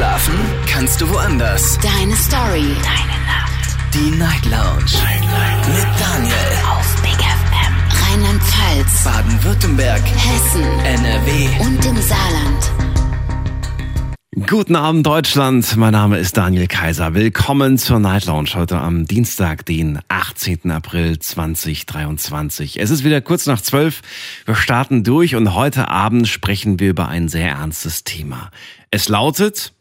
Schlafen kannst du woanders. Deine Story. Deine Nacht. Die Night Lounge. Night, Night. Mit Daniel. Auf Big FM. Rheinland-Pfalz. Baden-Württemberg. Hessen. NRW. Und im Saarland. Guten Abend Deutschland, mein Name ist Daniel Kaiser. Willkommen zur Night Lounge heute am Dienstag, den 18. April 2023. Es ist wieder kurz nach zwölf. Wir starten durch und heute Abend sprechen wir über ein sehr ernstes Thema. Es lautet,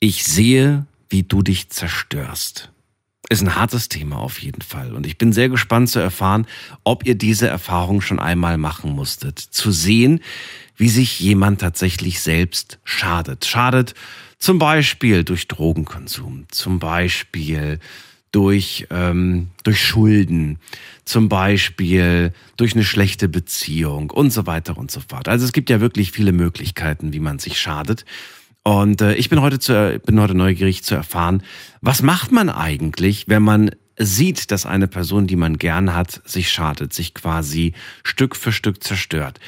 ich sehe, wie du dich zerstörst. Ist ein hartes Thema auf jeden Fall. Und ich bin sehr gespannt zu erfahren, ob ihr diese Erfahrung schon einmal machen musstet. Zu sehen, wie sich jemand tatsächlich selbst schadet. Schadet zum Beispiel durch Drogenkonsum, zum Beispiel durch, ähm, durch Schulden, zum Beispiel durch eine schlechte Beziehung und so weiter und so fort. Also es gibt ja wirklich viele Möglichkeiten, wie man sich schadet. Und äh, ich bin heute, zu, bin heute neugierig zu erfahren, was macht man eigentlich, wenn man sieht, dass eine Person, die man gern hat, sich schadet, sich quasi Stück für Stück zerstört.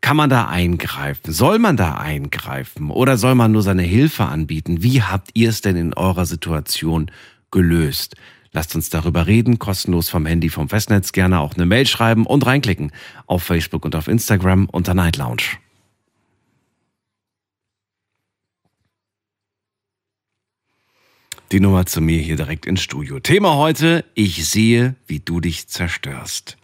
Kann man da eingreifen? Soll man da eingreifen? Oder soll man nur seine Hilfe anbieten? Wie habt ihr es denn in eurer Situation gelöst? Lasst uns darüber reden, kostenlos vom Handy, vom Festnetz, gerne auch eine Mail schreiben und reinklicken auf Facebook und auf Instagram unter Night Lounge. Die Nummer zu mir hier direkt ins Studio. Thema heute, ich sehe, wie du dich zerstörst.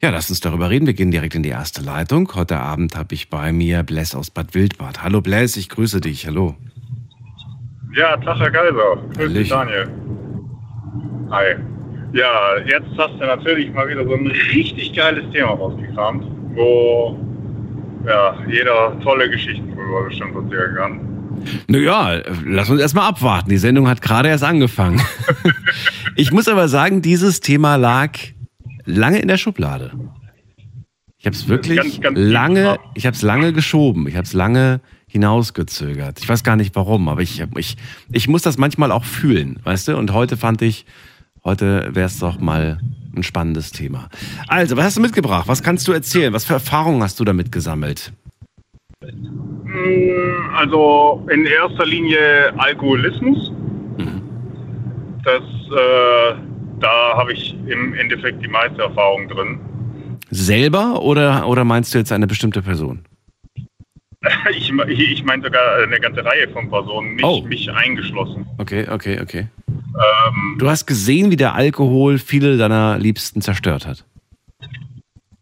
Ja, lass uns darüber reden. Wir gehen direkt in die erste Leitung. Heute Abend habe ich bei mir Bless aus Bad Wildbad. Hallo Bless, ich grüße dich. Hallo. Ja, Tag, Herr Kaiser. Grüß dich, Daniel. Hi. Ja, jetzt hast du natürlich mal wieder so ein richtig geiles Thema rausgekramt, wo ja, jeder tolle Geschichten drüber bestimmt erzählen kann. Naja, lass uns erstmal abwarten. Die Sendung hat gerade erst angefangen. ich muss aber sagen, dieses Thema lag lange in der Schublade. Ich habe es wirklich ganz, ganz lange, ich habe es lange geschoben. Ich habe es lange hinausgezögert. Ich weiß gar nicht warum, aber ich, ich, ich muss das manchmal auch fühlen, weißt du? Und heute fand ich, heute wäre es doch mal ein spannendes Thema. Also, was hast du mitgebracht? Was kannst du erzählen? Was für Erfahrungen hast du damit gesammelt? Also in erster Linie Alkoholismus. Mhm. Das, äh, da habe ich im Endeffekt die meiste Erfahrung drin. Selber oder, oder meinst du jetzt eine bestimmte Person? Ich, ich meine sogar eine ganze Reihe von Personen, mich, oh. mich eingeschlossen. Okay, okay, okay. Ähm, du hast gesehen, wie der Alkohol viele deiner Liebsten zerstört hat.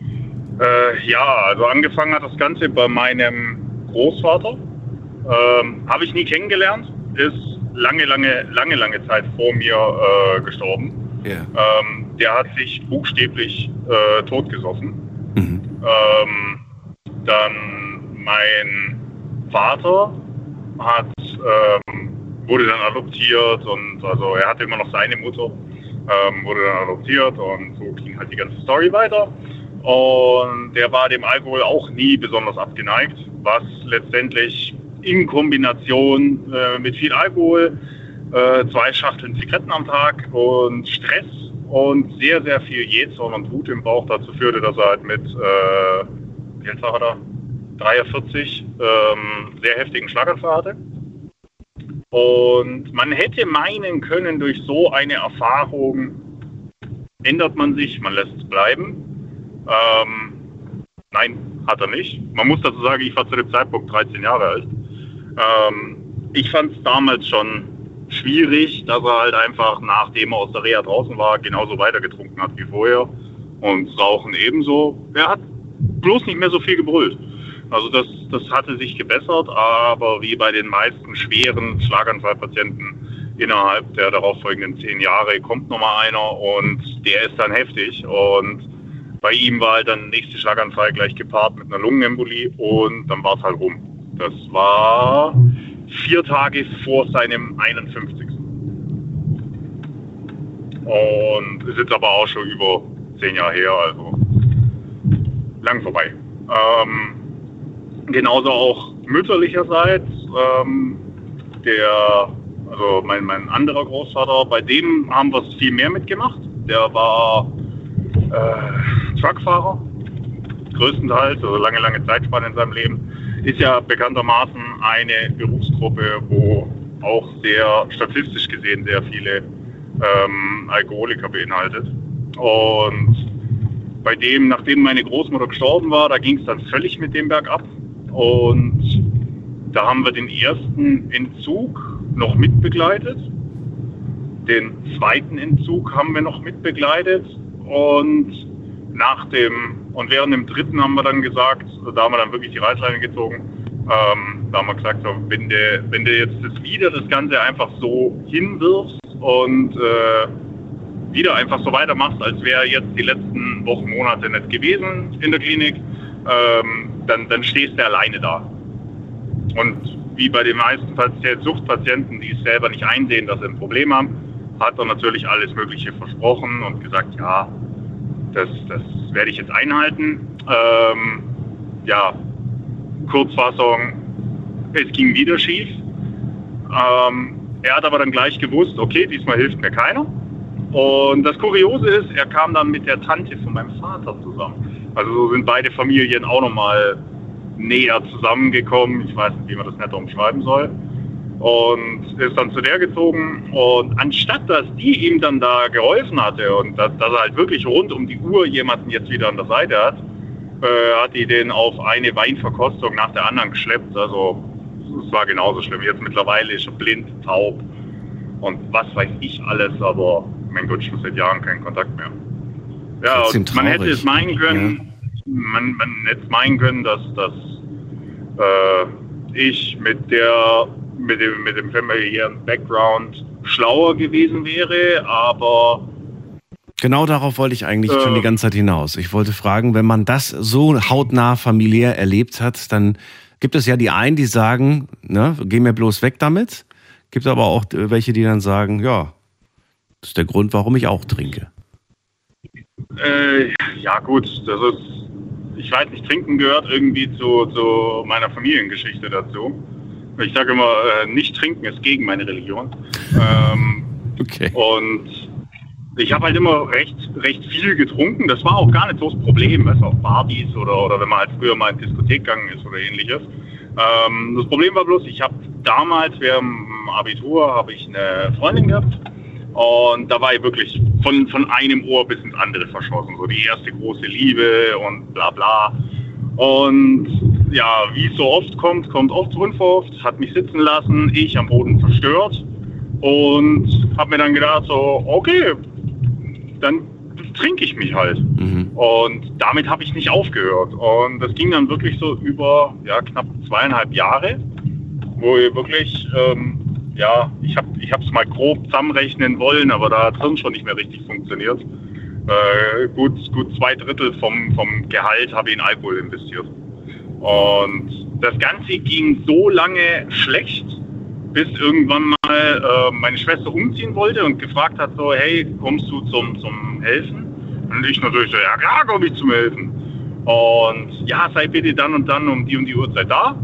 Äh, ja, also angefangen hat das Ganze bei meinem Großvater. Ähm, Habe ich nie kennengelernt. Ist lange, lange, lange, lange Zeit vor mir äh, gestorben. Yeah. Ähm, der hat sich buchstäblich äh, totgesoffen. Mhm. Ähm, dann mein Vater hat, ähm, wurde dann adoptiert und also er hatte immer noch seine Mutter, ähm, wurde dann adoptiert und so ging halt die ganze Story weiter. Und der war dem Alkohol auch nie besonders abgeneigt, was letztendlich in Kombination äh, mit viel Alkohol, äh, zwei Schachteln Zigaretten am Tag und Stress und sehr, sehr viel Jähzorn und Wut im Bauch dazu führte, dass er halt mit, äh, wie alt war er 43, ähm, sehr heftigen Schlaganfall hatte. Und man hätte meinen können, durch so eine Erfahrung ändert man sich, man lässt es bleiben. Ähm, nein, hat er nicht. Man muss dazu sagen, ich war zu dem Zeitpunkt 13 Jahre alt. Ähm, ich fand es damals schon schwierig, dass er halt einfach, nachdem er aus der Reha draußen war, genauso weitergetrunken hat wie vorher. Und Rauchen ebenso. Er hat bloß nicht mehr so viel gebrüllt. Also das, das hatte sich gebessert, aber wie bei den meisten schweren Schlaganfallpatienten innerhalb der darauffolgenden zehn Jahre kommt nochmal einer und der ist dann heftig. Und bei ihm war halt dann nächste Schlaganfall gleich gepaart mit einer Lungenembolie und dann war es halt rum. Das war vier Tage vor seinem 51. Und ist jetzt aber auch schon über zehn Jahre her, also lang vorbei. Ähm, genauso auch mütterlicherseits, ähm, der, also mein, mein anderer Großvater, bei dem haben wir es viel mehr mitgemacht. Der war äh, Truckfahrer, größtenteils, also lange, lange Zeitspanne in seinem Leben, ist ja bekanntermaßen eine Berufsgruppe wo auch sehr statistisch gesehen sehr viele ähm, Alkoholiker beinhaltet. Und bei dem, nachdem meine Großmutter gestorben war, da ging es dann völlig mit dem Berg ab. Und da haben wir den ersten Entzug noch mitbegleitet. Den zweiten Entzug haben wir noch mitbegleitet. Und nach dem, und während dem dritten haben wir dann gesagt, da haben wir dann wirklich die Reißleine gezogen, ähm, da haben wir gesagt, wenn, du, wenn du jetzt das wieder das Ganze einfach so hinwirfst und äh, wieder einfach so weitermachst, als wäre jetzt die letzten Wochen, Monate nicht gewesen in der Klinik, ähm, dann, dann stehst du alleine da. Und wie bei den meisten Suchtpatienten, die es selber nicht einsehen, dass sie ein Problem haben, hat er natürlich alles Mögliche versprochen und gesagt, ja, das, das werde ich jetzt einhalten. Ähm, ja, Kurzfassung, es ging wieder schief. Ähm, er hat aber dann gleich gewusst, okay, diesmal hilft mir keiner. Und das Kuriose ist, er kam dann mit der Tante von meinem Vater zusammen. Also so sind beide Familien auch nochmal näher zusammengekommen. Ich weiß nicht, wie man das netter umschreiben soll. Und ist dann zu der gezogen. Und anstatt dass die ihm dann da geholfen hatte und dass, dass er halt wirklich rund um die Uhr jemanden jetzt wieder an der Seite hat, äh, hat die den auf eine Weinverkostung nach der anderen geschleppt. Also es war genauso schlimm. Jetzt mittlerweile ist er blind, taub und was weiß ich alles, aber mein Gott, schon seit Jahren keinen Kontakt mehr. Ja, und man hätte es meinen können, ja. man, man hätte es meinen können, dass, dass äh, ich mit der mit dem, mit dem familiären Background schlauer gewesen wäre, aber Genau darauf wollte ich eigentlich schon die ähm. ganze Zeit hinaus. Ich wollte fragen, wenn man das so hautnah familiär erlebt hat, dann gibt es ja die einen, die sagen, ne, geh mir bloß weg damit. Gibt aber auch welche, die dann sagen, ja, das ist der Grund, warum ich auch trinke. Äh, ja, gut, das ist, ich weiß nicht, Trinken gehört irgendwie zu, zu meiner Familiengeschichte dazu. Ich sage immer, äh, nicht trinken ist gegen meine Religion. Ähm, okay. Und ich habe halt immer recht, recht viel getrunken. Das war auch gar nicht so das Problem, weißt auf Partys oder, oder wenn man halt früher mal in Diskothek gegangen ist oder ähnliches. Ähm, das Problem war bloß, ich habe damals während dem Abitur habe ich eine Freundin gehabt und da war ich wirklich von, von einem Ohr bis ins andere verschossen. So die erste große Liebe und bla bla. Und ja, wie es so oft kommt, kommt oft unverhofft, hat mich sitzen lassen, ich am Boden verstört und habe mir dann gedacht, so, okay, dann trinke ich mich halt. Mhm. Und damit habe ich nicht aufgehört. Und das ging dann wirklich so über ja, knapp zweieinhalb Jahre, wo ich wirklich, ähm, ja, ich habe es mal grob zusammenrechnen wollen, aber da hat es schon nicht mehr richtig funktioniert. Äh, gut, gut zwei Drittel vom, vom Gehalt habe ich in Alkohol investiert. Und das Ganze ging so lange schlecht, bis irgendwann mal äh, meine Schwester umziehen wollte und gefragt hat so, hey, kommst du zum, zum Helfen? Und ich natürlich so, ja klar komme ich zum Helfen. Und ja, sei bitte dann und dann um die und die Uhrzeit da.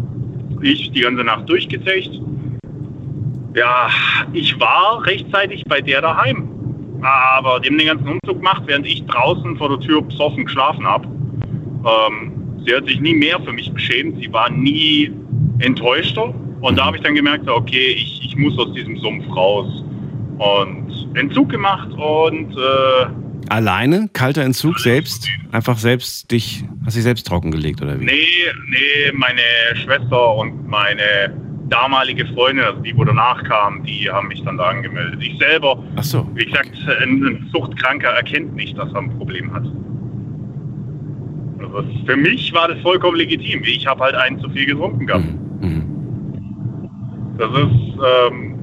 Ich die ganze Nacht durchgezecht. Ja, ich war rechtzeitig bei der daheim. Aber dem den ganzen Umzug gemacht, während ich draußen vor der Tür besoffen geschlafen habe. Ähm, sie hat sich nie mehr für mich beschämt. Sie war nie enttäuschter. Und da habe ich dann gemerkt, okay, ich, ich muss aus diesem Sumpf raus. Und Entzug gemacht und äh, Alleine? Kalter Entzug selbst? Einfach selbst dich, hast dich selbst trockengelegt oder wie? Nee, nee, meine Schwester und meine damalige Freundin, also die, wo danach kam, die haben mich dann da angemeldet. Ich selber, Ach so. wie gesagt, ein Suchtkranker erkennt nicht, dass er ein Problem hat. Also für mich war das vollkommen legitim. Ich habe halt einen zu viel getrunken gehabt. Mhm. mhm. Das ist. Ähm,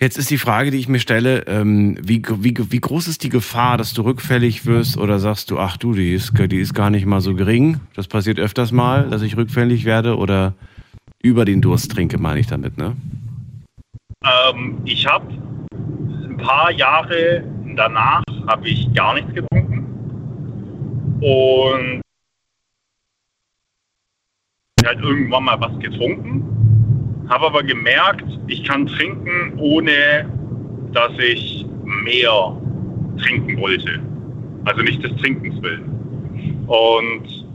Jetzt ist die Frage, die ich mir stelle, ähm, wie, wie, wie groß ist die Gefahr, dass du rückfällig wirst oder sagst du, ach du, die ist, die ist gar nicht mal so gering. Das passiert öfters mal, dass ich rückfällig werde oder über den Durst trinke, meine ich damit, ne? Ähm, ich habe ein paar Jahre danach habe ich gar nichts getrunken und halt irgendwann mal was getrunken habe aber gemerkt, ich kann trinken, ohne dass ich mehr trinken wollte. Also nicht des Trinkens willen. Und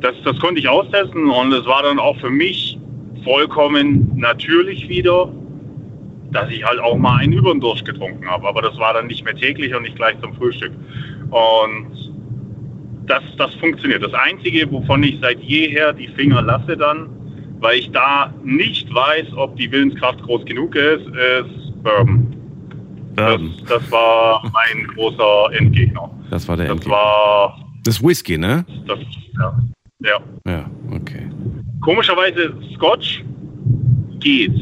das, das konnte ich austesten und es war dann auch für mich vollkommen natürlich wieder, dass ich halt auch mal einen über den Durst getrunken habe. Aber das war dann nicht mehr täglich und nicht gleich zum Frühstück. Und das, das funktioniert. Das Einzige, wovon ich seit jeher die Finger lasse dann, weil ich da nicht weiß, ob die Willenskraft groß genug ist, ist Bourbon. Das, das, war mein großer Endgegner. Das war der Endgegner. Das war. Das Whisky, ne? Das, ja. Ja. Ja, okay. Komischerweise Scotch geht's.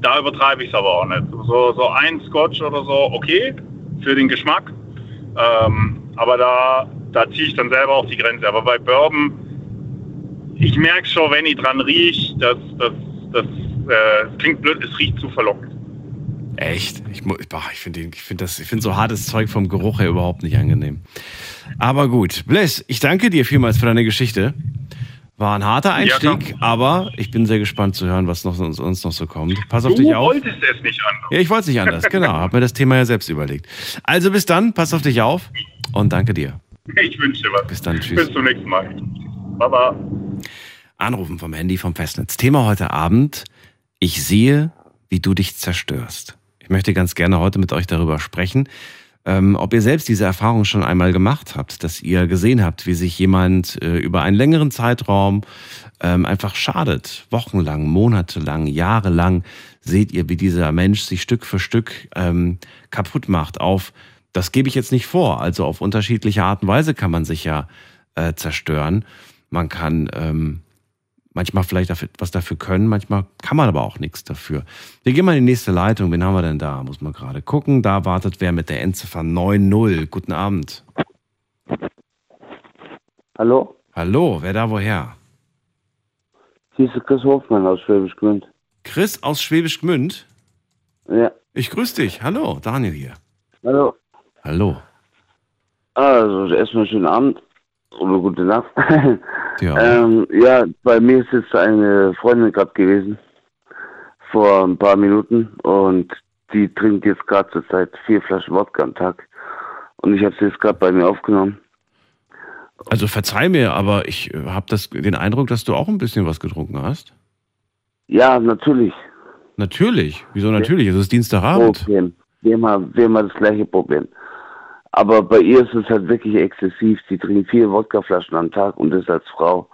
Da übertreibe ich es aber auch nicht. So, so ein Scotch oder so, okay, für den Geschmack. Ähm, aber da, da ziehe ich dann selber auch die Grenze. Aber bei Bourbon, ich merke schon, wenn ich dran rieche, dass das, das äh, klingt blöd, es riecht zu verlockend. Echt? Ich, ich finde find das, ich finde so hartes Zeug vom Geruch her überhaupt nicht angenehm. Aber gut. Bless, ich danke dir vielmals für deine Geschichte. War ein harter Einstieg, ja, aber ich bin sehr gespannt zu hören, was noch, uns, uns noch so kommt. Pass auf du dich auf. Du wolltest es nicht anders. Ja, ich wollte es nicht anders, genau. Hab mir das Thema ja selbst überlegt. Also bis dann, pass auf dich auf und danke dir. Ich wünsche dir was. Bis dann, tschüss. Bis zum nächsten Mal. Baba. Anrufen vom Handy vom Festnetz. Thema heute Abend. Ich sehe, wie du dich zerstörst. Ich möchte ganz gerne heute mit euch darüber sprechen, ähm, ob ihr selbst diese Erfahrung schon einmal gemacht habt, dass ihr gesehen habt, wie sich jemand äh, über einen längeren Zeitraum ähm, einfach schadet. Wochenlang, monatelang, jahrelang seht ihr, wie dieser Mensch sich Stück für Stück ähm, kaputt macht. Auf, das gebe ich jetzt nicht vor, also auf unterschiedliche Art und Weise kann man sich ja äh, zerstören. Man kann ähm, manchmal vielleicht etwas dafür können, manchmal kann man aber auch nichts dafür. Wir gehen mal in die nächste Leitung. Wen haben wir denn da? Muss man gerade gucken. Da wartet wer mit der Endziffer 9.0. Guten Abend. Hallo? Hallo, wer da woher? Hier ist Chris Hofmann aus Schwäbisch Gmünd. Chris aus Schwäbisch Gmünd? Ja. Ich grüße dich. Hallo, Daniel hier. Hallo. Hallo. Also, erstmal schönen Abend oder gute Nacht. Ja. Ähm, ja, bei mir ist jetzt eine Freundin gerade gewesen vor ein paar Minuten und die trinkt jetzt gerade zur Zeit vier Flaschen Wodka am Tag und ich habe sie jetzt gerade bei mir aufgenommen. Also verzeih mir, aber ich äh, habe den Eindruck, dass du auch ein bisschen was getrunken hast. Ja, natürlich. Natürlich? Wieso natürlich? Es ist Dienstagabend. Problem. Wir haben, wir haben das gleiche Problem. Aber bei ihr ist es halt wirklich exzessiv. Sie trinkt vier Wodkaflaschen am Tag und das als Frau.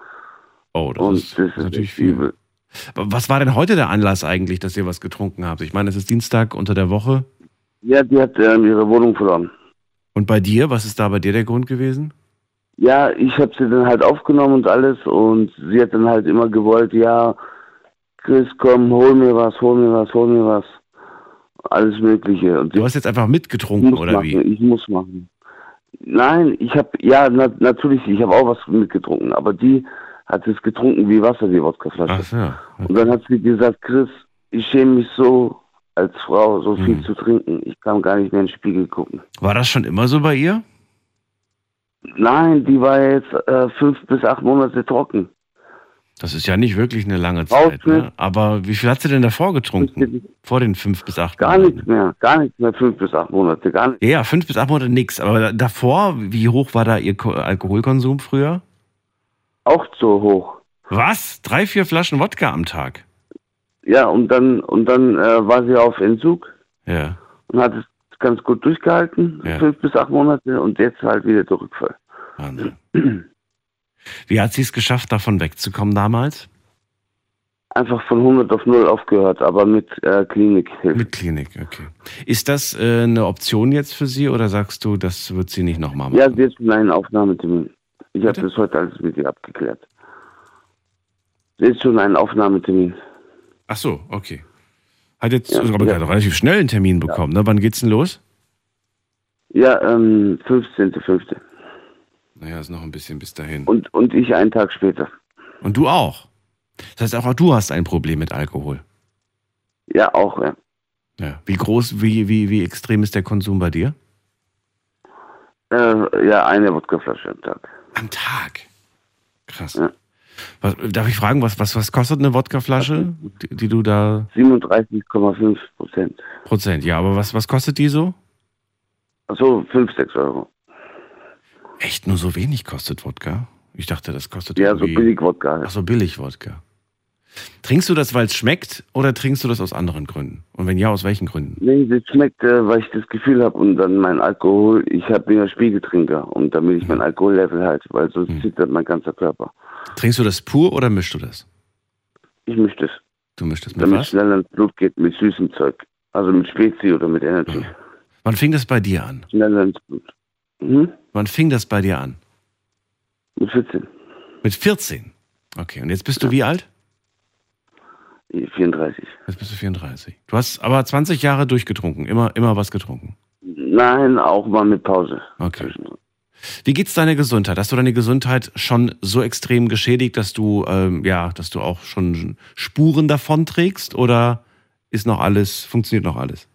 Oh, das, und ist, das ist natürlich viel. Übel. Was war denn heute der Anlass eigentlich, dass ihr was getrunken habt? Ich meine, es ist Dienstag unter der Woche. Ja, die hat ähm, ihre Wohnung verloren. Und bei dir, was ist da bei dir der Grund gewesen? Ja, ich habe sie dann halt aufgenommen und alles und sie hat dann halt immer gewollt, ja, Chris, komm, hol mir was, hol mir was, hol mir was alles Mögliche. Und du hast jetzt einfach mitgetrunken oder machen, wie? Ich muss machen. Nein, ich habe ja na, natürlich, ich habe auch was mitgetrunken, aber die hat es getrunken wie Wasser, die Wodkaflasche. Okay. Und dann hat sie gesagt, Chris, ich schäme mich so als Frau, so viel hm. zu trinken. Ich kann gar nicht mehr in den Spiegel gucken. War das schon immer so bei ihr? Nein, die war jetzt äh, fünf bis acht Monate trocken. Das ist ja nicht wirklich eine lange Zeit. Ne? Aber wie viel hat sie denn davor getrunken? Vor den fünf bis acht gar Monaten? Gar nichts mehr. Gar nichts mehr. Fünf bis acht Monate. Gar nichts. Ja, fünf bis acht Monate nichts. Aber davor, wie hoch war da ihr Alkoholkonsum früher? Auch so hoch. Was? Drei, vier Flaschen Wodka am Tag? Ja, und dann, und dann äh, war sie auf Entzug. Ja. Und hat es ganz gut durchgehalten. Ja. Fünf bis acht Monate. Und jetzt halt wieder der Rückfall. Wahnsinn. Wie hat sie es geschafft, davon wegzukommen damals? Einfach von 100 auf 0 aufgehört, aber mit äh, Klinik. Mit Klinik, okay. Ist das äh, eine Option jetzt für Sie oder sagst du, das wird sie nicht nochmal machen? Ja, sie ist einen Aufnahmetermin. Ich habe das heute alles mit ihr abgeklärt. Sie ist schon ein Aufnahmetermin. Ach so, okay. Hat jetzt ja, aber ja. relativ schnell einen Termin bekommen, ja. ne? Wann geht's denn los? Ja, ähm, 15.05. Naja, ist noch ein bisschen bis dahin. Und, und ich einen Tag später. Und du auch? Das heißt, auch du hast ein Problem mit Alkohol. Ja, auch, ja. Ja. Wie groß, wie, wie, wie extrem ist der Konsum bei dir? Äh, ja, eine Wodkaflasche am Tag. Am Tag? Krass. Ja. Was, darf ich fragen, was, was, was kostet eine Wodkaflasche, die, die du da. 37,5 Prozent. Prozent, ja, aber was, was kostet die so? Achso, 5, 6 Euro. Echt nur so wenig kostet Wodka? Ich dachte, das kostet Ja, so billig Wodka. Ach so, billig Wodka. Trinkst du das, weil es schmeckt oder trinkst du das aus anderen Gründen? Und wenn ja, aus welchen Gründen? Nee, das schmeckt, äh, weil ich das Gefühl habe und dann mein Alkohol, ich habe bin ja Spiegeltrinker und damit ich mein Alkohollevel halte, weil sonst hm. zittert mein ganzer Körper. Trinkst du das pur oder mischst du das? Ich mische das. Du mischst das mit Damit was? es schneller ins Blut geht mit süßem Zeug. Also mit Spezi oder mit Energy. Ja. Wann fing das bei dir an? Schneller ins Blut. Mhm. Wann fing das bei dir an? Mit 14. Mit 14? Okay, und jetzt bist du wie alt? 34. Jetzt bist du 34. Du hast aber 20 Jahre durchgetrunken, immer, immer was getrunken. Nein, auch mal mit Pause. Okay. Wie geht's deiner Gesundheit? Hast du deine Gesundheit schon so extrem geschädigt, dass du ähm, ja, dass du auch schon Spuren davon trägst oder ist noch alles, funktioniert noch alles?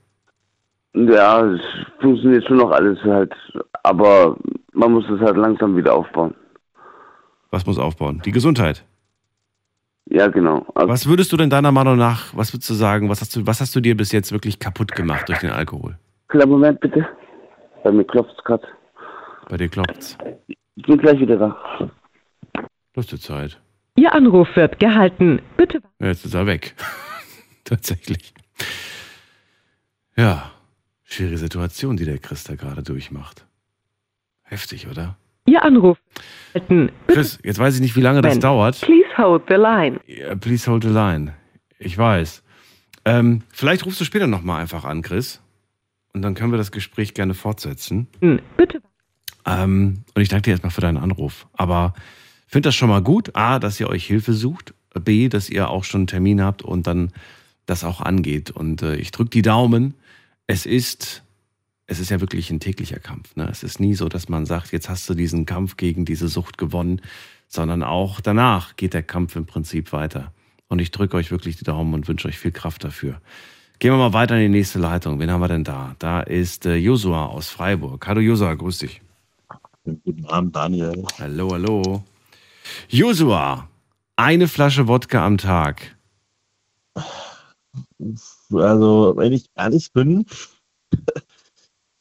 Ja, es funktioniert schon noch alles halt, aber man muss es halt langsam wieder aufbauen. Was muss aufbauen? Die Gesundheit. Ja, genau. Also was würdest du denn deiner Meinung nach, was würdest du sagen, was hast du, was hast du dir bis jetzt wirklich kaputt gemacht durch den Alkohol? Kleinen Moment bitte. Bei mir klopft es gerade. Bei dir klopft's. Ich bin gleich wieder da. Lustige Zeit. Ihr Anruf wird gehalten. Bitte. Ja, jetzt ist er weg. Tatsächlich. Ja, schwere Situation, die der Chris da gerade durchmacht. Heftig, oder? Ihr Anruf. Chris, jetzt weiß ich nicht, wie lange das dauert. Please hold the line. Yeah, please hold the line. Ich weiß. Ähm, vielleicht rufst du später nochmal einfach an, Chris. Und dann können wir das Gespräch gerne fortsetzen. Hm, bitte. Ähm, und ich danke dir erstmal für deinen Anruf. Aber finde das schon mal gut. A, dass ihr euch Hilfe sucht. B, dass ihr auch schon einen Termin habt und dann das auch angeht. Und äh, ich drücke die Daumen. Es ist es ist ja wirklich ein täglicher Kampf. Ne? Es ist nie so, dass man sagt, jetzt hast du diesen Kampf gegen diese Sucht gewonnen, sondern auch danach geht der Kampf im Prinzip weiter. Und ich drücke euch wirklich die Daumen und wünsche euch viel Kraft dafür. Gehen wir mal weiter in die nächste Leitung. Wen haben wir denn da? Da ist äh, Josua aus Freiburg. Hallo Josua, grüß dich. Guten Abend, Daniel. Hallo, hallo. Josua, eine Flasche Wodka am Tag. Also, wenn ich ehrlich bin,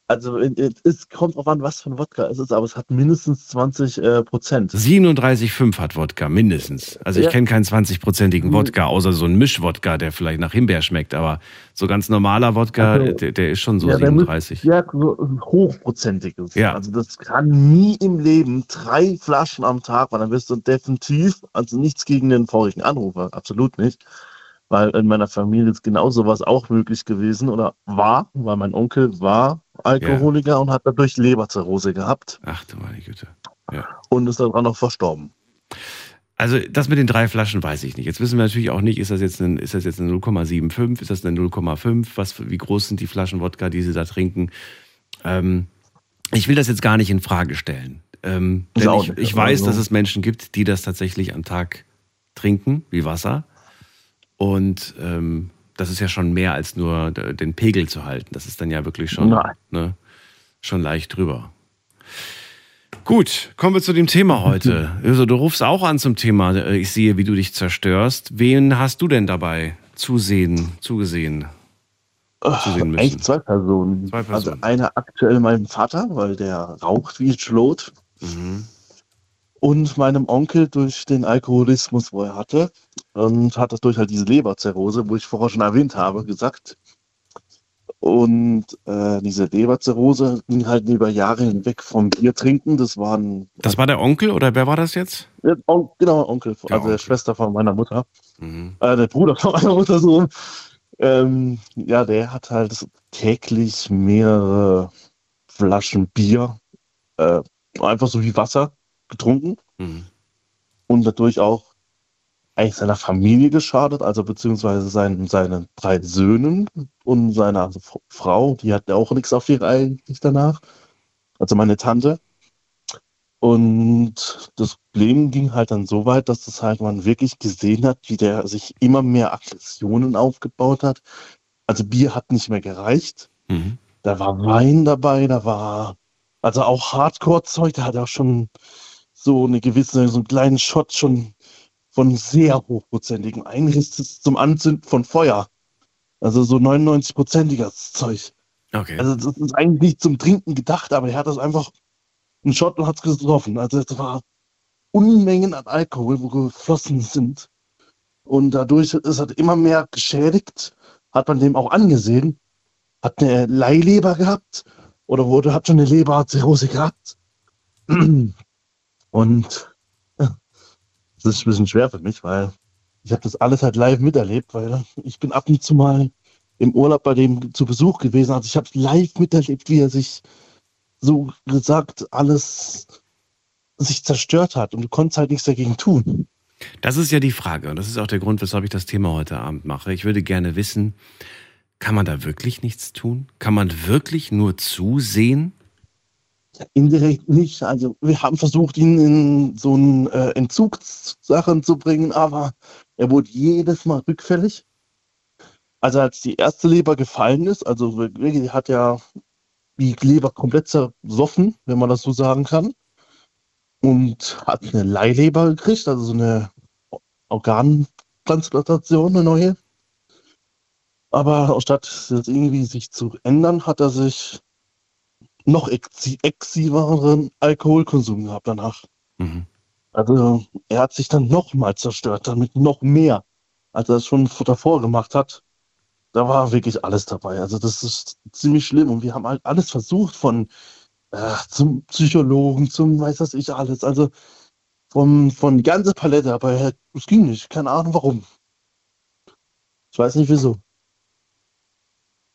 Also es kommt drauf an, was für ein Wodka es ist, aber es hat mindestens 20 äh, Prozent. 37,5 hat Wodka, mindestens. Also ich ja. kenne keinen 20-prozentigen Wodka, außer so ein Mischwodka, der vielleicht nach Himbeer schmeckt, aber so ganz normaler Wodka, also, der, der, ist schon so ja, 37. ja, so hochprozentiges. Ja. Also das kann nie im Leben drei Flaschen am Tag, weil dann wirst du definitiv, also nichts gegen den vorigen Anrufer, absolut nicht weil in meiner Familie ist genau sowas auch möglich gewesen oder war, weil mein Onkel war Alkoholiker ja. und hat dadurch Leberzirrhose gehabt. Ach du meine Güte. Ja. Und ist daran noch verstorben. Also das mit den drei Flaschen weiß ich nicht. Jetzt wissen wir natürlich auch nicht, ist das jetzt ein, ist das jetzt eine 0,75, ist das eine 0,5, was, wie groß sind die Flaschen Wodka, die sie da trinken. Ähm, ich will das jetzt gar nicht in Frage stellen. Ähm, denn ich, ich weiß, dass es Menschen gibt, die das tatsächlich am Tag trinken, wie Wasser. Und ähm, das ist ja schon mehr als nur den Pegel zu halten. Das ist dann ja wirklich schon, ne, schon leicht drüber. Gut, kommen wir zu dem Thema heute. Also, du rufst auch an zum Thema, äh, ich sehe, wie du dich zerstörst. Wen hast du denn dabei zusehen, zugesehen? Zusehen müssen? Eigentlich zwei Personen. zwei Personen. Also eine aktuell meinem Vater, weil der raucht wie Schlot. Mhm und meinem Onkel durch den Alkoholismus, wo er hatte. Und hat das durch halt diese Leberzirrhose, wo ich vorher schon erwähnt habe, gesagt. Und äh, diese Leberzirrhose ging halt über Jahre hinweg vom Bier trinken. Das waren. Das war der Onkel oder wer war das jetzt? Der On genau, Onkel, der also Onkel. der Schwester von meiner Mutter. Mhm. Äh, der Bruder von meiner Mutter so. Ähm, ja, der hat halt täglich mehrere Flaschen Bier, äh, einfach so wie Wasser getrunken mhm. und dadurch auch eigentlich seiner Familie geschadet, also beziehungsweise seinen, seinen drei Söhnen und seiner also Frau, die hat auch nichts auf ihre eigentlich danach, also meine Tante. Und das Problem ging halt dann so weit, dass das halt man wirklich gesehen hat, wie der sich immer mehr Aggressionen aufgebaut hat. Also Bier hat nicht mehr gereicht. Mhm. Da war Wein dabei, da war also auch Hardcore-Zeug, da hat er auch schon so eine gewisse, so einen kleinen Shot schon von sehr hochprozentigem Einriss zum Anzünden von Feuer. Also so 99-prozentiges Zeug. Okay. Also das ist eigentlich nicht zum Trinken gedacht, aber er hat das einfach einen Shot und hat es getroffen. Also es war Unmengen an Alkohol, wo geflossen sind. Und dadurch ist er immer mehr geschädigt, hat man dem auch angesehen, hat eine Leihleber gehabt oder wurde, hat schon eine Leberzirrhose gehabt. Und das ist ein bisschen schwer für mich, weil ich habe das alles halt live miterlebt, weil ich bin ab und zu mal im Urlaub bei dem zu Besuch gewesen. Also ich habe live miterlebt, wie er sich so gesagt alles sich zerstört hat und du konntest halt nichts dagegen tun. Das ist ja die Frage und das ist auch der Grund, weshalb ich das Thema heute Abend mache. Ich würde gerne wissen, kann man da wirklich nichts tun? Kann man wirklich nur zusehen? Indirekt nicht. Also wir haben versucht, ihn in so eine äh, Entzugssachen zu bringen, aber er wurde jedes Mal rückfällig. Also als die erste Leber gefallen ist, also wirklich hat ja die Leber komplett zersoffen, wenn man das so sagen kann. Und hat eine Leihleber gekriegt, also so eine Organtransplantation, eine neue. Aber statt irgendwie sich zu ändern, hat er sich noch exzessiveren Alkoholkonsum gehabt danach. Mhm. Also er hat sich dann nochmal zerstört, damit noch mehr, als er es schon davor gemacht hat. Da war wirklich alles dabei. Also das ist ziemlich schlimm und wir haben halt alles versucht, von äh, zum Psychologen, zum weiß was ich alles. Also vom, von die ganze Palette, aber es ging nicht. Keine Ahnung warum. Ich weiß nicht wieso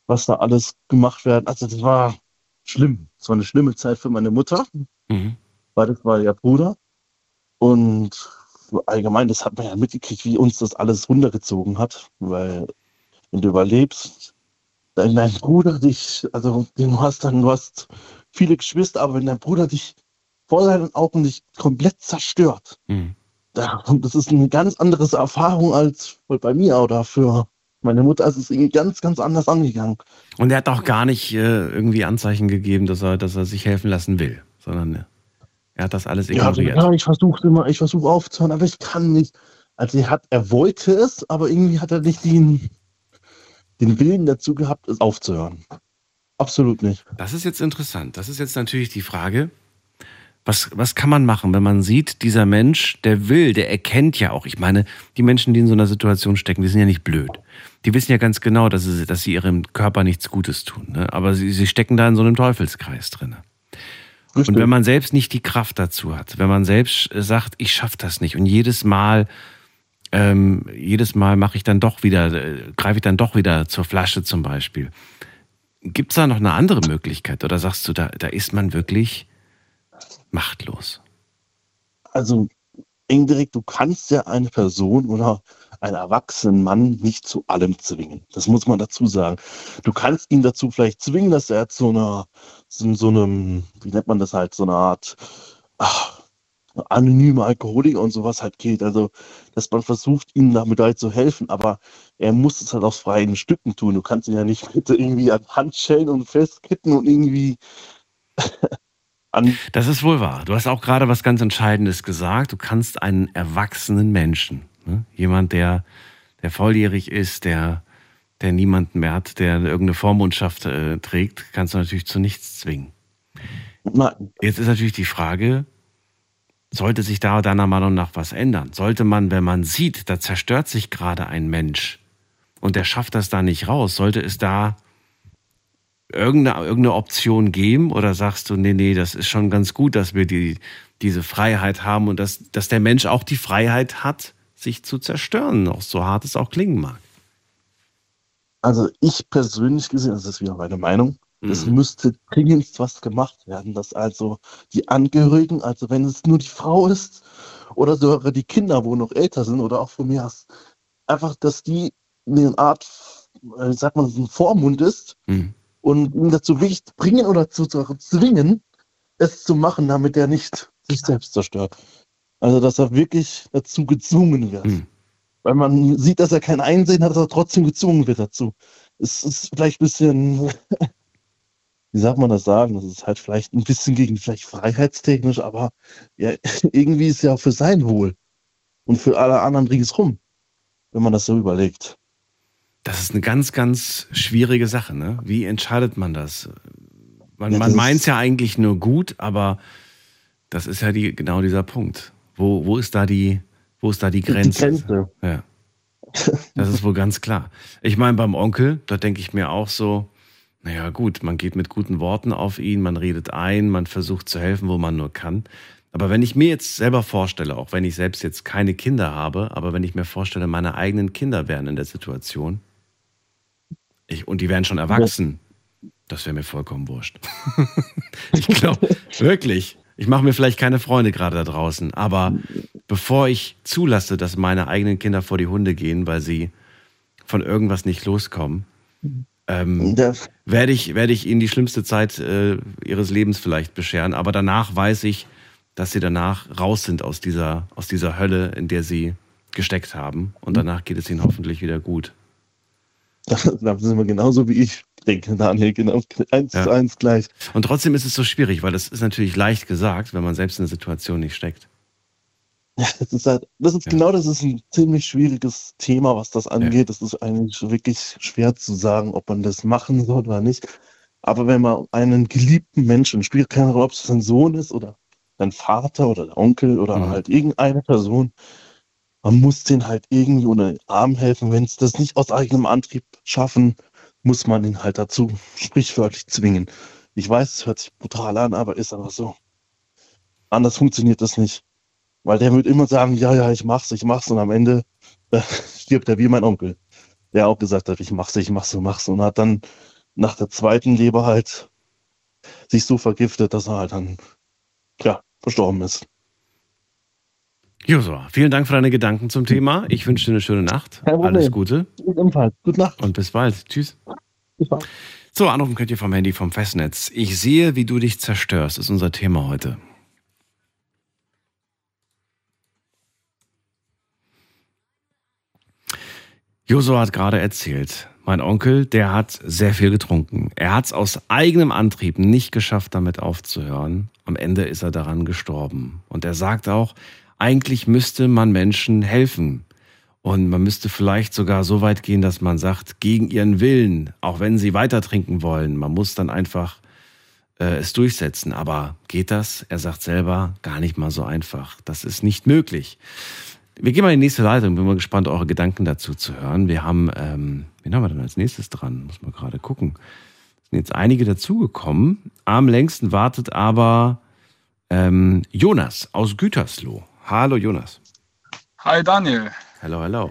was da alles gemacht werden. Also das war schlimm. Es war eine schlimme Zeit für meine Mutter, mhm. weil das war ihr Bruder. Und allgemein, das hat man ja mitgekriegt, wie uns das alles runtergezogen hat, weil wenn du überlebst, dein, dein Bruder dich, also du hast dann, du hast viele Geschwister, aber wenn dein Bruder dich vor seinen Augen nicht komplett zerstört, mhm. das ist eine ganz andere Erfahrung als bei mir oder für meine Mutter ist es irgendwie ganz, ganz anders angegangen. Und er hat auch gar nicht äh, irgendwie Anzeichen gegeben, dass er, dass er sich helfen lassen will, sondern äh, er hat das alles ignoriert. Ja, ja ich versuche immer, ich versuche aufzuhören, aber ich kann nicht. Also er hat, er wollte es, aber irgendwie hat er nicht den, den Willen dazu gehabt, es aufzuhören. Absolut nicht. Das ist jetzt interessant. Das ist jetzt natürlich die Frage, was, was kann man machen, wenn man sieht, dieser Mensch, der will, der erkennt ja auch. Ich meine, die Menschen, die in so einer Situation stecken, die sind ja nicht blöd die wissen ja ganz genau, dass sie, dass sie ihrem Körper nichts Gutes tun. Ne? Aber sie, sie stecken da in so einem Teufelskreis drin. Und wenn man selbst nicht die Kraft dazu hat, wenn man selbst sagt, ich schaffe das nicht und jedes Mal, ähm, jedes Mal mache ich dann doch wieder, äh, greife ich dann doch wieder zur Flasche zum Beispiel. Gibt es da noch eine andere Möglichkeit oder sagst du, da, da ist man wirklich machtlos? Also indirekt, du kannst ja eine Person oder einen erwachsenen Mann nicht zu allem zwingen. Das muss man dazu sagen. Du kannst ihn dazu vielleicht zwingen, dass er zu einer, so, so einem, wie nennt man das halt, so eine Art ach, anonyme Alkoholiker und sowas halt geht. Also, dass man versucht, ihm damit halt zu helfen, aber er muss es halt aus freien Stücken tun. Du kannst ihn ja nicht bitte irgendwie an Handschellen und festkitten und irgendwie das ist wohl wahr. Du hast auch gerade was ganz Entscheidendes gesagt. Du kannst einen erwachsenen Menschen Ne? Jemand, der, der volljährig ist, der, der niemanden mehr hat, der irgendeine Vormundschaft äh, trägt, kannst du natürlich zu nichts zwingen. Nein. Jetzt ist natürlich die Frage, sollte sich da deiner Meinung nach was ändern? Sollte man, wenn man sieht, da zerstört sich gerade ein Mensch und der schafft das da nicht raus, sollte es da irgendeine, irgendeine Option geben oder sagst du, nee, nee, das ist schon ganz gut, dass wir die, diese Freiheit haben und dass, dass der Mensch auch die Freiheit hat, sich zu zerstören, auch so hart es auch klingen mag. Also ich persönlich gesehen, das ist wieder meine Meinung, mhm. es müsste dringend was gemacht werden, dass also die Angehörigen, also wenn es nur die Frau ist oder sogar die Kinder, wo noch älter sind oder auch von mir aus, einfach, dass die eine Art, äh, sagt man, ein Vormund ist mhm. Und ihn dazu wichtig bringen oder zu zwingen, es zu machen, damit er nicht sich selbst zerstört. Also, dass er wirklich dazu gezwungen wird. Mhm. Weil man sieht, dass er kein Einsehen hat, dass er trotzdem gezwungen wird dazu. Es ist vielleicht ein bisschen, wie sagt man das sagen? Das ist halt vielleicht ein bisschen gegen, vielleicht freiheitstechnisch, aber ja, irgendwie ist ja auch für sein Wohl und für alle anderen ringsrum, wenn man das so überlegt. Das ist eine ganz, ganz schwierige Sache, ne? Wie entscheidet man das? Man, ja, man meint es ja eigentlich nur gut, aber das ist ja die, genau dieser Punkt. Wo, wo ist da die, wo ist da die Grenze? Die Grenze. Ja. Das ist wohl ganz klar. Ich meine, beim Onkel, da denke ich mir auch so, naja gut, man geht mit guten Worten auf ihn, man redet ein, man versucht zu helfen, wo man nur kann. Aber wenn ich mir jetzt selber vorstelle, auch wenn ich selbst jetzt keine Kinder habe, aber wenn ich mir vorstelle, meine eigenen Kinder wären in der Situation, ich, und die wären schon erwachsen, das wäre mir vollkommen wurscht. ich glaube, wirklich. Ich mache mir vielleicht keine Freunde gerade da draußen, aber bevor ich zulasse, dass meine eigenen Kinder vor die Hunde gehen, weil sie von irgendwas nicht loskommen, ähm, werde ich, werde ich ihnen die schlimmste Zeit äh, ihres Lebens vielleicht bescheren. Aber danach weiß ich, dass sie danach raus sind aus dieser, aus dieser Hölle, in der sie gesteckt haben. Und danach geht es ihnen hoffentlich wieder gut. Da sind wir genauso wie ich denke, Daniel, genau eins ja. zu eins gleich. Und trotzdem ist es so schwierig, weil das ist natürlich leicht gesagt, wenn man selbst in der Situation nicht steckt. Ja, das ist halt, das ist ja. genau, das ist ein ziemlich schwieriges Thema, was das angeht. Ja. Das ist eigentlich wirklich schwer zu sagen, ob man das machen soll oder nicht. Aber wenn man einen geliebten Menschen, spielt keine Rolle, ob es ein Sohn ist oder dein Vater oder der Onkel oder mhm. halt irgendeine Person, man muss den halt irgendwie den Arm helfen. Wenn es das nicht aus eigenem Antrieb schaffen, muss man ihn halt dazu sprichwörtlich zwingen. Ich weiß, es hört sich brutal an, aber ist aber so. Anders funktioniert das nicht. Weil der wird immer sagen, ja, ja, ich mach's, ich mach's und am Ende äh, stirbt er wie mein Onkel, der auch gesagt hat, ich mach's, ich mach's, ich mach's und hat dann nach der zweiten Leber halt sich so vergiftet, dass er halt dann, ja, verstorben ist. Josua, vielen Dank für deine Gedanken zum Thema. Ich wünsche dir eine schöne Nacht. Alles Gute. Ebenfalls. Gute Nacht. Und bis bald. Tschüss. Bis bald. So, anrufen könnt ihr vom Handy vom Festnetz. Ich sehe, wie du dich zerstörst, ist unser Thema heute. Josua hat gerade erzählt, mein Onkel, der hat sehr viel getrunken. Er hat es aus eigenem Antrieb nicht geschafft, damit aufzuhören. Am Ende ist er daran gestorben. Und er sagt auch, eigentlich müsste man Menschen helfen. Und man müsste vielleicht sogar so weit gehen, dass man sagt, gegen ihren Willen, auch wenn sie weiter trinken wollen, man muss dann einfach äh, es durchsetzen. Aber geht das? Er sagt selber, gar nicht mal so einfach. Das ist nicht möglich. Wir gehen mal in die nächste Leitung. Bin mal gespannt, eure Gedanken dazu zu hören. Wir haben, ähm, wen haben wir denn als nächstes dran? Muss man gerade gucken. Es sind jetzt einige dazugekommen. Am längsten wartet aber ähm, Jonas aus Gütersloh. Hallo Jonas. Hi Daniel. Hallo, hallo.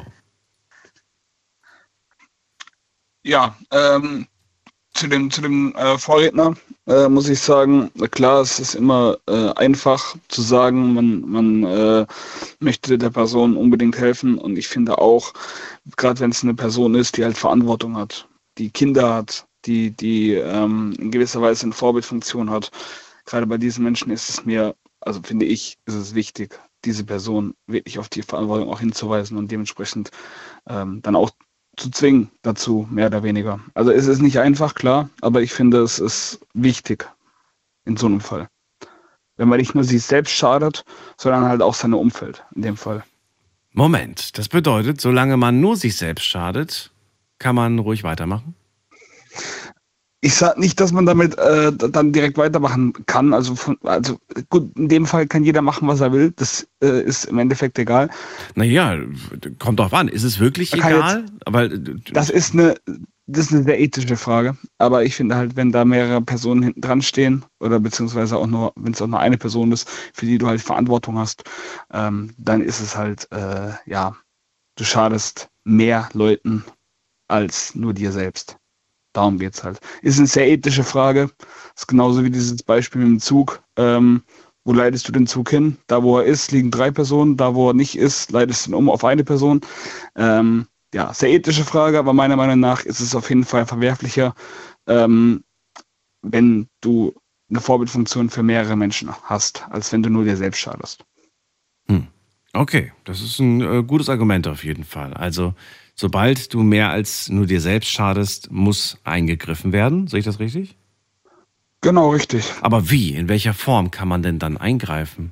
Ja, ähm, zu dem, zu dem äh, Vorredner äh, muss ich sagen, klar, es ist immer äh, einfach zu sagen, man, man äh, möchte der Person unbedingt helfen. Und ich finde auch, gerade wenn es eine Person ist, die halt Verantwortung hat, die Kinder hat, die, die ähm, in gewisser Weise eine Vorbildfunktion hat, gerade bei diesen Menschen ist es mir, also finde ich, ist es wichtig, diese Person wirklich auf die Verantwortung auch hinzuweisen und dementsprechend ähm, dann auch zu zwingen dazu, mehr oder weniger. Also es ist nicht einfach, klar, aber ich finde, es ist wichtig in so einem Fall. Wenn man nicht nur sich selbst schadet, sondern halt auch seine Umfeld in dem Fall. Moment, das bedeutet, solange man nur sich selbst schadet, kann man ruhig weitermachen? Ich sage nicht, dass man damit äh, dann direkt weitermachen kann. Also, von, also gut, in dem Fall kann jeder machen, was er will. Das äh, ist im Endeffekt egal. Naja, kommt drauf an. Ist es wirklich egal? Jetzt, Aber äh, das ist eine, das ist eine sehr ethische Frage. Aber ich finde halt, wenn da mehrere Personen hinten dran stehen oder beziehungsweise auch nur, wenn es auch nur eine Person ist, für die du halt Verantwortung hast, ähm, dann ist es halt, äh, ja, du schadest mehr Leuten als nur dir selbst. Darum geht es halt. Ist eine sehr ethische Frage. Ist genauso wie dieses Beispiel mit dem Zug. Ähm, wo leitest du den Zug hin? Da, wo er ist, liegen drei Personen. Da, wo er nicht ist, leitest du ihn um auf eine Person. Ähm, ja, sehr ethische Frage, aber meiner Meinung nach ist es auf jeden Fall verwerflicher, ähm, wenn du eine Vorbildfunktion für mehrere Menschen hast, als wenn du nur dir selbst schadest. Hm. Okay, das ist ein äh, gutes Argument auf jeden Fall. Also sobald du mehr als nur dir selbst schadest, muss eingegriffen werden. Sehe ich das richtig? Genau, richtig. Aber wie? In welcher Form kann man denn dann eingreifen?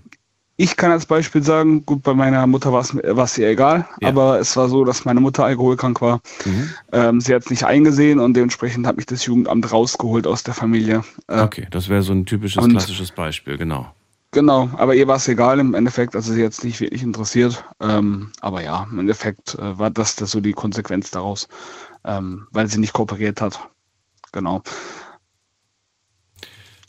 Ich kann als Beispiel sagen, gut, bei meiner Mutter war es ihr egal, ja. aber es war so, dass meine Mutter alkoholkrank war. Mhm. Ähm, sie hat es nicht eingesehen und dementsprechend hat mich das Jugendamt rausgeholt aus der Familie. Äh, okay, das wäre so ein typisches, klassisches Beispiel, genau. Genau, aber ihr war es egal im Endeffekt, also sie jetzt nicht wirklich interessiert. Ähm, aber ja, im Endeffekt äh, war das, das so die Konsequenz daraus, ähm, weil sie nicht kooperiert hat. Genau.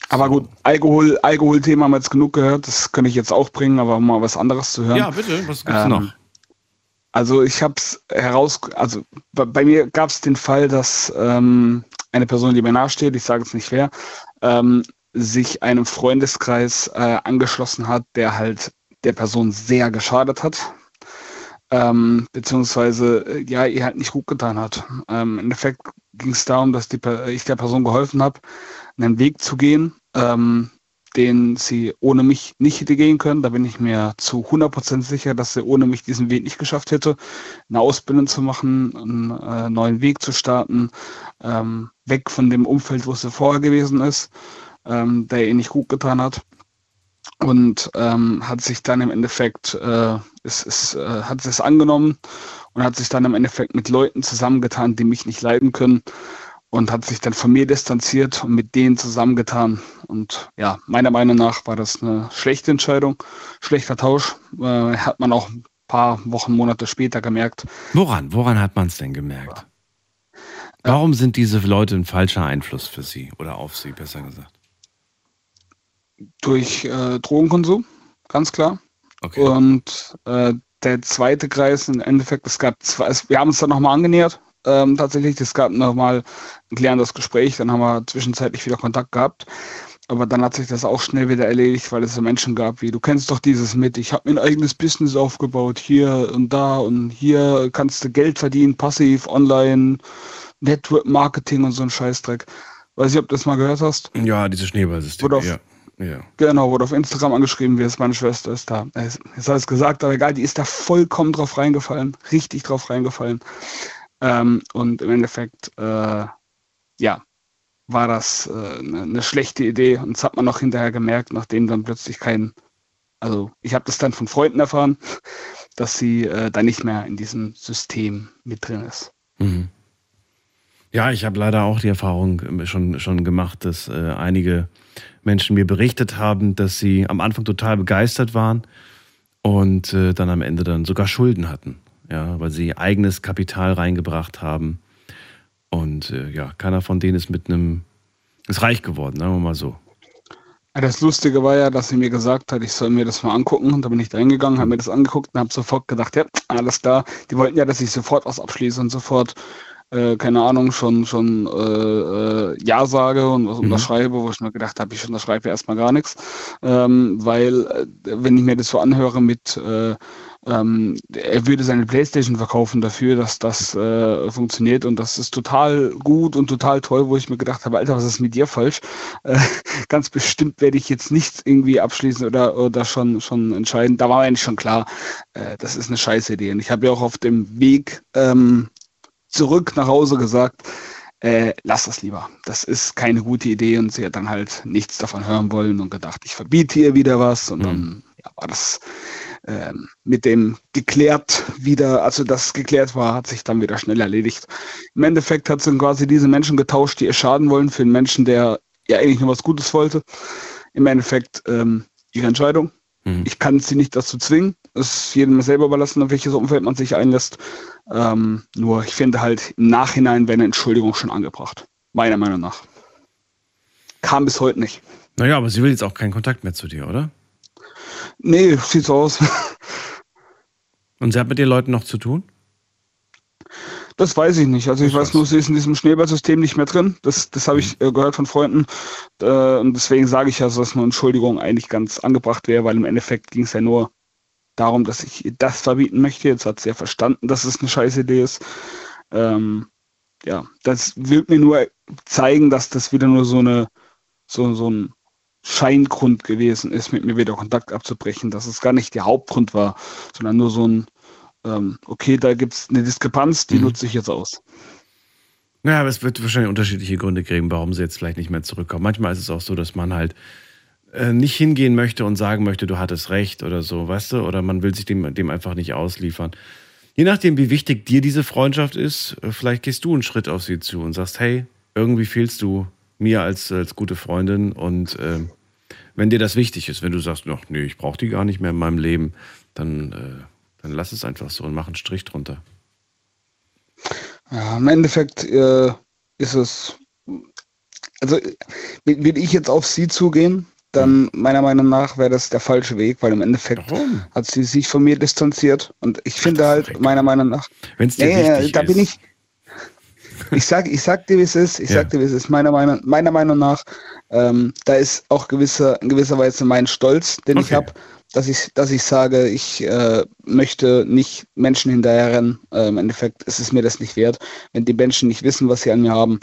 Aber gut, Alkohol, Alkoholthema haben wir jetzt genug gehört, das könnte ich jetzt auch bringen, aber um mal was anderes zu hören. Ja, bitte, was gibt's ähm, noch? Also ich habe es heraus, also bei, bei mir gab es den Fall, dass ähm, eine Person, die mir nahesteht, ich sage jetzt nicht wer, ähm, sich einem Freundeskreis äh, angeschlossen hat, der halt der Person sehr geschadet hat. Ähm, beziehungsweise äh, ja, ihr halt nicht gut getan hat. Ähm, Im Endeffekt ging es darum, dass die, ich der Person geholfen habe, einen Weg zu gehen, ähm, den sie ohne mich nicht hätte gehen können. Da bin ich mir zu 100% sicher, dass sie ohne mich diesen Weg nicht geschafft hätte, eine Ausbildung zu machen, einen äh, neuen Weg zu starten, ähm, weg von dem Umfeld, wo sie vorher gewesen ist, ähm, der ihr nicht gut getan hat. Und ähm, hat sich dann im Endeffekt, äh, ist, ist, äh, hat es angenommen und hat sich dann im Endeffekt mit Leuten zusammengetan, die mich nicht leiden können und hat sich dann von mir distanziert und mit denen zusammengetan. Und ja, meiner Meinung nach war das eine schlechte Entscheidung, schlechter Tausch. Äh, hat man auch ein paar Wochen, Monate später gemerkt. Woran? Woran hat man es denn gemerkt? Warum sind diese Leute ein falscher Einfluss für Sie oder auf Sie, besser gesagt? Durch äh, Drogenkonsum, ganz klar. Okay. Und äh, der zweite Kreis, im Endeffekt, es gab zwei, wir haben uns dann nochmal angenähert, ähm, tatsächlich. Es gab nochmal ein klärendes Gespräch, dann haben wir zwischenzeitlich wieder Kontakt gehabt. Aber dann hat sich das auch schnell wieder erledigt, weil es so Menschen gab wie, du kennst doch dieses mit, ich habe mir ein eigenes Business aufgebaut, hier und da und hier kannst du Geld verdienen, passiv, online, Network Marketing und so ein Scheißdreck. Weiß ich, ob du das mal gehört hast? Ja, diese Schneeballsysteme, ja. Ja. Genau, wurde auf Instagram angeschrieben, wie es meine Schwester ist da. Jetzt hat es gesagt, aber egal, die ist da vollkommen drauf reingefallen, richtig drauf reingefallen. Ähm, und im Endeffekt, äh, ja, war das äh, eine, eine schlechte Idee. Und das hat man auch hinterher gemerkt, nachdem dann plötzlich kein, also ich habe das dann von Freunden erfahren, dass sie äh, da nicht mehr in diesem System mit drin ist. Mhm. Ja, ich habe leider auch die Erfahrung schon, schon gemacht, dass äh, einige Menschen mir berichtet haben, dass sie am Anfang total begeistert waren und äh, dann am Ende dann sogar Schulden hatten ja, weil sie eigenes Kapital reingebracht haben. Und äh, ja, keiner von denen ist mit einem, ist reich geworden, sagen wir mal so. Das Lustige war ja, dass sie mir gesagt hat, ich soll mir das mal angucken. Und da bin ich da hingegangen, habe mir das angeguckt und habe sofort gedacht, ja, alles klar. Die wollten ja, dass ich sofort was abschließe und sofort, äh, keine Ahnung, schon, schon äh, äh, Ja sage und was mhm. unterschreibe, wo ich mir gedacht habe, ich unterschreibe erstmal gar nichts. Ähm, weil, äh, wenn ich mir das so anhöre mit äh, ähm, er würde seine Playstation verkaufen dafür, dass das äh, funktioniert und das ist total gut und total toll, wo ich mir gedacht habe, Alter, was ist mit dir falsch? Äh, ganz bestimmt werde ich jetzt nichts irgendwie abschließen oder, oder schon, schon entscheiden. Da war eigentlich schon klar, äh, das ist eine scheiß Idee. Und ich habe ja auch auf dem Weg ähm, zurück nach Hause gesagt, äh, lass das lieber. Das ist keine gute Idee und sie hat dann halt nichts davon hören wollen und gedacht, ich verbiete ihr wieder was und mhm. dann ja, war das ähm, mit dem geklärt wieder, also das geklärt war, hat sich dann wieder schnell erledigt. Im Endeffekt hat sie quasi diese Menschen getauscht, die ihr schaden wollen, für einen Menschen, der ja eigentlich nur was Gutes wollte. Im Endeffekt ähm, ihre Entscheidung. Mhm. Ich kann sie nicht dazu zwingen. Es ist jedem selber überlassen, auf welches Umfeld man sich einlässt. Ähm, nur ich finde halt im Nachhinein wäre eine Entschuldigung schon angebracht. Meiner Meinung nach. Kam bis heute nicht. Naja, aber sie will jetzt auch keinen Kontakt mehr zu dir, oder? Nee, sieht so aus. Und sie hat mit den Leuten noch zu tun? Das weiß ich nicht. Also ich, ich weiß, nur, sie ist in diesem Schneeballsystem nicht mehr drin. Das, das habe ich mhm. äh, gehört von Freunden. Äh, und deswegen sage ich ja, dass eine Entschuldigung eigentlich ganz angebracht wäre, weil im Endeffekt ging es ja nur darum, dass ich das verbieten möchte. Jetzt hat sie ja verstanden, dass es eine scheiß Idee ist. Ähm, ja, das will mir nur zeigen, dass das wieder nur so eine so, so ein Scheingrund gewesen ist, mit mir wieder Kontakt abzubrechen, dass es gar nicht der Hauptgrund war, sondern nur so ein, ähm, okay, da gibt es eine Diskrepanz, die mhm. nutze ich jetzt aus. Naja, aber es wird wahrscheinlich unterschiedliche Gründe geben, warum sie jetzt vielleicht nicht mehr zurückkommen. Manchmal ist es auch so, dass man halt äh, nicht hingehen möchte und sagen möchte, du hattest recht oder so, weißt du? Oder man will sich dem, dem einfach nicht ausliefern. Je nachdem, wie wichtig dir diese Freundschaft ist, äh, vielleicht gehst du einen Schritt auf sie zu und sagst, hey, irgendwie fehlst du mir als, als gute Freundin und äh, Wenn dir das wichtig ist, wenn du sagst, ach, nee, ich brauche die gar nicht mehr in meinem Leben, dann, äh, dann lass es einfach so und mach einen Strich drunter. Ja, im Endeffekt äh, ist es, also will ich jetzt auf sie zugehen, dann meiner Meinung nach wäre das der falsche Weg, weil im Endeffekt Warum? hat sie sich von mir distanziert und ich finde halt meiner Meinung nach, wenn es dir ja, ja, da bin ich, ich sag, ich sag dir, wie es ist, ich ja. sag dir, wie es ist, meiner Meinung, meiner Meinung nach, ähm, da ist auch gewisser, in gewisser Weise mein Stolz, den okay. ich habe, dass ich, dass ich sage, ich äh, möchte nicht Menschen hinterherrennen. Äh, Im Endeffekt ist es mir das nicht wert, wenn die Menschen nicht wissen, was sie an mir haben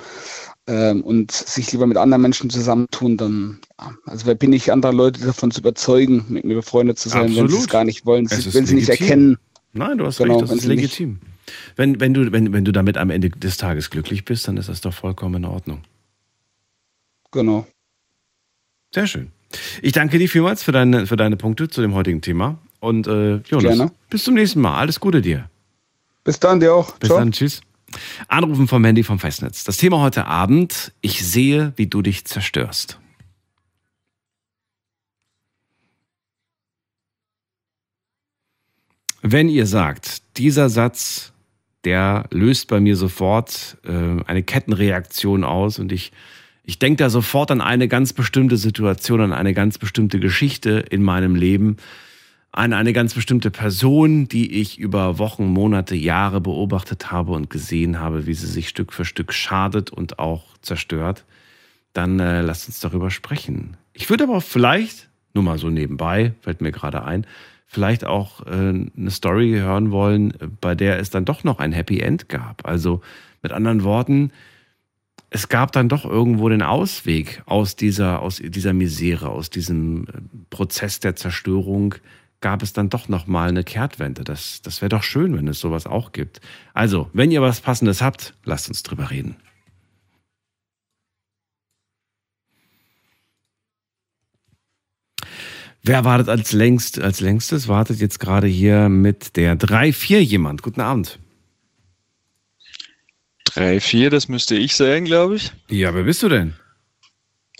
ähm, und sich lieber mit anderen Menschen zusammentun, dann, also wer bin ich, andere Leute davon zu überzeugen, mit mir befreundet zu sein, Absolut. wenn sie es gar nicht wollen, sie, wenn sie nicht erkennen. Nein, du hast genau, recht, das ist legitim. Wenn, wenn, du, wenn, wenn du damit am Ende des Tages glücklich bist, dann ist das doch vollkommen in Ordnung. Genau. Sehr schön. Ich danke dir vielmals für deine, für deine Punkte zu dem heutigen Thema. Und äh, Jonas, Gerne. bis zum nächsten Mal. Alles Gute dir. Bis dann, dir auch. Bis Ciao. dann, tschüss. Anrufen vom Handy vom Festnetz. Das Thema heute Abend, ich sehe, wie du dich zerstörst. Wenn ihr sagt, dieser Satz, der löst bei mir sofort äh, eine Kettenreaktion aus und ich, ich denke da sofort an eine ganz bestimmte Situation, an eine ganz bestimmte Geschichte in meinem Leben, an eine ganz bestimmte Person, die ich über Wochen, Monate, Jahre beobachtet habe und gesehen habe, wie sie sich Stück für Stück schadet und auch zerstört, dann äh, lasst uns darüber sprechen. Ich würde aber vielleicht, nur mal so nebenbei, fällt mir gerade ein, vielleicht auch äh, eine Story hören wollen, bei der es dann doch noch ein Happy End gab. Also mit anderen Worten, es gab dann doch irgendwo den Ausweg aus dieser, aus dieser Misere, aus diesem äh, Prozess der Zerstörung, gab es dann doch noch mal eine Kehrtwende. Das, das wäre doch schön, wenn es sowas auch gibt. Also, wenn ihr was Passendes habt, lasst uns drüber reden. Wer wartet als längst, als längstes? Wartet jetzt gerade hier mit der 3-4 jemand. Guten Abend. 3-4, das müsste ich sein, glaube ich. Ja, wer bist du denn?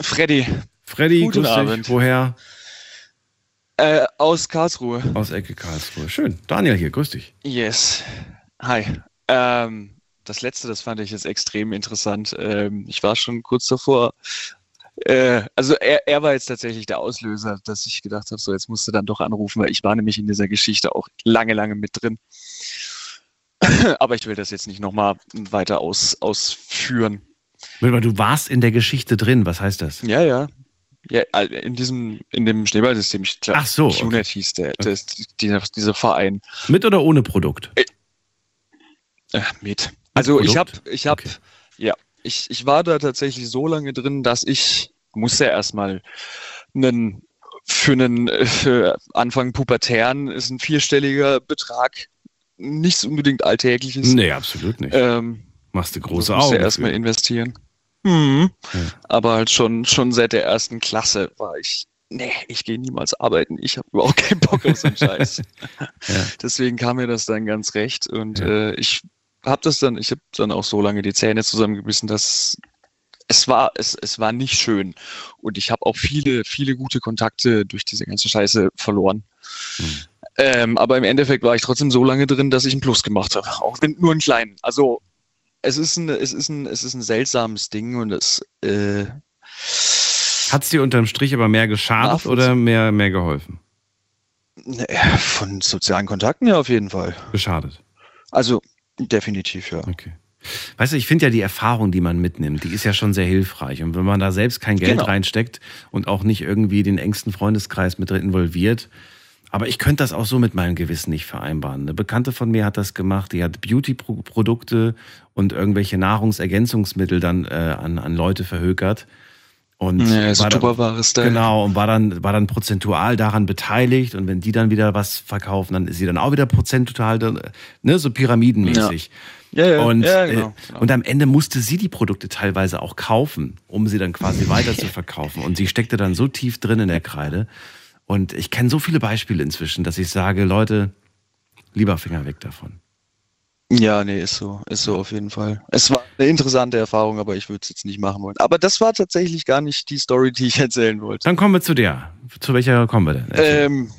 Freddy. Freddy, Guten Abend. Dich. Woher? Äh, aus Karlsruhe. Aus Ecke Karlsruhe. Schön. Daniel hier, grüß dich. Yes. Hi. Ähm, das letzte, das fand ich jetzt extrem interessant. Ähm, ich war schon kurz davor. Äh, also er, er war jetzt tatsächlich der Auslöser, dass ich gedacht habe, so jetzt musst du dann doch anrufen, weil ich war nämlich in dieser Geschichte auch lange, lange mit drin. Aber ich will das jetzt nicht nochmal weiter aus, ausführen. Du warst in der Geschichte drin, was heißt das? Ja, ja. Ja, in diesem, in dem Schneeballsystem, ich glaube, Ach so, okay. Hieß der, das, dieser, dieser Verein. Mit oder ohne Produkt? Äh, äh mit. Also Produkt? ich habe, ich habe, okay. ja, ich, ich war da tatsächlich so lange drin, dass ich musste erstmal einen für einen für Anfang pubertären ist ein vierstelliger Betrag nichts unbedingt alltägliches. Nee, absolut nicht. Ähm, Machst du große Augen. Musst erstmal investieren. Mhm. Ja. Aber halt schon, schon seit der ersten Klasse war ich, nee, ich gehe niemals arbeiten. Ich habe überhaupt keinen Bock auf so einen Scheiß. ja. Deswegen kam mir das dann ganz recht. Und ja. äh, ich habe das dann, ich habe dann auch so lange die Zähne zusammengebissen, dass es war, es, es war nicht schön. Und ich habe auch viele, viele gute Kontakte durch diese ganze Scheiße verloren. Mhm. Ähm, aber im Endeffekt war ich trotzdem so lange drin, dass ich einen Plus gemacht habe. Auch wenn nur einen kleinen. Also es ist ein, es ist ein, es ist ein seltsames Ding und es äh, hat es dir unterm Strich aber mehr geschadet oder mehr, mehr geholfen? Von sozialen Kontakten ja auf jeden Fall. Geschadet. Also definitiv ja. Okay. Weißt du, ich finde ja die Erfahrung, die man mitnimmt, die ist ja schon sehr hilfreich. Und wenn man da selbst kein Geld genau. reinsteckt und auch nicht irgendwie den engsten Freundeskreis mit involviert, aber ich könnte das auch so mit meinem Gewissen nicht vereinbaren. Eine Bekannte von mir hat das gemacht, die hat Beauty-Produkte und irgendwelche Nahrungsergänzungsmittel dann äh, an, an Leute verhökert. Und ja, so war dann, Genau, und war dann, war dann prozentual daran beteiligt. Und wenn die dann wieder was verkaufen, dann ist sie dann auch wieder prozentual, ne, so pyramidenmäßig. Ja. Ja, ja, und, ja, genau, äh, genau. und am Ende musste sie die Produkte teilweise auch kaufen, um sie dann quasi weiter zu verkaufen. Und sie steckte dann so tief drin in der Kreide. Und ich kenne so viele Beispiele inzwischen, dass ich sage, Leute, lieber Finger weg davon. Ja, nee, ist so, ist so auf jeden Fall. Es war eine interessante Erfahrung, aber ich würde es jetzt nicht machen wollen. Aber das war tatsächlich gar nicht die Story, die ich erzählen wollte. Dann kommen wir zu der. Zu welcher kommen wir denn? Ähm,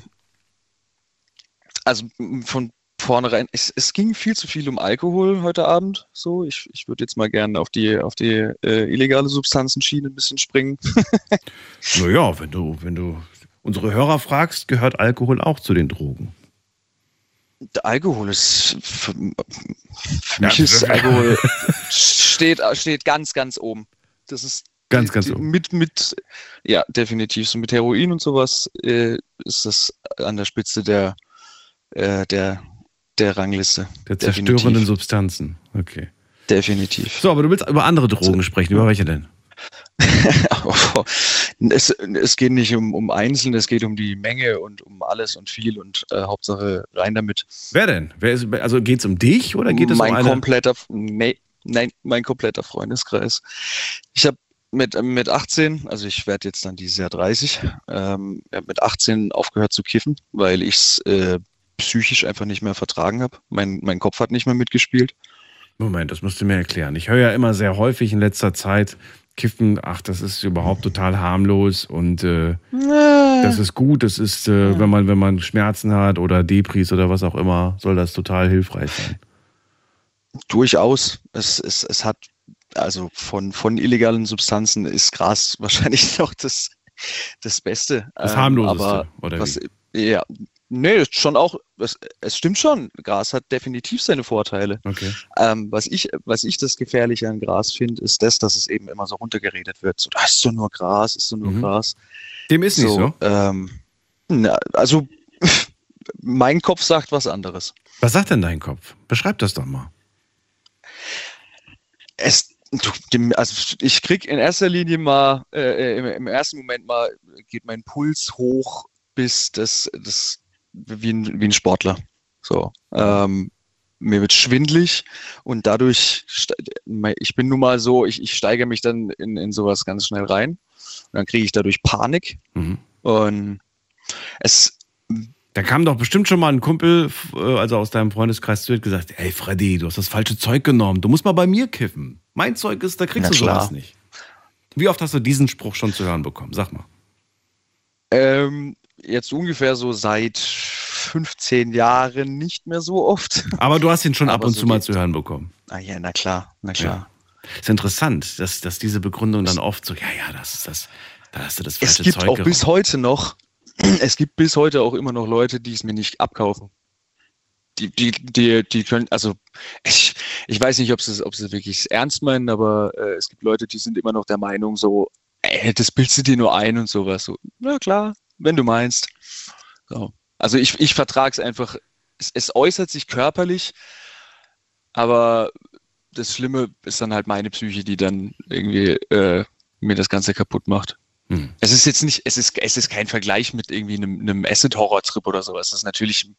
also von vornherein, es, es ging viel zu viel um Alkohol heute Abend. So, ich, ich würde jetzt mal gerne auf die, auf die äh, illegale Substanzenschiene ein bisschen springen. naja, wenn du, wenn du unsere Hörer fragst, gehört Alkohol auch zu den Drogen. Alkohol ist für, für mich ist Alkohol steht, steht ganz, ganz oben. Das ist ganz, ganz oben. Mit, mit, ja, definitiv. So mit Heroin und sowas äh, ist das an der Spitze der, äh, der, der Rangliste. Der zerstörenden definitiv. Substanzen. Okay. Definitiv. So, aber du willst über andere Drogen sprechen. Über welche denn? es, es, geht nicht um, um Einzelne, es geht um die Menge und um alles und viel und äh, Hauptsache rein damit. Wer denn? Wer ist, also geht es um dich oder geht es mein um eine? kompletter, nee, nein, mein kompletter Freundeskreis. Ich habe mit, mit 18, also ich werde jetzt dann dieses Jahr 30, ähm, mit 18 aufgehört zu kiffen, weil ich es äh, psychisch einfach nicht mehr vertragen habe. Mein, mein Kopf hat nicht mehr mitgespielt. Moment, das musst du mir erklären. Ich höre ja immer sehr häufig in letzter Zeit, Kiffen, ach, das ist überhaupt total harmlos und äh, das ist gut, das ist, äh, wenn man, wenn man Schmerzen hat oder Depris oder was auch immer, soll das total hilfreich sein. Durchaus. Es, es, es hat, also von, von illegalen Substanzen ist Gras wahrscheinlich noch das, das Beste. Das harmloseste, aber oder was, wie? Ja, Nee, schon auch, es, es stimmt schon. Gras hat definitiv seine Vorteile. Okay. Ähm, was, ich, was ich das Gefährliche an Gras finde, ist das, dass es eben immer so runtergeredet wird. So, das ist doch nur Gras, ist doch nur mhm. Gras. Dem ist so, nicht so. Ähm, na, also, mein Kopf sagt was anderes. Was sagt denn dein Kopf? Beschreib das doch mal. Es, also ich krieg in erster Linie mal, äh, im, im, ersten Moment mal geht mein Puls hoch, bis das, das wie ein, wie ein Sportler. So. Ähm, mir wird schwindlig und dadurch, ich bin nun mal so, ich, ich steige mich dann in, in sowas ganz schnell rein. Und dann kriege ich dadurch Panik. Mhm. Und es. Da kam doch bestimmt schon mal ein Kumpel, äh, also aus deinem Freundeskreis, zu dir gesagt: Ey, Freddy, du hast das falsche Zeug genommen. Du musst mal bei mir kiffen. Mein Zeug ist, da kriegst Na, du sowas nicht. Wie oft hast du diesen Spruch schon zu hören bekommen? Sag mal. Ähm, jetzt ungefähr so seit 15 Jahren nicht mehr so oft. Aber du hast ihn schon ab und so zu mal zu hören bekommen. Ah ja, na klar, na klar. Ja. Ist interessant, dass, dass diese Begründung dann oft so, ja, ja, das ist das, da hast du das falsche Es gibt Zeug auch geraubt. bis heute noch, es gibt bis heute auch immer noch Leute, die es mir nicht abkaufen. Die, die, die, die können, also ich, ich weiß nicht, ob sie, ob sie wirklich ernst meinen, aber äh, es gibt Leute, die sind immer noch der Meinung, so, ey, das bildest du dir nur ein und sowas. So, na klar, wenn du meinst. So. Also ich, ich vertrage es einfach. Es, äußert sich körperlich, aber das Schlimme ist dann halt meine Psyche, die dann irgendwie äh, mir das Ganze kaputt macht. Hm. Es ist jetzt nicht, es ist, es ist kein Vergleich mit irgendwie einem, einem Acid-Horror-Trip oder sowas. Das ist natürlich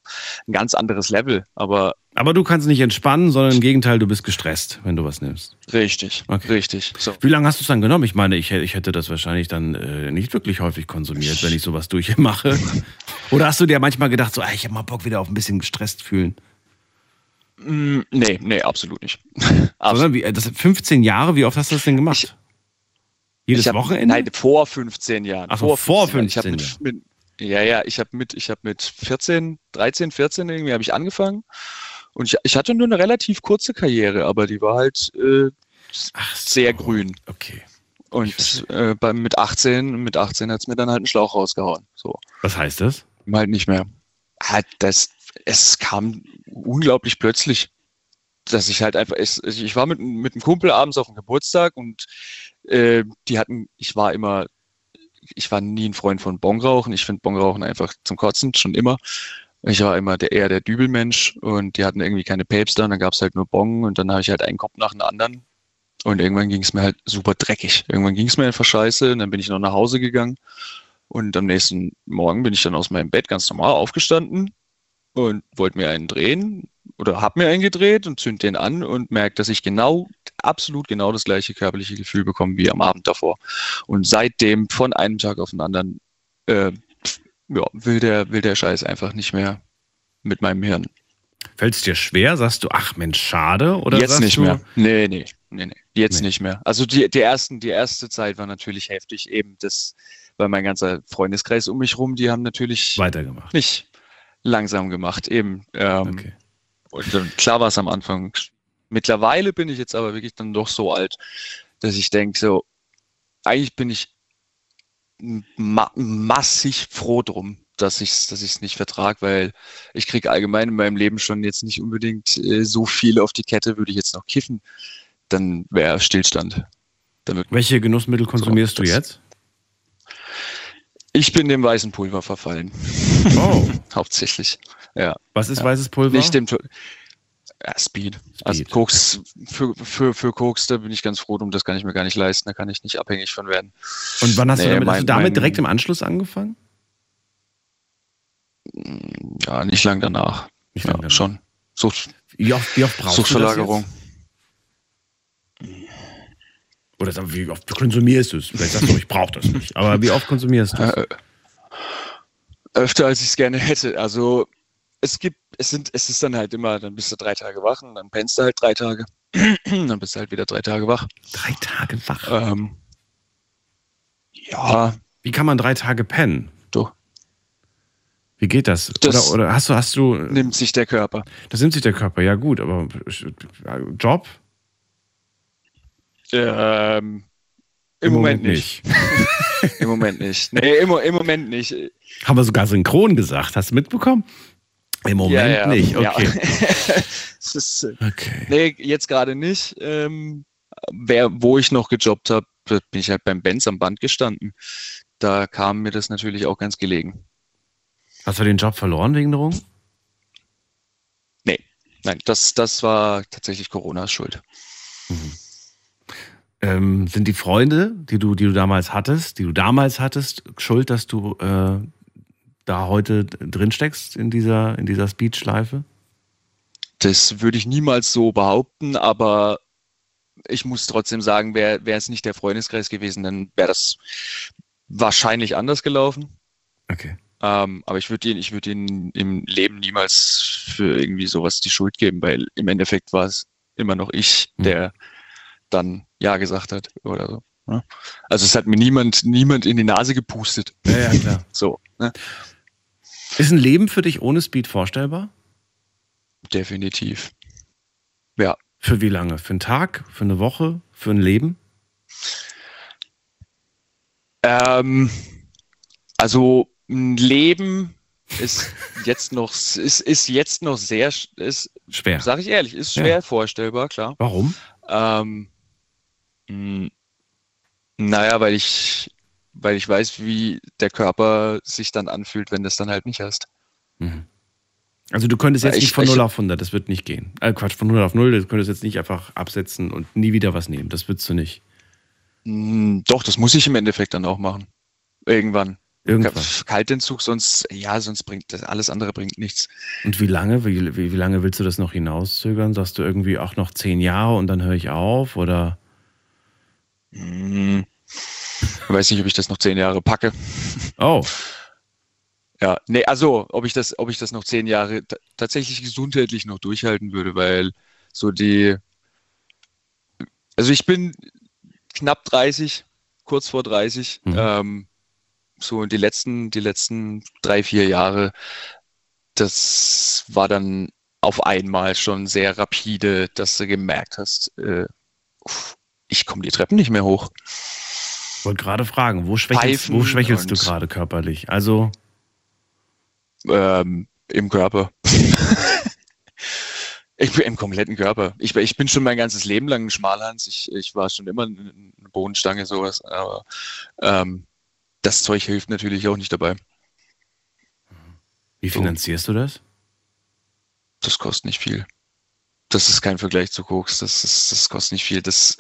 ein ganz anderes Level, aber. Aber du kannst nicht entspannen, sondern im Gegenteil, du bist gestresst, wenn du was nimmst. Richtig, okay. richtig. So. Wie lange hast du es dann genommen? Ich meine, ich, ich hätte das wahrscheinlich dann äh, nicht wirklich häufig konsumiert, wenn ich sowas durchmache. oder hast du dir manchmal gedacht, so, ah, ich habe mal Bock wieder auf ein bisschen gestresst fühlen? Mm, nee, nee, absolut nicht. absolut. Wie, das 15 Jahre, wie oft hast du das denn gemacht? Jedes hab, Wochenende? Nein, vor 15 Jahren. Ach, vor 15, vor 15 Jahren. Mit, mit, ja, ja, ich habe mit, ich habe mit 14, 13, 14 irgendwie habe ich angefangen. Und ich, ich hatte nur eine relativ kurze Karriere, aber die war halt äh, Ach so. sehr grün. Okay. Und äh, bei, mit 18, mit 18 hat es mir dann halt einen Schlauch rausgehauen. So. Was heißt das? Halt nicht mehr. Halt, das, es kam unglaublich plötzlich, dass ich halt einfach, ich, ich war mit, mit einem Kumpel abends auf dem Geburtstag und äh, die hatten, ich war immer, ich war nie ein Freund von Bongrauchen. Ich finde Bongrauchen einfach zum Kotzen, schon immer. Ich war immer der, eher der Dübelmensch und die hatten irgendwie keine Päpste und dann gab es halt nur Bong und dann habe ich halt einen Kopf nach dem anderen. Und irgendwann ging es mir halt super dreckig. Irgendwann ging es mir einfach scheiße und dann bin ich noch nach Hause gegangen. Und am nächsten Morgen bin ich dann aus meinem Bett ganz normal aufgestanden und wollte mir einen drehen oder habe mir einen gedreht und zünd den an und merke, dass ich genau, absolut genau das gleiche körperliche Gefühl bekomme wie am Abend davor. Und seitdem von einem Tag auf den anderen äh, ja, will, der, will der Scheiß einfach nicht mehr mit meinem Hirn. Fällt es dir schwer? Sagst du, ach Mensch, schade? Oder Jetzt nicht du, mehr. Nee, nee, nee, nee. Jetzt nee. nicht mehr. Also die, die, ersten, die erste Zeit war natürlich heftig, eben das, weil mein ganzer Freundeskreis um mich rum, die haben natürlich weitergemacht. Nicht langsam gemacht, eben. Ähm, okay. Und klar war es am Anfang. Mittlerweile bin ich jetzt aber wirklich dann doch so alt, dass ich denke, so, eigentlich bin ich ma massig froh drum, dass ich es dass nicht vertrage, weil ich kriege allgemein in meinem Leben schon jetzt nicht unbedingt äh, so viel auf die Kette, würde ich jetzt noch kiffen, dann wäre Stillstand. Welche Genussmittel konsumierst so, du jetzt? Ich bin dem weißen Pulver verfallen. Oh. Hauptsächlich. Ja. Was ist ja. weißes Pulver? Nicht dem ja, Speed. Speed. Also Koks, für, für, für Koks, da bin ich ganz froh drum, das kann ich mir gar nicht leisten, da kann ich nicht abhängig von werden. Und wann hast nee, du damit, mein, hast du damit mein, direkt im Anschluss angefangen? Ja, nicht lang danach. Nicht lang ja, danach. Schon. Sucht, wie oft, wie oft brauchst Suchtverlagerung. du das Oder wie oft konsumierst du es? Vielleicht sagst du, ich brauche das nicht. Aber wie oft konsumierst du es? Äh, öfter, als ich es gerne hätte. Also es gibt, es sind, es ist dann halt immer, dann bist du drei Tage wach und dann pennst du halt drei Tage. dann bist du halt wieder drei Tage wach. Drei Tage wach? Ähm, ja. Wie kann man drei Tage pennen? Du. Wie geht das? das oder, oder hast du, hast du. Nimmt sich der Körper. Das nimmt sich der Körper, ja gut, aber Job? Ähm, im, Im, Moment, Moment nicht. nicht. Im Moment nicht. Nee, im, im Moment nicht. Haben wir sogar synchron gesagt. Hast du mitbekommen? Im Moment ja, ja. nicht, okay. Ja. ist, okay. Nee, jetzt gerade nicht. Ähm, wer, wo ich noch gejobbt habe, bin ich halt beim Benz am Band gestanden. Da kam mir das natürlich auch ganz gelegen. Hast du den Job verloren wegen Drogen? Nee, nein, das, das war tatsächlich Coronas Schuld. Mhm. Ähm, sind die Freunde, die du, die du damals hattest, die du damals hattest, schuld, dass du äh, da heute drin steckst in dieser, in dieser Speed-Schleife? Das würde ich niemals so behaupten, aber ich muss trotzdem sagen, wäre es nicht der Freundeskreis gewesen, dann wäre das wahrscheinlich anders gelaufen. Okay. Ähm, aber ich würde ihn, ich würde ihn im Leben niemals für irgendwie sowas die Schuld geben, weil im Endeffekt war es immer noch ich, hm. der dann Ja gesagt hat oder so. Ne? Also es hat mir niemand, niemand in die Nase gepustet. Ja, ja klar. So. Ne? Ist ein Leben für dich ohne Speed vorstellbar? Definitiv. Ja. Für wie lange? Für einen Tag? Für eine Woche? Für ein Leben? Ähm, also ein Leben ist jetzt noch ist, ist jetzt noch sehr ist schwer. Sag ich ehrlich, ist schwer ja. vorstellbar, klar. Warum? Ähm, mh, naja, weil ich weil ich weiß, wie der Körper sich dann anfühlt, wenn du es dann halt nicht hast. Mhm. Also du könntest jetzt ich, nicht von 0 auf 100, das wird nicht gehen. Äh, Quatsch, von 0 auf 0, du könntest jetzt nicht einfach absetzen und nie wieder was nehmen, das würdest du nicht. Hm, doch, das muss ich im Endeffekt dann auch machen. Irgendwann. Irgendwann. Kaltentzug, sonst, ja, sonst bringt das, alles andere bringt nichts. Und wie lange, wie, wie, wie lange willst du das noch hinauszögern? Sagst du irgendwie auch noch zehn Jahre und dann höre ich auf oder? Hm, ich weiß nicht, ob ich das noch zehn Jahre packe. Oh. Ja, nee, also ob ich das, ob ich das noch zehn Jahre tatsächlich gesundheitlich noch durchhalten würde, weil so die, also ich bin knapp 30, kurz vor 30, mhm. ähm, so die letzten, die letzten drei, vier Jahre, das war dann auf einmal schon sehr rapide, dass du gemerkt hast, äh, ich komme die Treppen nicht mehr hoch. Ich wollte gerade fragen, wo schwächelst, wo schwächelst du gerade körperlich? Also ähm, im Körper. ich bin im kompletten Körper. Ich, ich, bin schon mein ganzes Leben lang ein Schmalhans. Ich, ich war schon immer eine Bodenstange, sowas. Aber ähm, das Zeug hilft natürlich auch nicht dabei. Wie finanzierst so. du das? Das kostet nicht viel das ist kein Vergleich zu Koks, das, ist, das kostet nicht viel. Das,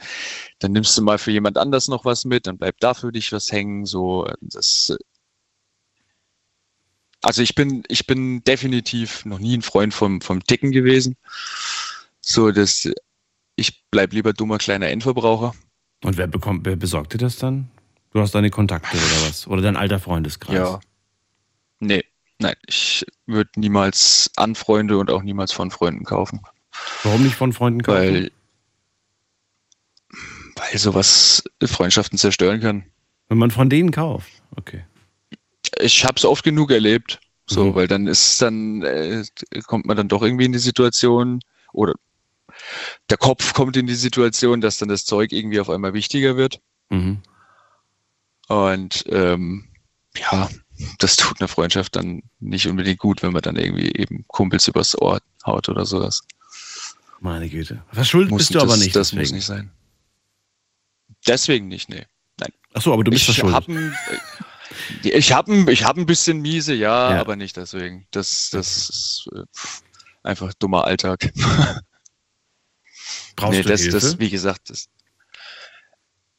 dann nimmst du mal für jemand anders noch was mit, dann bleibt da für dich was hängen. So, das, also ich bin, ich bin definitiv noch nie ein Freund vom, vom Ticken gewesen. So, das, ich bleib lieber dummer kleiner Endverbraucher. Und wer bekommt, wer besorgt dir das dann? Du hast deine Kontakte oder was? Oder dein alter Freundeskreis? Ja. Nee, Nein, ich würde niemals an Freunde und auch niemals von Freunden kaufen. Warum nicht von Freunden kaufen? Weil, weil sowas Freundschaften zerstören kann. Wenn man von denen kauft, okay. Ich habe es oft genug erlebt, so, mhm. weil dann ist dann äh, kommt man dann doch irgendwie in die Situation oder der Kopf kommt in die Situation, dass dann das Zeug irgendwie auf einmal wichtiger wird. Mhm. Und ähm, ja, das tut einer Freundschaft dann nicht unbedingt gut, wenn man dann irgendwie eben Kumpels übers Ohr haut oder sowas. Meine Güte. Verschuldet muss, bist du aber nicht. Das deswegen. muss nicht sein. Deswegen nicht, nee. Nein. Achso, aber du bist ich verschuldet. Hab ein, äh, ich habe ein, hab ein bisschen miese, ja, ja, aber nicht deswegen. Das, das ist äh, einfach dummer Alltag. Brauchst nee, du das, Hilfe? das, wie gesagt, das.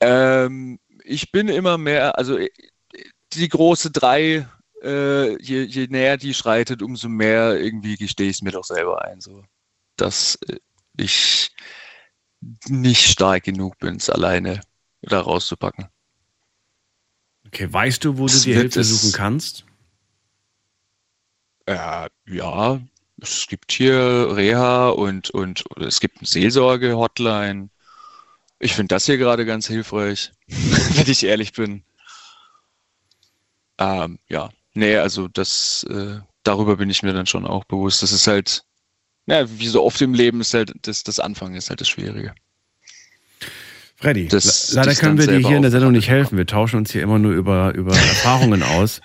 Ähm, ich bin immer mehr, also äh, die große drei, äh, je, je näher die schreitet, umso mehr irgendwie gestehe ich es mir doch selber ein, so dass äh, ich nicht stark genug bin, es alleine da rauszupacken. Okay, weißt du, wo du die Hilfe suchen kannst? Äh, ja, es gibt hier Reha und, und es gibt eine Seelsorge-Hotline. Ich finde das hier gerade ganz hilfreich, wenn ich ehrlich bin. Ähm, ja, nee, also das, äh, darüber bin ich mir dann schon auch bewusst. Das ist halt, ja, wie so oft im Leben ist halt, das, das Anfangen ist halt das Schwierige. Freddy, das, leider können wir dir hier in der Sendung nicht helfen. Wir tauschen uns hier immer nur über, über Erfahrungen aus.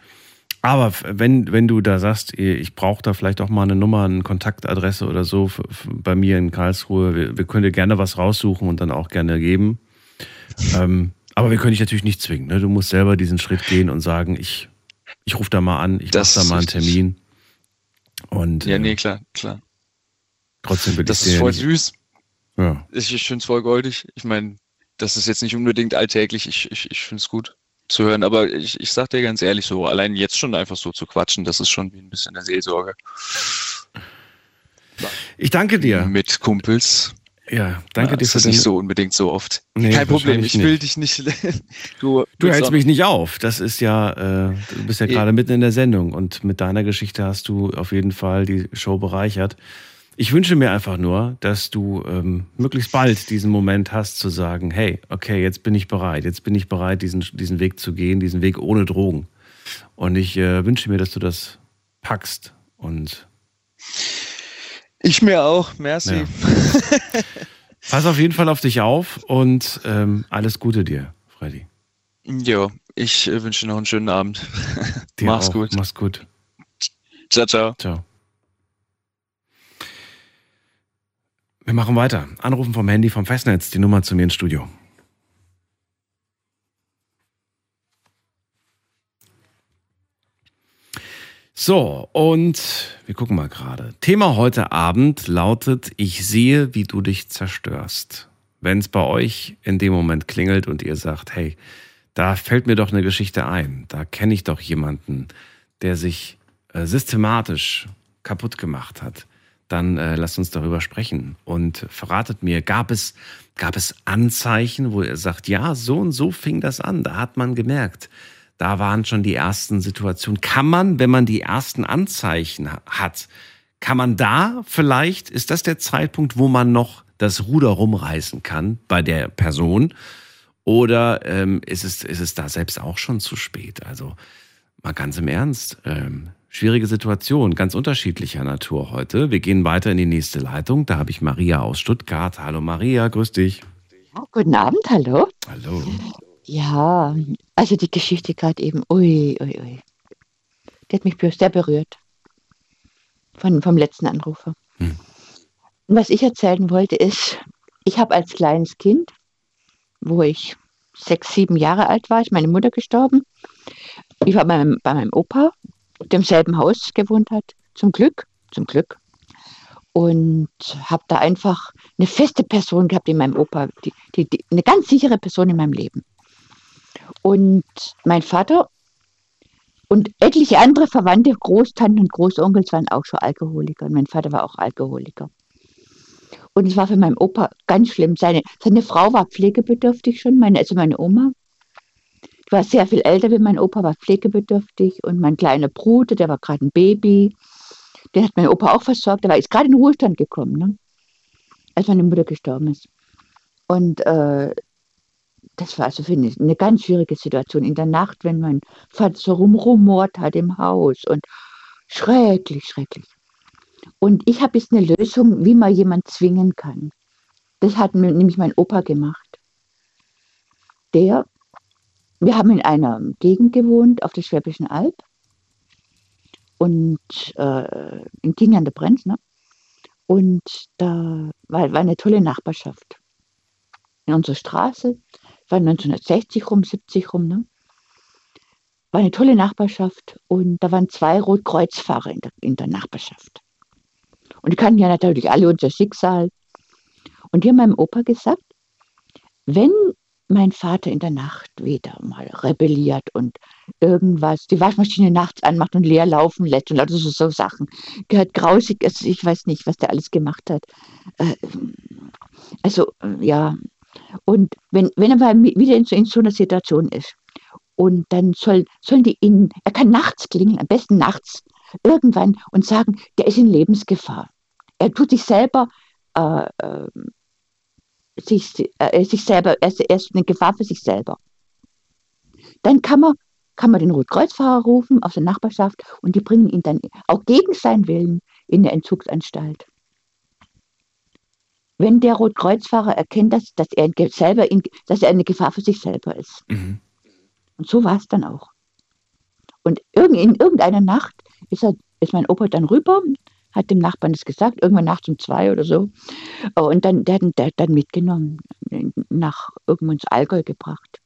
Aber wenn, wenn du da sagst, ich brauche da vielleicht auch mal eine Nummer, eine Kontaktadresse oder so bei mir in Karlsruhe, wir, wir können dir gerne was raussuchen und dann auch gerne geben. Ähm, aber wir können dich natürlich nicht zwingen. Ne? Du musst selber diesen Schritt gehen und sagen, ich, ich rufe da mal an, ich mache da mal einen Termin. Und, ja, nee, klar, klar. Trotzdem will das ich ist voll nicht. süß. Ja. Ich, ich finde es voll goldig. Ich meine, das ist jetzt nicht unbedingt alltäglich. Ich, ich, ich finde es gut zu hören. Aber ich, ich sag dir ganz ehrlich so, allein jetzt schon einfach so zu quatschen, das ist schon wie ein bisschen der Seelsorge. Ich danke dir. Mit Kumpels. Ja, danke ja, dir das für ist nicht so unbedingt so oft. Nee, Kein Problem, ich will nicht. dich nicht. du, du hältst mich nicht auf. Das ist ja, äh, du bist ja gerade mitten in der Sendung und mit deiner Geschichte hast du auf jeden Fall die Show bereichert. Ich wünsche mir einfach nur, dass du ähm, möglichst bald diesen Moment hast zu sagen, hey, okay, jetzt bin ich bereit, jetzt bin ich bereit, diesen, diesen Weg zu gehen, diesen Weg ohne Drogen. Und ich äh, wünsche mir, dass du das packst und ich mir auch, merci. Ja. Pass auf jeden Fall auf dich auf und ähm, alles Gute dir, Freddy. Jo, ich äh, wünsche noch einen schönen Abend. Dir Mach's auch. gut. Mach's gut. Ciao, ciao. Ciao. Wir machen weiter. Anrufen vom Handy vom Festnetz, die Nummer zu mir ins Studio. So, und wir gucken mal gerade. Thema heute Abend lautet, ich sehe, wie du dich zerstörst. Wenn es bei euch in dem Moment klingelt und ihr sagt, hey, da fällt mir doch eine Geschichte ein, da kenne ich doch jemanden, der sich äh, systematisch kaputt gemacht hat, dann äh, lasst uns darüber sprechen und verratet mir, gab es, gab es Anzeichen, wo ihr sagt, ja, so und so fing das an, da hat man gemerkt, da waren schon die ersten Situationen. Kann man, wenn man die ersten Anzeichen hat, kann man da vielleicht, ist das der Zeitpunkt, wo man noch das Ruder rumreißen kann bei der Person? Oder ähm, ist, es, ist es da selbst auch schon zu spät? Also mal ganz im Ernst. Ähm, schwierige Situation, ganz unterschiedlicher Natur heute. Wir gehen weiter in die nächste Leitung. Da habe ich Maria aus Stuttgart. Hallo Maria, grüß dich. Ja, guten Abend, hallo. Hallo. Ja, also die Geschichte gerade eben, ui, ui, ui. Die hat mich sehr berührt. Von, vom letzten Anrufer. Hm. Und was ich erzählen wollte ist, ich habe als kleines Kind, wo ich sechs, sieben Jahre alt war, ist meine Mutter gestorben. Ich war bei meinem, bei meinem Opa, demselben Haus gewohnt hat. Zum Glück, zum Glück. Und habe da einfach eine feste Person gehabt in meinem Opa, die, die, die, eine ganz sichere Person in meinem Leben. Und mein Vater und etliche andere Verwandte, Großtanten und Großonkels waren auch schon Alkoholiker. Und mein Vater war auch Alkoholiker. Und es war für meinen Opa ganz schlimm. Seine, seine Frau war pflegebedürftig schon, meine, also meine Oma. Ich war sehr viel älter wie mein Opa, war pflegebedürftig und mein kleiner Bruder, der war gerade ein Baby, den hat mein Opa auch versorgt, der war jetzt gerade in den Ruhestand gekommen, ne? als meine Mutter gestorben ist. Und äh, das war also für eine, eine, ganz schwierige Situation in der Nacht, wenn mein Vater so rumrumort hat im Haus und schrecklich, schrecklich. Und ich habe jetzt eine Lösung, wie man jemanden zwingen kann. Das hat nämlich mein Opa gemacht. Der, wir haben in einer Gegend gewohnt auf der Schwäbischen Alb und äh, in King an der Brenz, ne? Und da war, war eine tolle Nachbarschaft. In unserer Straße, war 1960 rum, 70 rum, ne? War eine tolle Nachbarschaft und da waren zwei Rotkreuzfahrer in der, in der Nachbarschaft. Und die kannten ja natürlich alle unser Schicksal. Und die haben meinem Opa gesagt, wenn mein Vater in der Nacht wieder mal rebelliert und irgendwas, die Waschmaschine nachts anmacht und leer laufen lässt und lauter so, Sachen. Gehört grausig, also ich weiß nicht, was der alles gemacht hat. Äh, also, ja. Und wenn, wenn er wieder in so, in so einer Situation ist, und dann soll, sollen die ihn, er kann nachts klingeln, am besten nachts, irgendwann und sagen, der ist in Lebensgefahr. Er tut sich selber, äh, äh, sich, äh, sich selber, er ist, er ist eine Gefahr für sich selber. Dann kann man, kann man den Rotkreuzfahrer rufen aus der Nachbarschaft und die bringen ihn dann auch gegen seinen Willen in eine Entzugsanstalt. Wenn der Rotkreuzfahrer erkennt, dass, dass, er, selber in, dass er eine Gefahr für sich selber ist. Mhm. Und so war es dann auch. Und in irgendeiner Nacht ist, er, ist mein Opa dann rüber, hat dem Nachbarn das gesagt, irgendwann nachts um zwei oder so. Und dann, der, der dann mitgenommen, nach irgendwo ins Allgäu gebracht.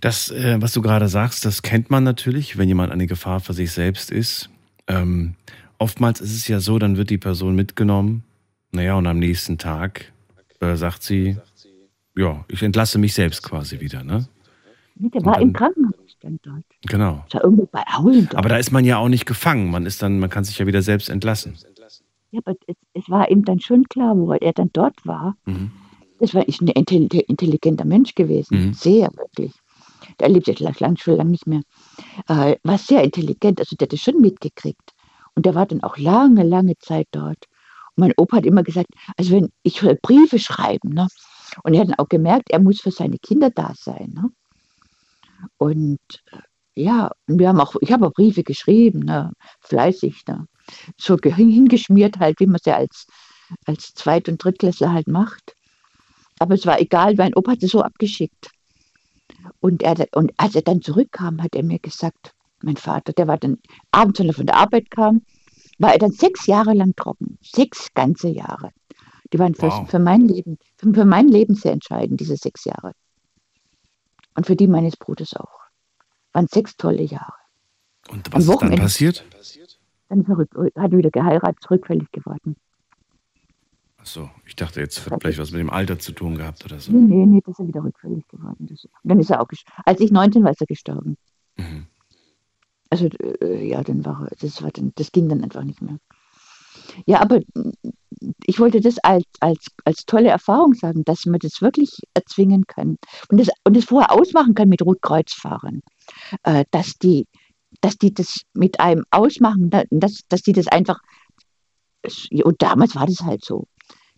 Das, äh, was du gerade sagst, das kennt man natürlich, wenn jemand eine Gefahr für sich selbst ist. Ähm, oftmals ist es ja so, dann wird die Person mitgenommen, naja, und am nächsten Tag äh, sagt sie, ja, ich entlasse mich selbst quasi wieder, ne? Der war dann, im Krankenhaus dann dort. Genau. War irgendwo bei Auen Aber da ist man ja auch nicht gefangen. Man ist dann, man kann sich ja wieder selbst entlassen. Ja, aber es, es war ihm dann schon klar, wo er dann dort war. Mhm. Das war ein intelligenter Mensch gewesen. Mhm. Sehr, wirklich. Der lebt jetzt lang, schon lange nicht mehr. Äh, war sehr intelligent, also der hat das schon mitgekriegt. Und der war dann auch lange, lange Zeit dort. Und mein Opa hat immer gesagt, also wenn ich soll Briefe schreiben, ne? Und er hat dann auch gemerkt, er muss für seine Kinder da sein. Ne? Und äh, ja, wir haben auch, ich habe auch Briefe geschrieben, ne, fleißig, ne, so hingeschmiert halt, wie man es ja als, als Zweit- und Drittklässler halt macht. Aber es war egal, mein Opa hat es so abgeschickt. Und, er, und als er dann zurückkam, hat er mir gesagt, mein Vater, der war dann abends, wenn er von der Arbeit kam, war er dann sechs Jahre lang trocken. Sechs ganze Jahre. Die waren für, wow. für mein Leben, für, für mein Leben sehr entscheidend, diese sechs Jahre. Und für die meines Bruders auch. Waren sechs tolle Jahre. Und was ist dann passiert? Dann ist er rück, hat er wieder geheiratet, rückfällig geworden. Achso, ich dachte, jetzt hat vielleicht was mit dem Alter zu tun gehabt oder so. Nee, nee, nee das ist er wieder rückfällig geworden. Das, dann ist er auch gestorben. Als ich 19 war, ist er gestorben. Mhm. Also, äh, ja, dann war das war dann, das ging dann einfach nicht mehr. Ja, aber ich wollte das als, als, als tolle Erfahrung sagen, dass man das wirklich erzwingen kann und das, und das vorher ausmachen kann mit Rotkreuzfahrern, äh, dass, die, dass die das mit einem ausmachen, dass, dass die das einfach, und damals war das halt so,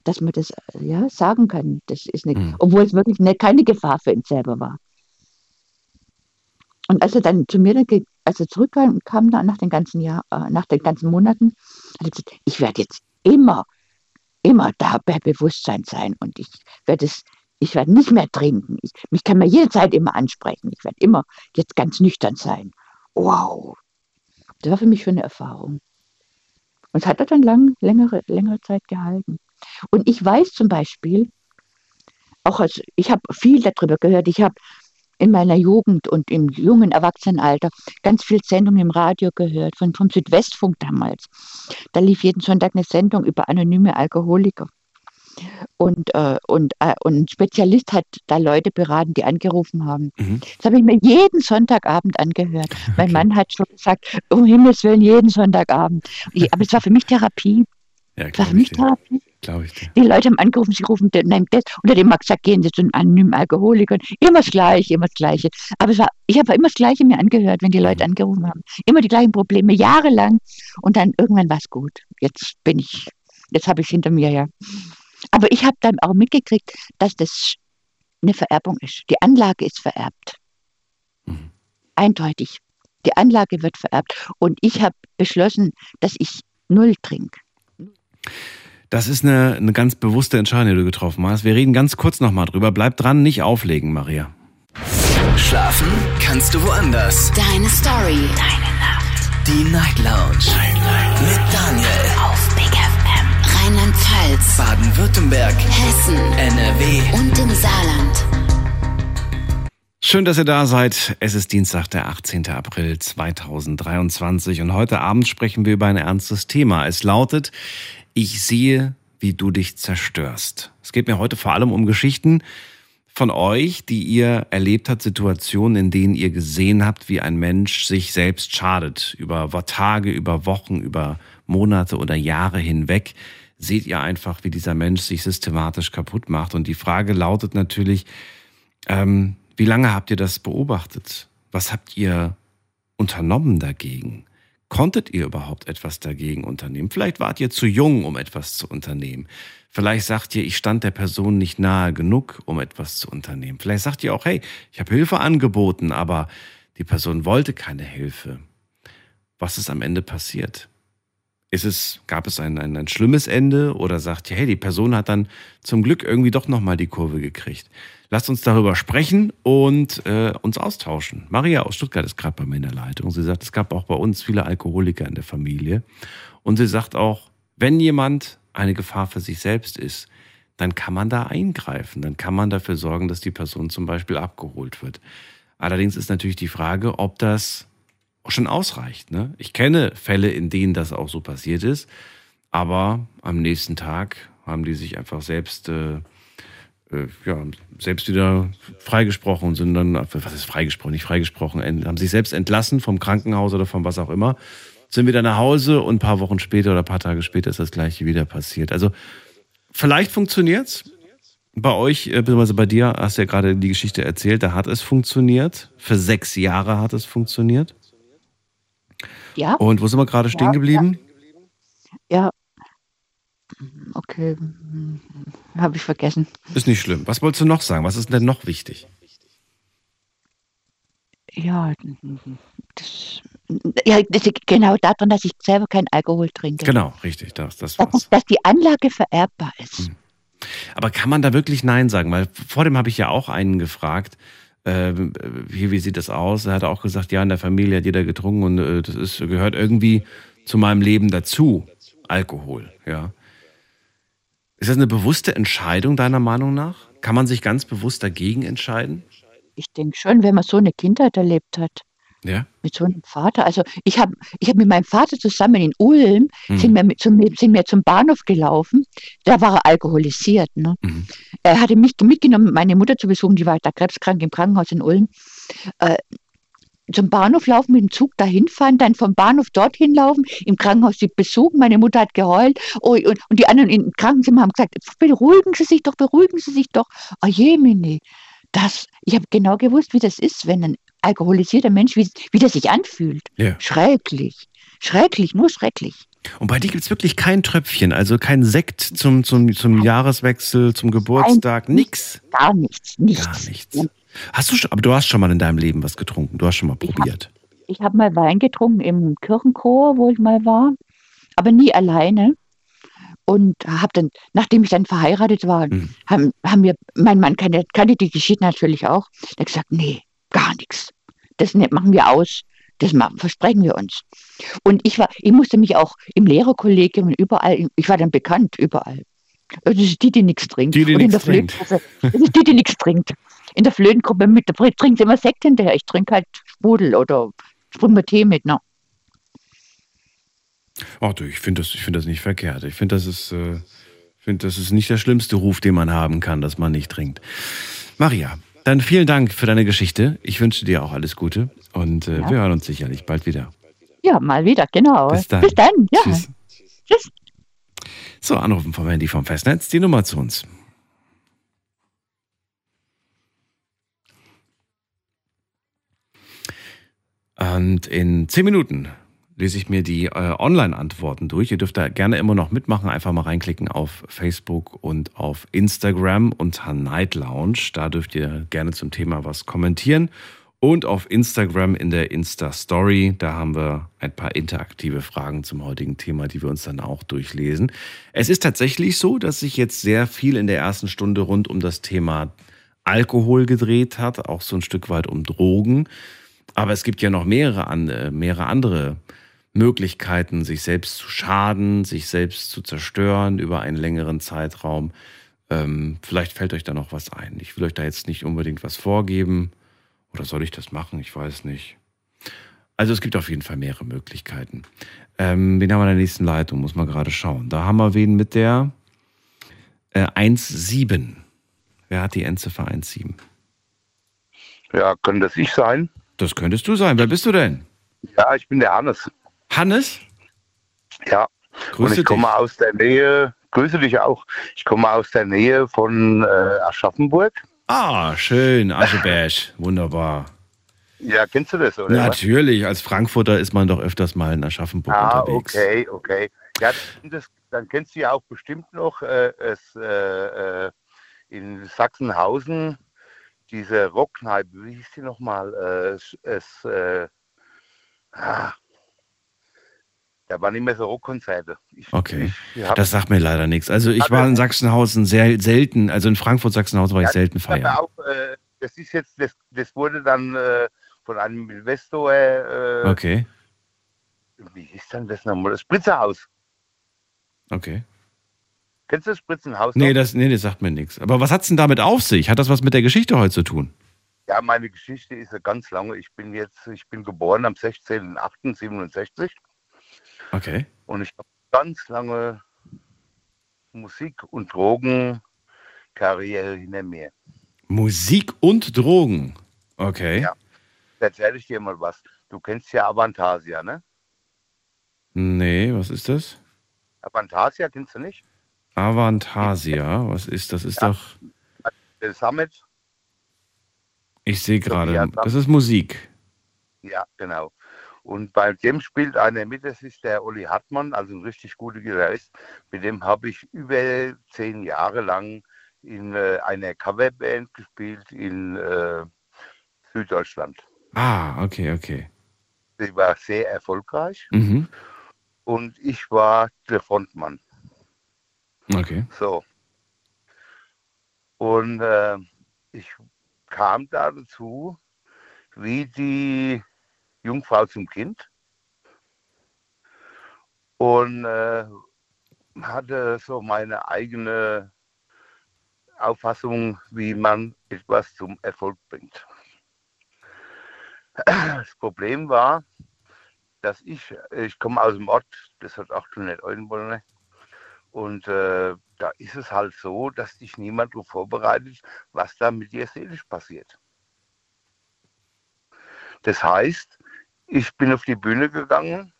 dass man das ja, sagen kann, das ist eine, mhm. obwohl es wirklich eine, keine Gefahr für ihn selber war. Und als er dann zu mir, als er zurückkam, kam dann nach den ganzen Jahr, äh, nach den ganzen Monaten, ich werde jetzt immer immer da bei Bewusstsein sein und ich werde es, ich werde nicht mehr trinken. Ich, mich kann man jederzeit immer ansprechen. Ich werde immer jetzt ganz nüchtern sein. Wow. Das war für mich schon eine Erfahrung. Und es hat dann lang, längere, längere Zeit gehalten. Und ich weiß zum Beispiel, auch als, ich habe viel darüber gehört, ich habe in meiner Jugend und im jungen Erwachsenenalter ganz viel Sendungen im Radio gehört, von, vom Südwestfunk damals. Da lief jeden Sonntag eine Sendung über anonyme Alkoholiker. Und, äh, und, äh, und ein Spezialist hat da Leute beraten, die angerufen haben. Mhm. Das habe ich mir jeden Sonntagabend angehört. Okay. Mein Mann hat schon gesagt, um Himmels Willen, jeden Sonntagabend. Ich, aber es war für mich Therapie. Ja, War für mich Therapie. Glaube ich dir. Die Leute haben angerufen, sie rufen den, nein, das, oder dem Max gesagt, gehen Sie zu einem anonymen Alkoholiker. Immer das Gleiche, immer das Gleiche. Aber es war, ich habe immer das Gleiche mir angehört, wenn die Leute Mhm. angerufen haben. Immer die gleichen Probleme, jahrelang. Und dann irgendwann war es gut. Jetzt bin ich, jetzt habe ich es hinter mir, ja. Aber ich habe dann auch mitgekriegt, dass das eine Vererbung ist. Die Anlage ist vererbt. Mhm. Eindeutig. Die Anlage wird vererbt. Und ich habe beschlossen, dass ich null trinke. Das ist eine, eine ganz bewusste Entscheidung, die du getroffen hast. Wir reden ganz kurz nochmal drüber. Bleib dran, nicht auflegen, Maria. Schlafen kannst du woanders. Deine Story. Deine Nacht. Die Night Lounge. Night, Night. Mit Daniel. Auf Big FM. Rheinland-Pfalz. Baden-Württemberg. Hessen. NRW. Und im Saarland. Schön, dass ihr da seid. Es ist Dienstag, der 18. April 2023 und heute Abend sprechen wir über ein ernstes Thema. Es lautet, ich sehe, wie du dich zerstörst. Es geht mir heute vor allem um Geschichten von euch, die ihr erlebt habt, Situationen, in denen ihr gesehen habt, wie ein Mensch sich selbst schadet. Über Tage, über Wochen, über Monate oder Jahre hinweg seht ihr einfach, wie dieser Mensch sich systematisch kaputt macht. Und die Frage lautet natürlich, ähm, wie lange habt ihr das beobachtet? Was habt ihr unternommen dagegen? Konntet ihr überhaupt etwas dagegen unternehmen? Vielleicht wart ihr zu jung, um etwas zu unternehmen. Vielleicht sagt ihr, ich stand der Person nicht nahe genug, um etwas zu unternehmen. Vielleicht sagt ihr auch, hey, ich habe Hilfe angeboten, aber die Person wollte keine Hilfe. Was ist am Ende passiert? Ist es, gab es ein, ein, ein schlimmes Ende oder sagt ihr, hey, die Person hat dann zum Glück irgendwie doch nochmal die Kurve gekriegt? Lasst uns darüber sprechen und äh, uns austauschen. Maria aus Stuttgart ist gerade bei mir in der Leitung. Sie sagt, es gab auch bei uns viele Alkoholiker in der Familie. Und sie sagt auch, wenn jemand eine Gefahr für sich selbst ist, dann kann man da eingreifen. Dann kann man dafür sorgen, dass die Person zum Beispiel abgeholt wird. Allerdings ist natürlich die Frage, ob das schon ausreicht. Ne? Ich kenne Fälle, in denen das auch so passiert ist, aber am nächsten Tag haben die sich einfach selbst äh, ja, selbst wieder freigesprochen und sind dann, was ist freigesprochen, nicht freigesprochen, haben sich selbst entlassen vom Krankenhaus oder von was auch immer, sind wieder nach Hause und ein paar Wochen später oder ein paar Tage später ist das gleiche wieder passiert. Also vielleicht funktioniert's. Bei euch, äh, beziehungsweise bei dir, hast du ja gerade die Geschichte erzählt, da hat es funktioniert. Für sechs Jahre hat es funktioniert. Ja. Und wo sind wir gerade stehen Ja, geblieben? Ja. Okay. Habe ich vergessen. Ist nicht schlimm. Was wolltest du noch sagen? Was ist denn noch wichtig? Ja, das, ja, das liegt genau daran, dass ich selber keinen Alkohol trinke. Genau, richtig. Das, das Dass, dass die Anlage vererbbar ist. Aber kann man da wirklich Nein sagen? Weil vor dem habe ich ja auch einen gefragt, äh, wie, wie sieht das aus? Er hat auch gesagt, ja, in der Familie hat jeder getrunken und äh, das ist, gehört irgendwie zu meinem Leben dazu. Alkohol, ja. Ist das eine bewusste Entscheidung deiner Meinung nach? Kann man sich ganz bewusst dagegen entscheiden? Ich denke schon, wenn man so eine Kindheit erlebt hat, Ja. mit so einem Vater. Also ich habe ich hab mit meinem Vater zusammen in Ulm, Mhm. sind, wir mit zum, sind wir zum Bahnhof gelaufen. Da war er alkoholisiert. Ne? Mhm. Er hatte mich mitgenommen, meine Mutter zu besuchen, die war da krebskrank im Krankenhaus in Ulm. Äh, zum Bahnhof laufen, mit dem Zug dahin fahren, dann vom Bahnhof dorthin laufen, im Krankenhaus sie besuchen. Meine Mutter hat geheult oh, und, und die anderen im Krankenzimmer haben gesagt, beruhigen Sie sich doch, beruhigen Sie sich doch. Oh Jemini, das, ich habe genau gewusst, wie das ist, wenn ein alkoholisierter Mensch, wie, wie der sich anfühlt. Ja. Schrecklich, schrecklich, nur schrecklich. Und bei dir gibt es wirklich kein Tröpfchen, also kein Sekt zum, zum, zum Jahreswechsel, zum Geburtstag, nix. Gar nichts, nichts. Gar nichts. Hast du schon, aber du hast schon mal in deinem Leben was getrunken, du hast schon mal probiert. Ich habe mal Wein getrunken im Kirchenchor, wo ich mal war, aber nie alleine. Und habe dann, nachdem ich dann verheiratet war, Mhm. haben, haben wir, mein Mann kannte, kannte die Geschichte natürlich auch, der hat gesagt, nee, gar nichts. Das ne- machen wir aus. Das machen, versprechen wir uns. Und ich war, ich musste mich auch im Lehrerkollegium und überall, ich war dann bekannt, überall. Das ist die, die nichts trinkt. Die, die nichts der Flötengruppe, das ist die, die nichts trinkt. In der Flötengruppe mit, da trinkt sie immer Sekt hinterher. Ich trinke halt Sprudel oder Sprudel Tee mit, ne? Oh, du, ich finde das, ich finde das nicht verkehrt. Ich finde, das ist, äh, finde, das ist nicht der schlimmste Ruf, den man haben kann, dass man nicht trinkt. Maria, dann vielen Dank für deine Geschichte. Ich wünsche dir auch alles Gute und äh, Ja. wir hören uns sicherlich bald wieder. Ja, mal wieder, genau. Bis dann. Bis dann, ja. Tschüss. Tschüss. So, anrufen vom Handy vom Festnetz, die Nummer zu uns. Und in zehn Minuten lese ich mir die äh, Online-Antworten durch. Ihr dürft da gerne immer noch mitmachen. Einfach mal reinklicken auf Facebook und auf Instagram unter Night Lounge. Da dürft ihr gerne zum Thema was kommentieren. Und auf Instagram in der Insta-Story, da haben wir ein paar interaktive Fragen zum heutigen Thema, die wir uns dann auch durchlesen. Es ist tatsächlich so, dass sich jetzt sehr viel in der ersten Stunde rund um das Thema Alkohol gedreht hat, auch so ein Stück weit um Drogen. Aber es gibt ja noch mehrere, äh, mehrere andere Möglichkeiten, sich selbst zu schaden, sich selbst zu zerstören über einen längeren Zeitraum. Ähm, vielleicht fällt euch da noch was ein. Ich will euch da jetzt nicht unbedingt was vorgeben. Oder soll ich das machen? Ich weiß nicht. Also es gibt auf jeden Fall mehrere Möglichkeiten. Ähm, wen haben wir in der nächsten Leitung? Muss man gerade schauen. Da haben wir wen mit der äh, 1.7. Wer hat die Endziffer 1.7? Ja, könnte das ich sein? Das könntest du sein. Wer bist du denn? Ja, ich bin der Hannes. Hannes? Ja. Grüße und ich komme aus der Nähe, grüße dich auch. Ich komme aus der Nähe von äh, Aschaffenburg. Ah, schön, Ascheberg. Wunderbar. Ja, kennst du das, oder? Natürlich, als Frankfurter ist man doch öfters mal in Aschaffenburg ah, unterwegs. okay, okay. Ja, das, dann kennst du ja auch bestimmt noch äh, es, äh, äh in Sachsenhausen diese Rockkneipe, wie hieß die nochmal? Äh, es, äh, ah, da waren immer so Rockkonzerte. Ich, okay, ich das sagt mir leider nichts. Also ich war in Sachsenhausen sehr selten, also in Frankfurt Sachsenhausen war ich ja, selten feiern. Auch, äh, das ist jetzt, das, das wurde dann äh, von einem Investor. Äh, okay. Wie hieß denn das nochmal? Das Spritzerhaus. Okay. Kennst du das Spritzenhaus? Nee, das, nee, das sagt mir nichts. Aber was hat es denn damit auf sich? Hat das was mit der Geschichte heute zu tun? Ja, meine Geschichte ist ja ganz lange. Ich bin jetzt, ich bin geboren am 16.08.67. Okay. Und ich habe ganz lange Musik- und Drogenkarriere hinter mir. Musik und Drogen? Okay. Ja. Erzähle ich dir mal was. Du kennst ja Avantasia, ne? Nee, was ist das? Avantasia kennst du nicht? Avantasia, was ist das? Ist ja. doch. Der Summit. Ich sehe gerade, das ist Musik. Ja, genau. Und bei dem spielt einer mit, das ist der Olli Hartmann, also ein richtig guter Gitarrist. Mit dem habe ich über zehn Jahre lang in äh, einer Coverband gespielt in äh, Süddeutschland. Ah, okay, okay. Sie war sehr erfolgreich. Mhm. Und ich war der Frontmann. Okay. So. Und äh, ich kam da dazu, wie die Jungfrau zum Kind und äh, hatte so meine eigene Auffassung, wie man etwas zum Erfolg bringt. Das Problem war, dass ich, ich komme aus dem Ort, das hat 800 Einwohner, und äh, da ist es halt so, dass dich niemand darauf vorbereitet, was da mit dir seelisch passiert. Das heißt, ich bin auf die Bühne gegangen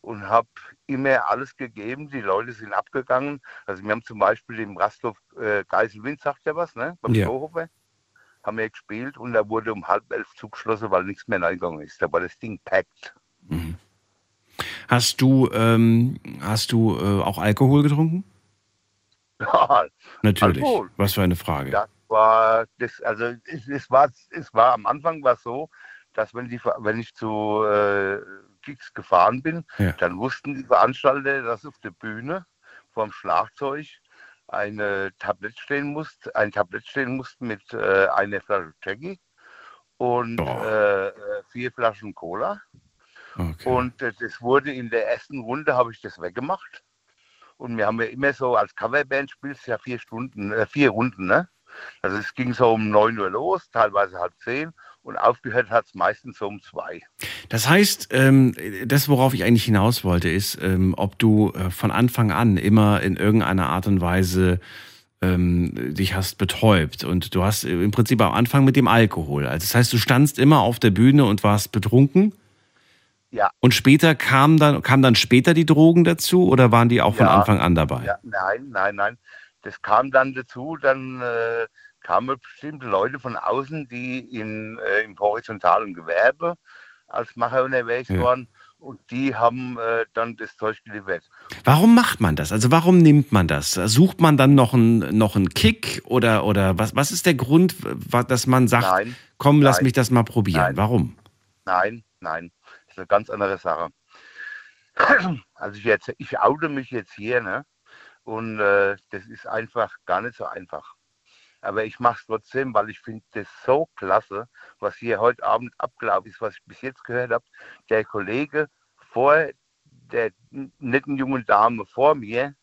und habe immer alles gegeben. Die Leute sind abgegangen. Also wir haben zum Beispiel im Rasthof äh, Geiselwind, sagt ja was, ne? Beim ja. Haben wir gespielt und da wurde um halb elf zugeschlossen, weil nichts mehr reingegangen ist. Da war das Ding packt. Mhm. Hast du, ähm, hast du äh, auch Alkohol getrunken? Ja, natürlich. Alkohol. Was für eine Frage. Das war, das, also es, es, war, es war am Anfang war so, dass wenn, die, wenn ich zu äh, Gigs gefahren bin, ja. dann wussten die Veranstalter, dass auf der Bühne vorm Schlagzeug eine Tablett stehen musste, ein Tablett stehen musste mit äh, einer Flasche Jackie und äh, vier Flaschen Cola. Okay. Und äh, das wurde in der ersten Runde, habe ich das weggemacht. Und wir haben ja immer so, als Coverband spielst du ja vier Stunden, äh, vier Runden, ne? Also es ging so um 9 Uhr los, teilweise halb zehn und aufgehört hat es meistens um zwei. Das heißt, ähm, das, worauf ich eigentlich hinaus wollte, ist, ähm, ob du äh, von Anfang an immer in irgendeiner Art und Weise ähm, dich hast betäubt und du hast im Prinzip am Anfang mit dem Alkohol. Also das heißt, du standst immer auf der Bühne und warst betrunken? Ja. Und später kam dann, kamen dann später die Drogen dazu oder waren die auch von Ja. Anfang an dabei? Ja, nein, nein, nein. Das kam dann dazu, dann äh, kamen bestimmte Leute von außen, die in, äh, im horizontalen Gewerbe als Macher unterwegs Ja. waren und die haben äh, dann das Zeug geliefert. Warum macht man das? Also warum nimmt man das? Sucht man dann noch einen, noch einen Kick oder, oder was, was ist der Grund, dass man sagt, Nein, komm, lass nein, mich das mal probieren? nein. Warum? Nein, nein, das ist eine ganz andere Sache. Also ich, jetzt, ich oute mich jetzt hier, ne? Und äh, das ist einfach gar nicht so einfach. Aber ich mache es trotzdem, weil ich finde das so klasse, was hier heute Abend abgelaufen ist, was ich bis jetzt gehört habe. Der Kollege vor der netten jungen Dame vor mir,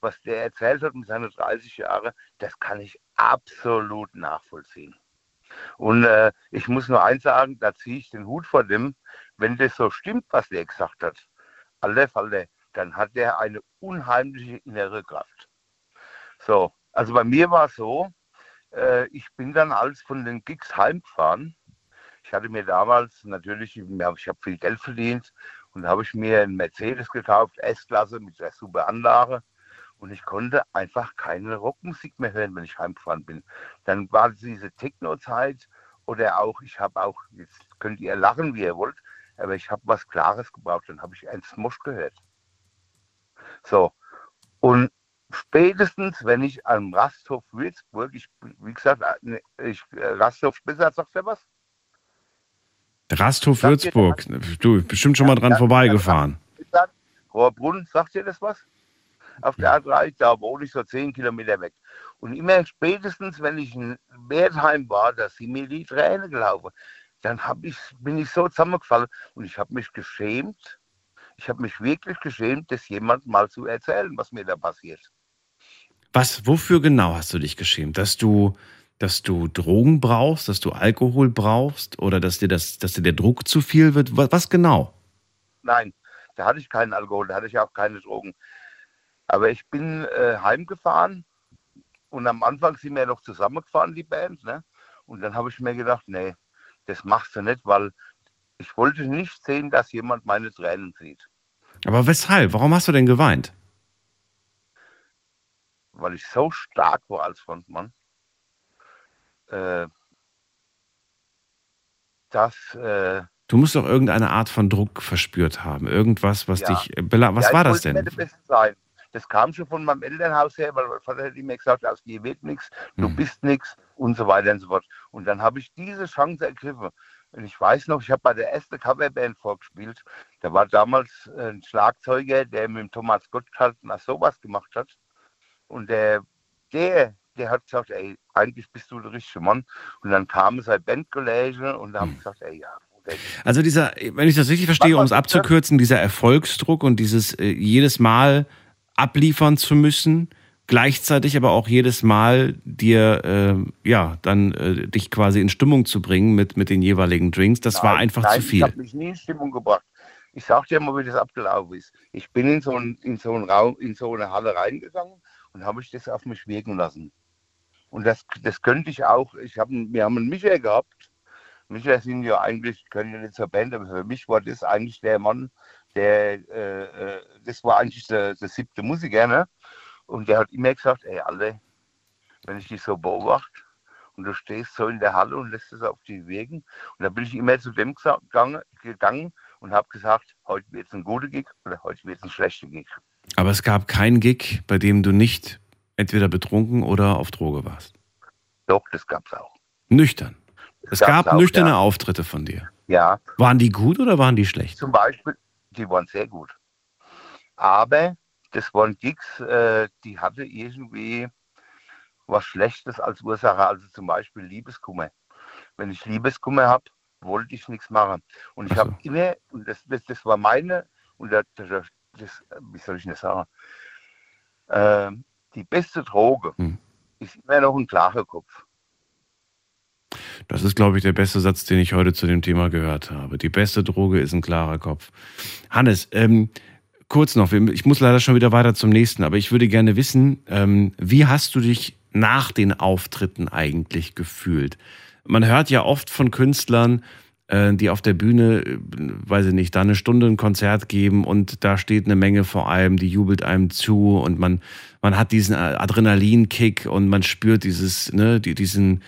was der erzählt hat mit seinen 30 Jahren, das kann ich absolut nachvollziehen. Und äh, ich muss nur eins sagen, da ziehe ich den Hut vor dem, wenn das so stimmt, was der gesagt hat, alle Falle, dann hat der eine unheimliche innere Kraft. So, also bei mir war es so, äh, ich bin dann als von den Gigs heimgefahren. Ich hatte mir damals natürlich, ich habe viel Geld verdient und habe ich mir einen Mercedes gekauft, S-Klasse mit der super Anlage. Und ich konnte einfach keine Rockmusik mehr hören, wenn ich heimgefahren bin. Dann war diese Techno-Zeit oder auch, ich habe auch, jetzt könnt ihr lachen, wie ihr wollt, aber ich habe was Klares gebraucht. Dann habe ich Ernst Mosch gehört. So, und spätestens, wenn ich am Rasthof Würzburg, ich, wie gesagt, äh, ich, äh, Rasthof Spessart, sagt ihr was? Rasthof Sagt Würzburg. Du, bestimmt schon mal dran Ja, vorbeigefahren. Spessart, Rohrbrunn, sagt ihr das was? Auf der A3, da wohne ich so zehn Kilometer weg. Und immer spätestens, wenn ich in Wertheim war, da sind mir die Tränen gelaufen. Dann ich, bin ich so zusammengefallen und ich habe mich geschämt. Ich habe mich wirklich geschämt, das jemand mal zu erzählen, was mir da passiert. Was, wofür genau hast du dich geschämt? Dass du, dass du Drogen brauchst, dass du Alkohol brauchst oder dass dir das, dass dir der Druck zu viel wird? Was, was genau? Nein, da hatte ich keinen Alkohol, da hatte ich auch keine Drogen. Aber ich bin äh, heimgefahren und am Anfang sind wir noch zusammengefahren, die Band. Ne? Und dann habe ich mir gedacht, nee, das machst du nicht, weil ich wollte nicht sehen, dass jemand meine Tränen sieht. Aber weshalb? Warum hast du denn geweint? Weil ich so stark war als Frontmann, äh, dass äh, Du musst doch irgendeine Art von Druck verspürt haben. Irgendwas, was Ja. dich. Was Ja, war das denn? Das kam schon von meinem Elternhaus her, weil mein Vater hat immer gesagt, aus dir wird nichts, du Hm. bist nichts und so weiter und so fort. Und dann habe ich diese Chance ergriffen. Und ich weiß noch, ich habe bei der ersten Coverband vorgespielt. Da war damals ein Schlagzeuger, der mit dem Thomas Gottschalk nach sowas gemacht hat. Und der, der, der hat gesagt, ey, eigentlich bist du der richtige Mann. Und dann kam sein Bandkollege und da haben gesagt, ey, ja, Also dieser, wenn ich das richtig verstehe, um es abzukürzen, dieser Erfolgsdruck und dieses äh, jedes Mal abliefern zu müssen, gleichzeitig aber auch jedes Mal dir, äh, ja, dann äh, dich quasi in Stimmung zu bringen mit, mit den jeweiligen Drinks, das war Nein, einfach nein, zu Ich viel. habe mich nie in Stimmung gebracht. Ich sag dir mal, wie das abgelaufen ist. Ich bin in so, ein, in so einen Raum, in so eine Halle reingegangen und habe ich das auf mich wirken lassen. Und das, das könnte ich auch. Ich hab, wir haben einen Michael gehabt. Michael sind ja eigentlich, können ja nicht zur Band, aber für mich war das eigentlich der Mann, der, äh, äh, das war eigentlich der, der siebte Musiker, ne? Und der hat immer gesagt, ey, alle, wenn ich dich so beobachte und du stehst so in der Halle und lässt es auf dich wirken. Und da bin ich immer zu dem gegangen und habe gesagt, heute wird es ein guter Gig oder heute wird es ein schlechter Gig. Aber es gab keinen Gig, bei dem du nicht entweder betrunken oder auf Droge warst. Doch, das gab es auch. Nüchtern. Es gab's gab auch, nüchterne ja. Auftritte von dir. Ja, Waren die gut oder waren die schlecht? zum Beispiel, die waren sehr gut. Aber das waren Gigs, äh, die hatte irgendwie was Schlechtes als Ursache, also zum Beispiel Liebeskummer. Wenn ich Liebeskummer habe, wollte ich nichts machen. Und ich habe immer, und das, das, das war meine, und das, das, das, wie soll ich das sagen, ähm, die beste Droge ist immer noch ein klarer Kopf. Das ist, glaube ich, der beste Satz, den ich heute zu dem Thema gehört habe. Die beste Droge ist ein klarer Kopf. Hannes, ähm, kurz noch, ich muss leider schon wieder weiter zum nächsten, aber ich würde gerne wissen, ähm, wie hast du dich nach den Auftritten eigentlich gefühlt? Man hört ja oft von Künstlern, äh, die auf der Bühne, äh, weiß ich nicht, da eine Stunde ein Konzert geben und da steht eine Menge vor allem, die jubelt einem zu und man, man hat diesen Adrenalinkick und man spürt dieses, ne, diesen,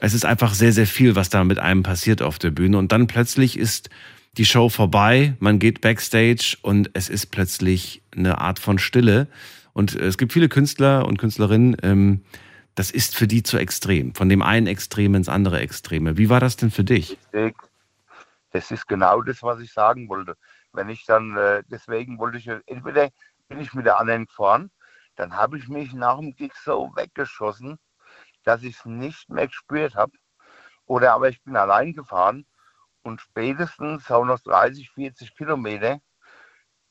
es ist einfach sehr, sehr viel, was da mit einem passiert auf der Bühne und dann plötzlich ist die Show vorbei, man geht backstage und es ist plötzlich eine Art von Stille und es gibt viele Künstler und Künstlerinnen, ähm, das ist für die zu extrem, von dem einen Extrem ins andere Extreme. Wie war das denn für dich? Das ist genau das, was ich sagen wollte. Wenn ich dann, äh, deswegen wollte ich, entweder bin ich mit der anderen gefahren, dann habe ich mich nach dem Gig so weggeschossen, dass ich es nicht mehr gespürt habe. Oder aber ich bin allein gefahren und spätestens auch noch 30, 40 Kilometer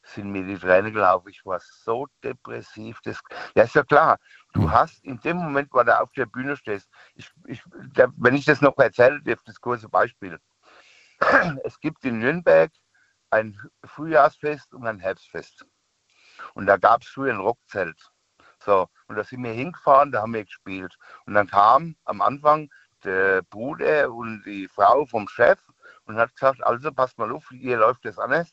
sind mir die Tränen gelaufen. Ich war so depressiv. Das, ja, ist ja klar. Du hm. hast in dem Moment, wo du auf der Bühne stehst, ich, ich, da, wenn ich das noch erzähle, das kurze Beispiel. Es gibt in Nürnberg ein Frühjahrsfest und ein Herbstfest. Und da gab es früher ein Rockzelt. So, und da sind wir hingefahren, da haben wir gespielt. Und dann kam am Anfang der Bruder und die Frau vom Chef und hat gesagt, also passt mal auf, hier läuft das anders.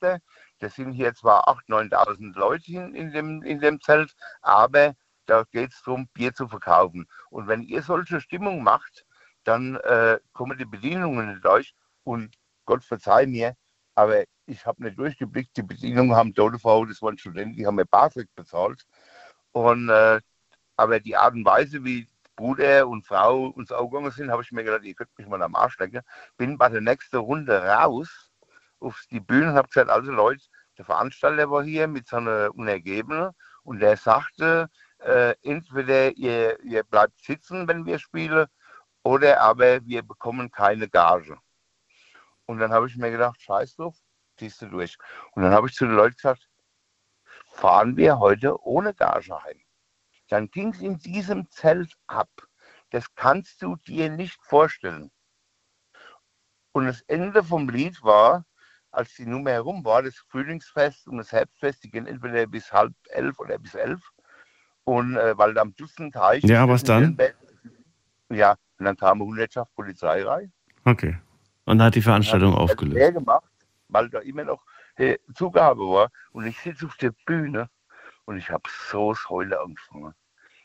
Das sind hier zwar 8.000, 9.000 Leute in, dem, in dem Zelt, aber da geht es darum, Bier zu verkaufen. Und wenn ihr solche Stimmung macht, dann äh, kommen die Bedienungen nicht durch. Und Gott verzeih mir, aber ich habe nicht durchgeblickt. Die Bedienungen haben Todefrau, das waren Studenten, die haben mir BAföG bezahlt. Und, äh, aber die Art und Weise, wie Bruder und Frau uns aufgegangen sind, habe ich mir gedacht, ihr könnt mich mal am Arsch lecken. Bin bei der nächsten Runde raus auf die Bühne und habe gesagt, also Leute, der Veranstalter war hier mit so einer und der sagte, äh, entweder ihr, ihr bleibt sitzen, wenn wir spielen, oder aber wir bekommen keine Gage. Und dann habe ich mir gedacht, scheiß drauf, ziehst du durch. Und dann habe ich zu den Leuten gesagt, fahren wir heute ohne Gage heim. Dann ging es in diesem Zelt ab. Das kannst du dir nicht vorstellen. Und das Ende vom Lied war, als die Nummer herum war, das Frühlingsfest und das Herbstfest, die gehen entweder bis halb elf oder bis elf. Und äh, weil am Dutzendteich. Ja, was dann? Ja, und dann kam Hundertschaft Polizei rein. Okay. Und hat die Veranstaltung aufgelöst. Mehr gemacht, weil da immer noch äh, Zugabe war. Und ich sitze auf der Bühne und ich habe so das Heulen angefangen.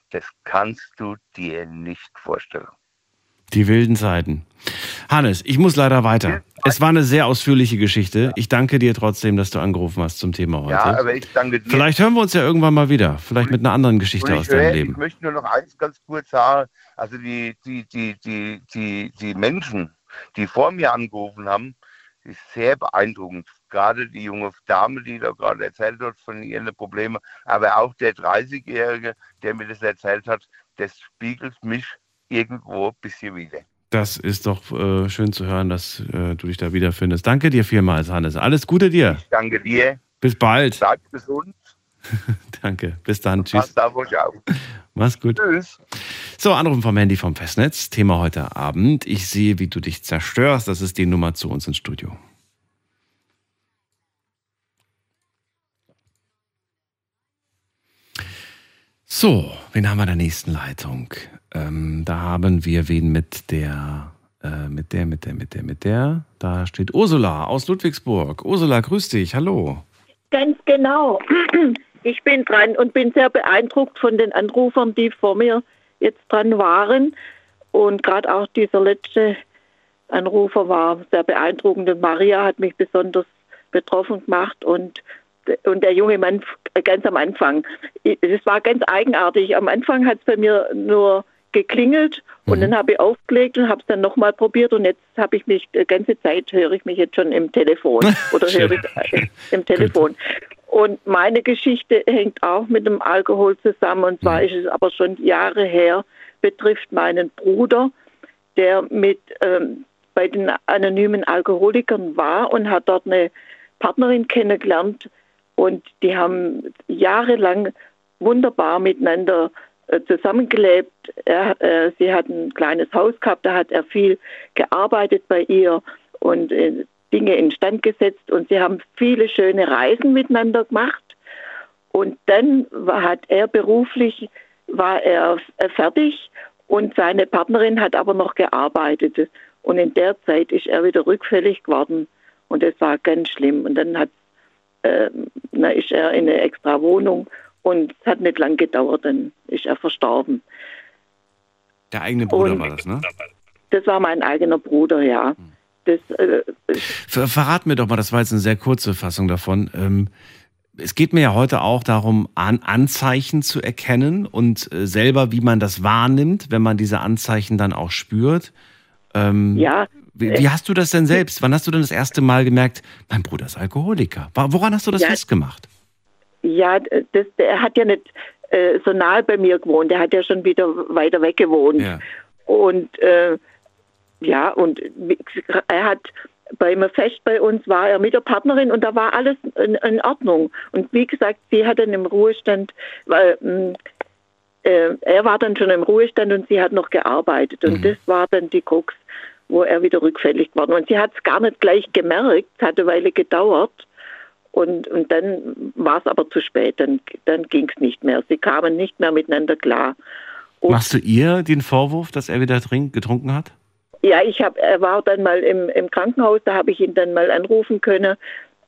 Das kannst du dir nicht vorstellen. Die wilden Zeiten. Hannes, ich muss leider weiter. Es war eine sehr ausführliche Geschichte. Ich danke dir trotzdem, dass du angerufen hast zum Thema heute. Ja, aber ich danke dir. Vielleicht hören wir uns ja irgendwann mal wieder. Vielleicht mit einer anderen Geschichte aus deinem Leben. Ich möchte nur noch eins ganz kurz sagen. Also die, die, die, die, die, die Menschen, die vor mir angerufen haben, ist sehr beeindruckend. Gerade die junge Dame, die da gerade erzählt hat von ihren Problemen, aber auch der 30-Jährige, der mir das erzählt hat, das spiegelt mich irgendwo ein bisschen wieder. Das ist doch äh, schön zu hören, dass äh, du dich da wiederfindest. Danke dir vielmals, Hannes. Alles Gute dir. Ich danke dir. Bis bald. Bleib gesund. danke. Bis dann. Tschüss. Pass auf euch auf. Mach's gut. Tschüss. So, Anrufen vom Handy vom Festnetz. Thema heute Abend. Ich sehe, wie du dich zerstörst. Das ist die Nummer zu uns ins Studio. So, wen haben wir in der nächsten Leitung? Ähm, da haben wir wen mit der, äh, mit der, mit der, mit der, mit der. Da steht Ursula aus Ludwigsburg. Ursula, grüß dich. Hallo. Ganz genau. Ich bin dran und bin sehr beeindruckt von den Anrufern, die vor mir jetzt dran waren. Und gerade auch dieser letzte Anrufer war sehr beeindruckend. Und Maria hat mich besonders betroffen gemacht und und der junge Mann ganz am Anfang. Es war ganz eigenartig. Am Anfang hat es bei mir nur geklingelt und mhm. dann habe ich aufgelegt und habe es dann nochmal probiert und jetzt habe ich mich, die ganze Zeit höre ich mich jetzt schon im Telefon oder höre ich äh, im Telefon. Und meine Geschichte hängt auch mit dem Alkohol zusammen und zwar mhm. ist es aber schon Jahre her, betrifft meinen Bruder, der mit ähm, bei den anonymen Alkoholikern war und hat dort eine Partnerin kennengelernt, und die haben jahrelang wunderbar miteinander äh, zusammengelebt. Er, äh, sie hat ein kleines Haus gehabt, da hat er viel gearbeitet bei ihr und äh, Dinge instand gesetzt und sie haben viele schöne Reisen miteinander gemacht. Und dann hat er beruflich, war er äh, fertig und seine Partnerin hat aber noch gearbeitet. Und in der Zeit ist er wieder rückfällig geworden und das war ganz schlimm. Und dann hat, äh, na, ist er in eine extra Wohnung und es hat nicht lang gedauert, dann ist er verstorben. Der eigene Bruder und war das, ne? Das war mein eigener Bruder, ja. Das, äh, Ver Verrat mir doch mal, das war jetzt eine sehr kurze Fassung davon. Ähm, es geht mir ja heute auch darum, An Anzeichen zu erkennen und äh, selber, wie man das wahrnimmt, wenn man diese Anzeichen dann auch spürt. Ähm, ja. Wie, wie, hast du das denn selbst? Wann hast du denn das erste Mal gemerkt, mein Bruder ist Alkoholiker? Woran hast du das ja, festgemacht? Ja, das, er hat ja nicht äh, so nahe bei mir gewohnt. Er hat ja schon wieder weiter weg gewohnt. Ja. Und äh, ja, und er hat bei einem Fest bei uns war er mit der Partnerin und da war alles in, in Ordnung. Und wie gesagt, sie hat dann im Ruhestand, weil mh, äh, er war dann schon im Ruhestand und sie hat noch gearbeitet. Und mhm. das war dann die Krux, wo er wieder rückfällig geworden Und sie hat es gar nicht gleich gemerkt, es hat eine Weile gedauert. Und, und dann war es aber zu spät, dann, dann ging es nicht mehr. Sie kamen nicht mehr miteinander klar. Und Machst du ihr den Vorwurf, dass er wieder trink, getrunken hat? Ja, ich habe, er war dann mal im, im Krankenhaus, da habe ich ihn dann mal anrufen können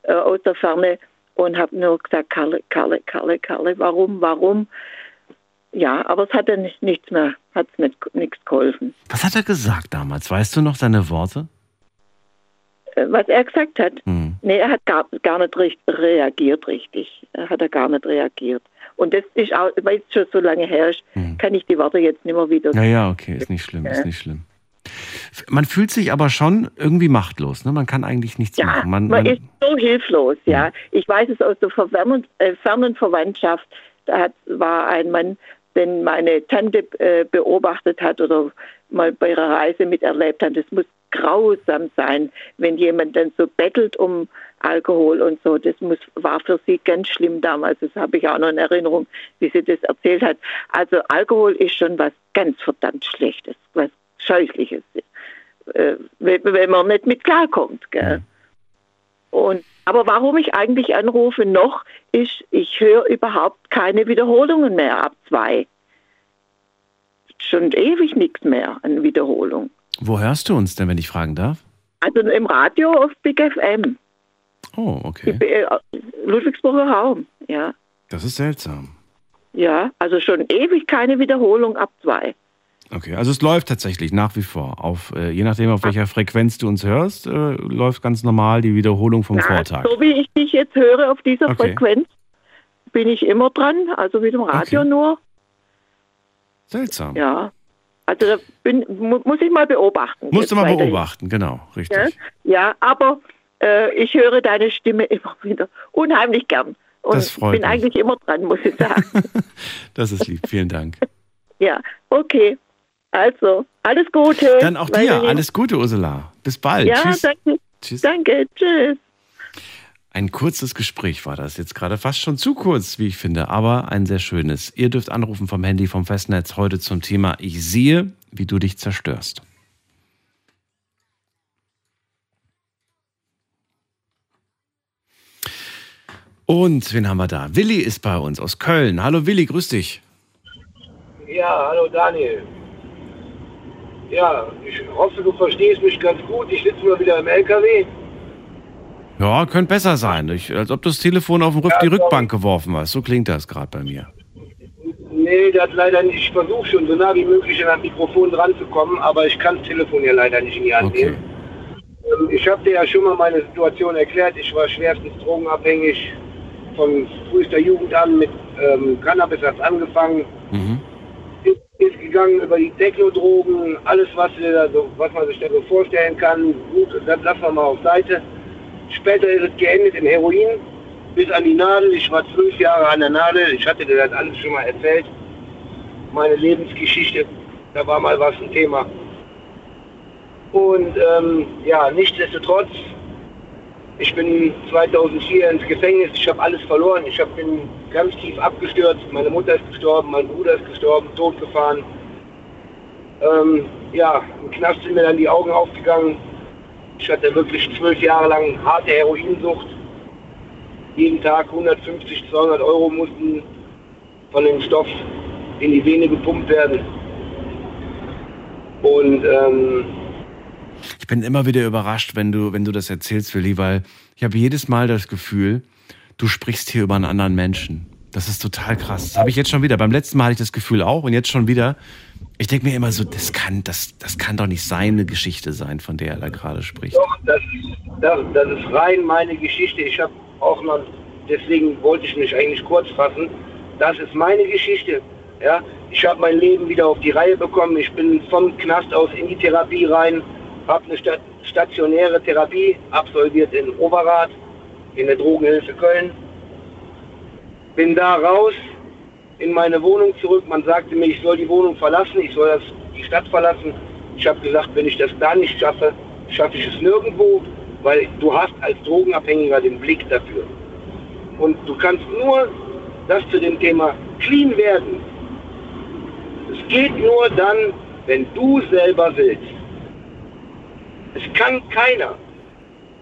äh, aus der Ferne und habe nur gesagt, Karle, Karle, Karle, Karle, warum, warum? Ja, aber es hat dann nichts mehr, hat es nicht, nichts geholfen. Was hat er gesagt damals? Weißt du noch seine Worte? Äh, was er gesagt hat? Hm. Nee, er hat gar, gar nicht recht, reagiert richtig. Er hat er gar nicht reagiert. Und das ist auch, weil es schon so lange her ist, hm. kann ich die Worte jetzt nicht mehr wieder. Ja, ja, okay, ist nicht schlimm, ist nicht schlimm. Man fühlt sich aber schon irgendwie machtlos. Ne? Man kann eigentlich nichts ja, machen. Man, man, man, ist so hilflos. Ja, ja. ich weiß es aus der fernen, äh, fernen Verwandtschaft. Da hat, war ein Mann, den meine Tante äh, beobachtet hat oder mal bei ihrer Reise miterlebt hat. Es muss grausam sein, wenn jemand dann so bettelt um Alkohol und so. Das muss, war für sie ganz schlimm damals. Das habe ich auch noch in Erinnerung, wie sie das erzählt hat. Also Alkohol ist schon was ganz verdammt Schlechtes, was Scheußliches, äh, wenn man nicht mit klarkommt. Gell? Und, aber warum ich eigentlich anrufe noch, ist, ich höre überhaupt keine Wiederholungen mehr ab zwei. Schon ewig nichts mehr an Wiederholung. Wo hörst du uns denn, wenn ich fragen darf? Also im Radio auf Big FM. Oh, okay. Äh, Ludwigsburger Raum, ja. Das ist seltsam. Ja, also schon ewig keine Wiederholung ab zwei. Okay, also es läuft tatsächlich nach wie vor. Auf, äh, je nachdem, auf welcher Frequenz du uns hörst, äh, läuft ganz normal die Wiederholung vom Na, Vortag. So wie ich dich jetzt höre auf dieser okay. Frequenz, bin ich immer dran, also mit dem Radio okay. nur. Seltsam. Ja. Also da bin, mu muss ich mal beobachten. Musst du mal beobachten, genau, richtig. Ja, ja aber äh, ich höre deine Stimme immer wieder unheimlich gern. Und das freut bin mich. eigentlich immer dran, muss ich sagen. das ist lieb, vielen Dank. ja, okay. Also, alles Gute. Dann auch dir, alles Gute, Ursula. Bis bald. Ja, Tschüss. danke. Tschüss. Danke, tschüss. Ein kurzes Gespräch war das jetzt gerade, fast schon zu kurz, wie ich finde, aber ein sehr schönes. Ihr dürft anrufen vom Handy vom Festnetz heute zum Thema Ich sehe, wie du dich zerstörst. Und wen haben wir da? Willi ist bei uns aus Köln. Hallo Willi, grüß dich. Ja, hallo Daniel. Ja, ich hoffe, du verstehst mich ganz gut. Ich sitze mal wieder im LKW. Ja, könnte besser sein. Ich, als ob du das Telefon auf den Rück, ja, die Rückbank geworfen hast. So klingt das gerade bei mir. Nee, das leider nicht. Ich versuche schon so nah wie möglich an das Mikrofon dran zu kommen, aber ich kann das Telefon ja leider nicht in die Hand okay. nehmen. Ähm, ich habe dir ja schon mal meine Situation erklärt. Ich war schwerstens drogenabhängig. Von frühester Jugend an mit ähm, Cannabis hat angefangen. Mhm gegangen über die Techno-Drogen, alles, was, was man sich da so vorstellen kann. Gut, das lassen wir mal auf Seite. Später ist es geendet im Heroin, bis an die Nadel. Ich war zwölf Jahre an der Nadel. Ich hatte dir das alles schon mal erzählt. Meine Lebensgeschichte, da war mal was ein Thema. Und ähm, ja, nichtsdestotrotz ich bin 2004 ins Gefängnis, ich habe alles verloren. Ich bin ganz tief abgestürzt. Meine Mutter ist gestorben, mein Bruder ist gestorben, totgefahren. Ähm, ja, im Knast sind mir dann die Augen aufgegangen. Ich hatte wirklich zwölf Jahre lang harte Heroinsucht. Jeden Tag 150, 200 Euro mussten von dem Stoff in die Vene gepumpt werden. Und ähm, bin immer wieder überrascht, wenn du, wenn du das erzählst, Willi, weil ich habe jedes Mal das Gefühl, du sprichst hier über einen anderen Menschen. Das ist total krass. Das habe ich jetzt schon wieder. Beim letzten Mal hatte ich das Gefühl auch und jetzt schon wieder. Ich denke mir immer so, das kann, das, das kann doch nicht seine Geschichte sein, von der er da gerade spricht. Doch, das, das, das ist rein meine Geschichte. Ich habe auch noch, deswegen wollte ich mich eigentlich kurz fassen. Das ist meine Geschichte. Ja, ich habe mein Leben wieder auf die Reihe bekommen. Ich bin vom Knast aus in die Therapie rein, habe eine stationäre Therapie absolviert in Overath, in der Drogenhilfe Köln bin da raus in meine Wohnung zurück. Man sagte mir, ich soll die Wohnung verlassen, ich soll das, die Stadt verlassen. Ich habe gesagt, wenn ich das da nicht schaffe, schaffe ich es nirgendwo, weil du hast als Drogenabhängiger den Blick dafür. Und du kannst nur das zu dem Thema clean werden. Es geht nur dann, wenn du selber willst. Es kann keiner,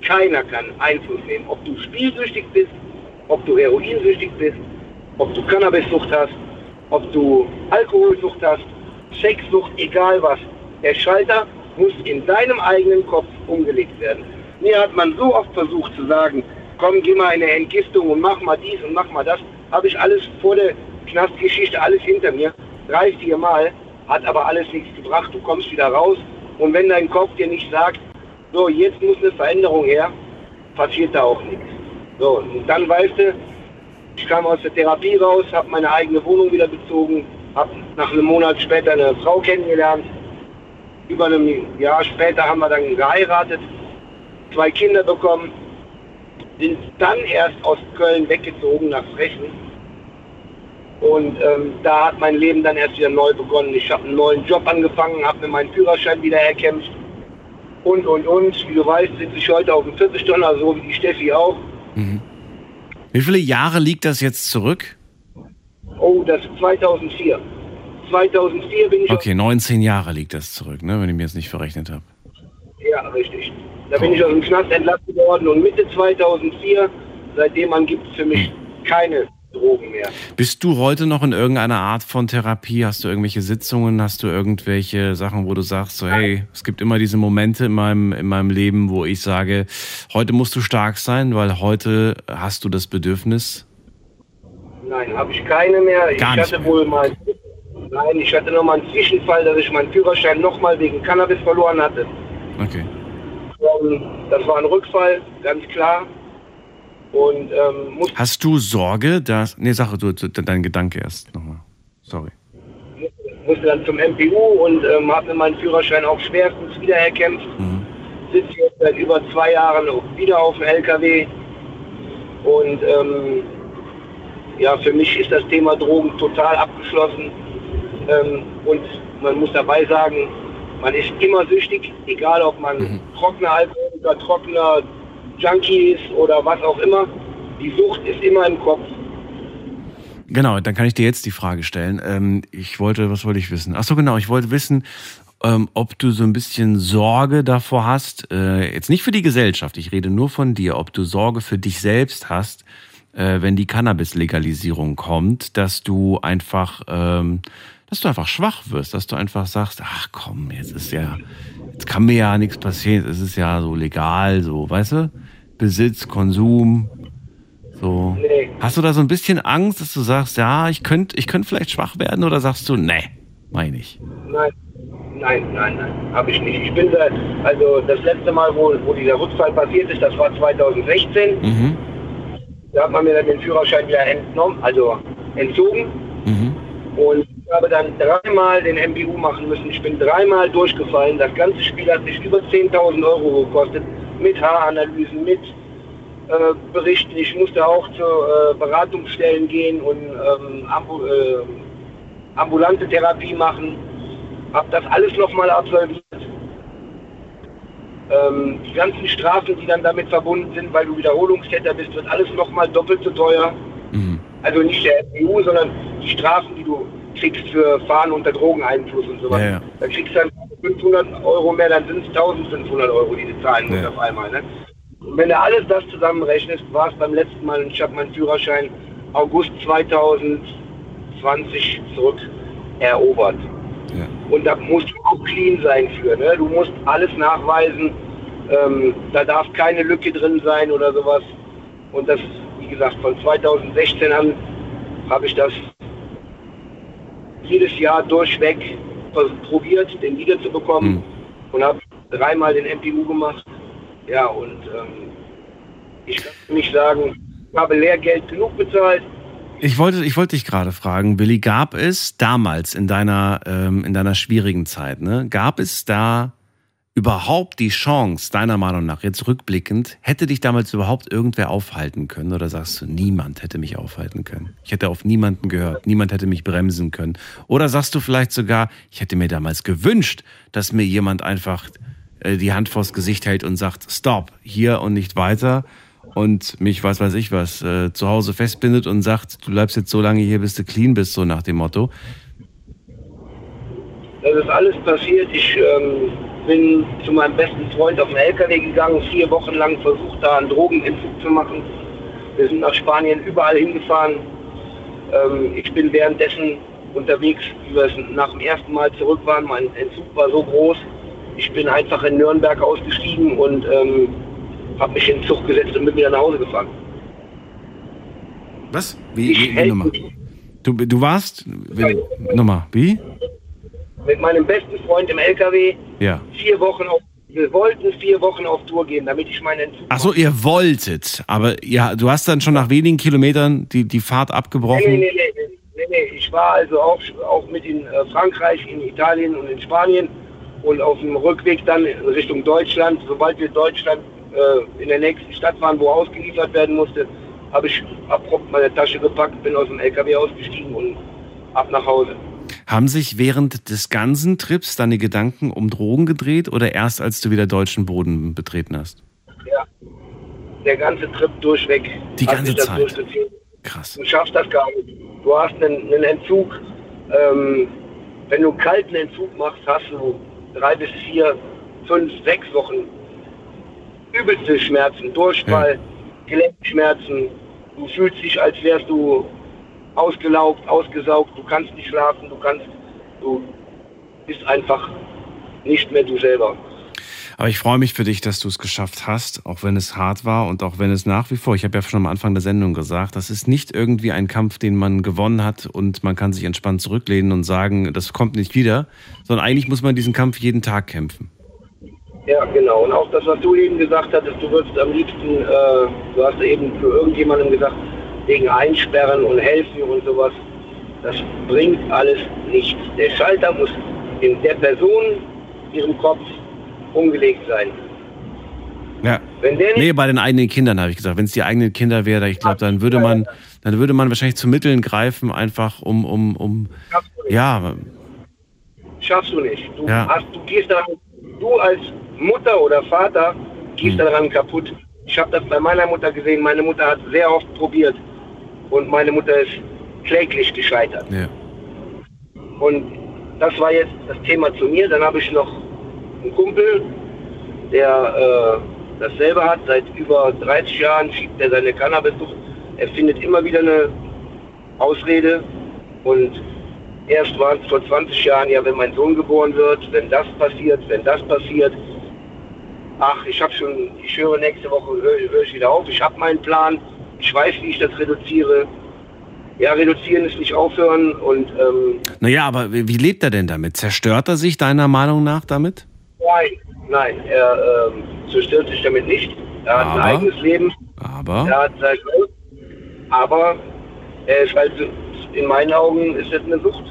keiner kann Einfluss nehmen, ob du spielsüchtig bist, ob du heroinsüchtig bist, ob du Cannabissucht hast, ob du Alkoholsucht hast, Sexsucht, egal was. Der Schalter muss in deinem eigenen Kopf umgelegt werden. Mir hat man so oft versucht zu sagen, komm, geh mal in eine Entgiftung und mach mal dies und mach mal das. Habe ich alles vor der Knastgeschichte, alles hinter mir. Drei, vier Mal, hat aber alles nichts gebracht. Du kommst wieder raus und wenn dein Kopf dir nicht sagt, so, jetzt muss eine Veränderung her, passiert da auch nichts. So, und dann weißt du, ich kam aus der Therapie raus, habe meine eigene Wohnung wieder bezogen, habe nach einem Monat später eine Frau kennengelernt. Über einem Jahr später haben wir dann geheiratet, zwei Kinder bekommen, sind dann erst aus Köln weggezogen nach Frechen. Und ähm, da hat mein Leben dann erst wieder neu begonnen. Ich habe einen neuen Job angefangen, habe mir meinen Führerschein wieder erkämpft. Und, und, und. Wie du weißt, sitze ich heute auf dem 40 Tonner, so wie die Steffi auch. Mhm. Wie viele Jahre liegt das jetzt zurück? Oh, das ist 2004. 2004 bin ich. Okay, 19 Jahre liegt das zurück, ne, wenn ich mir jetzt nicht verrechnet habe. Ja, richtig. Da oh. bin ich aus dem Knast entlassen worden und Mitte 2004, seitdem an gibt es für mich hm. keine Drogen mehr. Bist du heute noch in irgendeiner Art von Therapie? Hast du irgendwelche Sitzungen? Hast du irgendwelche Sachen, wo du sagst, so hey, es gibt immer diese Momente in meinem, in meinem Leben, wo ich sage, heute musst du stark sein, weil heute hast du das Bedürfnis? Nein, habe ich keine mehr. Gar ich hatte wohl mal, nein, ich hatte noch mal einen Zwischenfall, dass ich meinen Führerschein nochmal wegen Cannabis verloren hatte. Okay. Ähm, das war ein Rückfall, ganz klar. Und, ähm, Hast du Sorge, dass. Nee, sag du, dein Gedanke erst nochmal. Sorry. Musste dann zum MPU und ähm, habe mir meinen Führerschein auch schwerstens wiedererkämpft. Mhm. Sitze jetzt seit über zwei Jahren wieder auf dem LKW. Und ähm, ja, für mich ist das Thema Drogen total abgeschlossen. Ähm, und man muss dabei sagen, man ist immer süchtig, egal ob man mhm. trockener Alkohol oder trockener Junkies oder was auch immer. Die Sucht ist immer im Kopf. Genau, dann kann ich dir jetzt die Frage stellen. Ähm, ich wollte, was wollte ich wissen? Ach so, genau, ich wollte wissen, ähm, ob du so ein bisschen Sorge davor hast, äh, jetzt nicht für die Gesellschaft, ich rede nur von dir, ob du Sorge für dich selbst hast, äh, wenn die Cannabis-Legalisierung kommt, dass du einfach, ähm, dass du einfach schwach wirst, dass du einfach sagst, ach komm, jetzt ist ja, jetzt kann mir ja nichts passieren, es ist ja so legal, so, weißt du? Besitz, Konsum. So. Nee. Hast du da so ein bisschen Angst, dass du sagst, ja, ich könnte ich könnt vielleicht schwach werden oder sagst du, nee, meine ich? Nein, nein, nein, nein, habe ich nicht. Ich bin da, also das letzte Mal, wo, wo dieser Rückfall passiert ist, das war 2016. Mhm. Da hat man mir dann den Führerschein wieder entnommen, also entzogen. Mhm. Und habe dann dreimal den MBU machen müssen. Ich bin dreimal durchgefallen. Das ganze Spiel hat mich über 10.000 Euro gekostet mit Haaranalysen, mit äh, Berichten. Ich musste auch zu äh, Beratungsstellen gehen und ähm, ambu äh, ambulante Therapie machen. Habe das alles nochmal absolviert. Ähm, die ganzen Strafen, die dann damit verbunden sind, weil du Wiederholungstäter bist, wird alles nochmal doppelt so teuer. Mhm. Also nicht der FPU, sondern die Strafen, die du kriegst für Fahren unter Drogeneinfluss und sowas. Ja, ja. Da kriegst du dann 500 Euro mehr, dann sind es 1500 Euro, die du zahlen musst ja. auf einmal. Ne? Und wenn du alles das zusammenrechnest, war es beim letzten Mal, und ich habe meinen Führerschein August 2020 zurück erobert. Ja. Und da musst du auch clean sein für. Ne? Du musst alles nachweisen. Ähm, da darf keine Lücke drin sein oder sowas. Und das, wie gesagt, von 2016 an habe ich das jedes Jahr durchweg probiert, den wiederzubekommen mhm. und habe dreimal den MPU gemacht. Ja, und ähm, ich kann nicht sagen, ich habe Lehrgeld genug bezahlt. Ich wollte, ich wollte dich gerade fragen, Willi, gab es damals in deiner, ähm, in deiner schwierigen Zeit, ne, gab es da überhaupt die Chance, deiner Meinung nach, jetzt rückblickend, hätte dich damals überhaupt irgendwer aufhalten können? Oder sagst du, niemand hätte mich aufhalten können? Ich hätte auf niemanden gehört, niemand hätte mich bremsen können. Oder sagst du vielleicht sogar, ich hätte mir damals gewünscht, dass mir jemand einfach äh, die Hand vors Gesicht hält und sagt, stopp, hier und nicht weiter und mich, was weiß ich was, äh, zu Hause festbindet und sagt, du bleibst jetzt so lange hier, bis du clean bist, so nach dem Motto. Das ist alles passiert. Ich ähm, bin zu meinem besten Freund auf den LKW gegangen, vier Wochen lang versucht, da einen Drogenentzug zu machen. Wir sind nach Spanien überall hingefahren. Ähm, ich bin währenddessen unterwegs, wie wir es nach dem ersten Mal zurück waren. Mein Entzug war so groß. Ich bin einfach in Nürnberg ausgestiegen und ähm, habe mich in den Zug gesetzt und bin wieder nach Hause gefahren. Was? Wie, wie, wie nochmal? Du, du warst, wie, nochmal, wie? Mit meinem besten Freund im LKW. Ja. Vier Wochen auf, wir wollten vier Wochen auf Tour gehen, damit ich meinen Entzug. Achso, ihr wolltet, aber ja, du hast dann schon nach wenigen Kilometern die, die Fahrt abgebrochen? Nee, nee, nee, nee, nee, nee. Ich war also auch, auch mit in äh, Frankreich, in Italien und in Spanien und auf dem Rückweg dann Richtung Deutschland. Sobald wir Deutschland äh, in der nächsten Stadt waren, wo ausgeliefert werden musste, habe ich abrupt meine Tasche gepackt, bin aus dem LKW ausgestiegen und ab nach Hause. Haben sich während des ganzen Trips deine Gedanken um Drogen gedreht oder erst als du wieder deutschen Boden betreten hast? Ja, der ganze Trip durchweg. Die ganze Zeit? Krass. Du schaffst das gar nicht. Du hast einen, einen Entzug. Ähm, wenn du einen kalten Entzug machst, hast du drei bis vier, fünf, sechs Wochen übelste Schmerzen, Durchfall, ja. Gelenkschmerzen. Du fühlst dich, als wärst du ausgelaugt, ausgesaugt. Du kannst nicht schlafen, du kannst, du bist einfach nicht mehr du selber. Aber ich freue mich für dich, dass du es geschafft hast, auch wenn es hart war und auch wenn es nach wie vor, ich habe ja schon am Anfang der Sendung gesagt, das ist nicht irgendwie ein Kampf, den man gewonnen hat und man kann sich entspannt zurücklehnen und sagen, das kommt nicht wieder, sondern eigentlich muss man diesen Kampf jeden Tag kämpfen. Ja, genau. Und auch das, was du eben gesagt hattest, du würdest am liebsten, äh, du hast eben für irgendjemandem gesagt, wegen Einsperren und helfen und sowas. Das bringt alles nichts. Der Schalter muss in der Person, ihrem Kopf umgelegt sein. Ja. Nee, bei den eigenen Kindern habe ich gesagt. Wenn es die eigenen Kinder wäre, ich glaube, dann würde man, dann würde man wahrscheinlich zu Mitteln greifen, einfach um, um, um, ja. Schaffst du nicht. Du, ja. hast, du gehst da, du als Mutter oder Vater gehst hm. daran kaputt. Ich habe das bei meiner Mutter gesehen. Meine Mutter hat sehr oft probiert und meine Mutter ist kläglich gescheitert. Ja. Und das war jetzt das Thema zu mir. Dann habe ich noch einen Kumpel, der äh, dasselbe hat. Seit über 30 Jahren schiebt er seine Cannabis durch. Er findet immer wieder eine Ausrede und erst war es vor 20 Jahren, ja, wenn mein Sohn geboren wird, wenn das passiert, wenn das passiert, ach, ich habe schon, ich höre nächste Woche, höre hör ich wieder auf, ich habe meinen Plan, ich weiß, wie ich das reduziere. Ja, reduzieren ist nicht aufhören und... Ähm, naja, aber wie, lebt er denn damit? Zerstört er sich deiner Meinung nach damit? Nein, nein, er ähm, zerstört sich damit nicht. Er aber, hat ein eigenes Leben. Aber? Er hat sein aber er ist halt, in meinen Augen, ist das eine Sucht.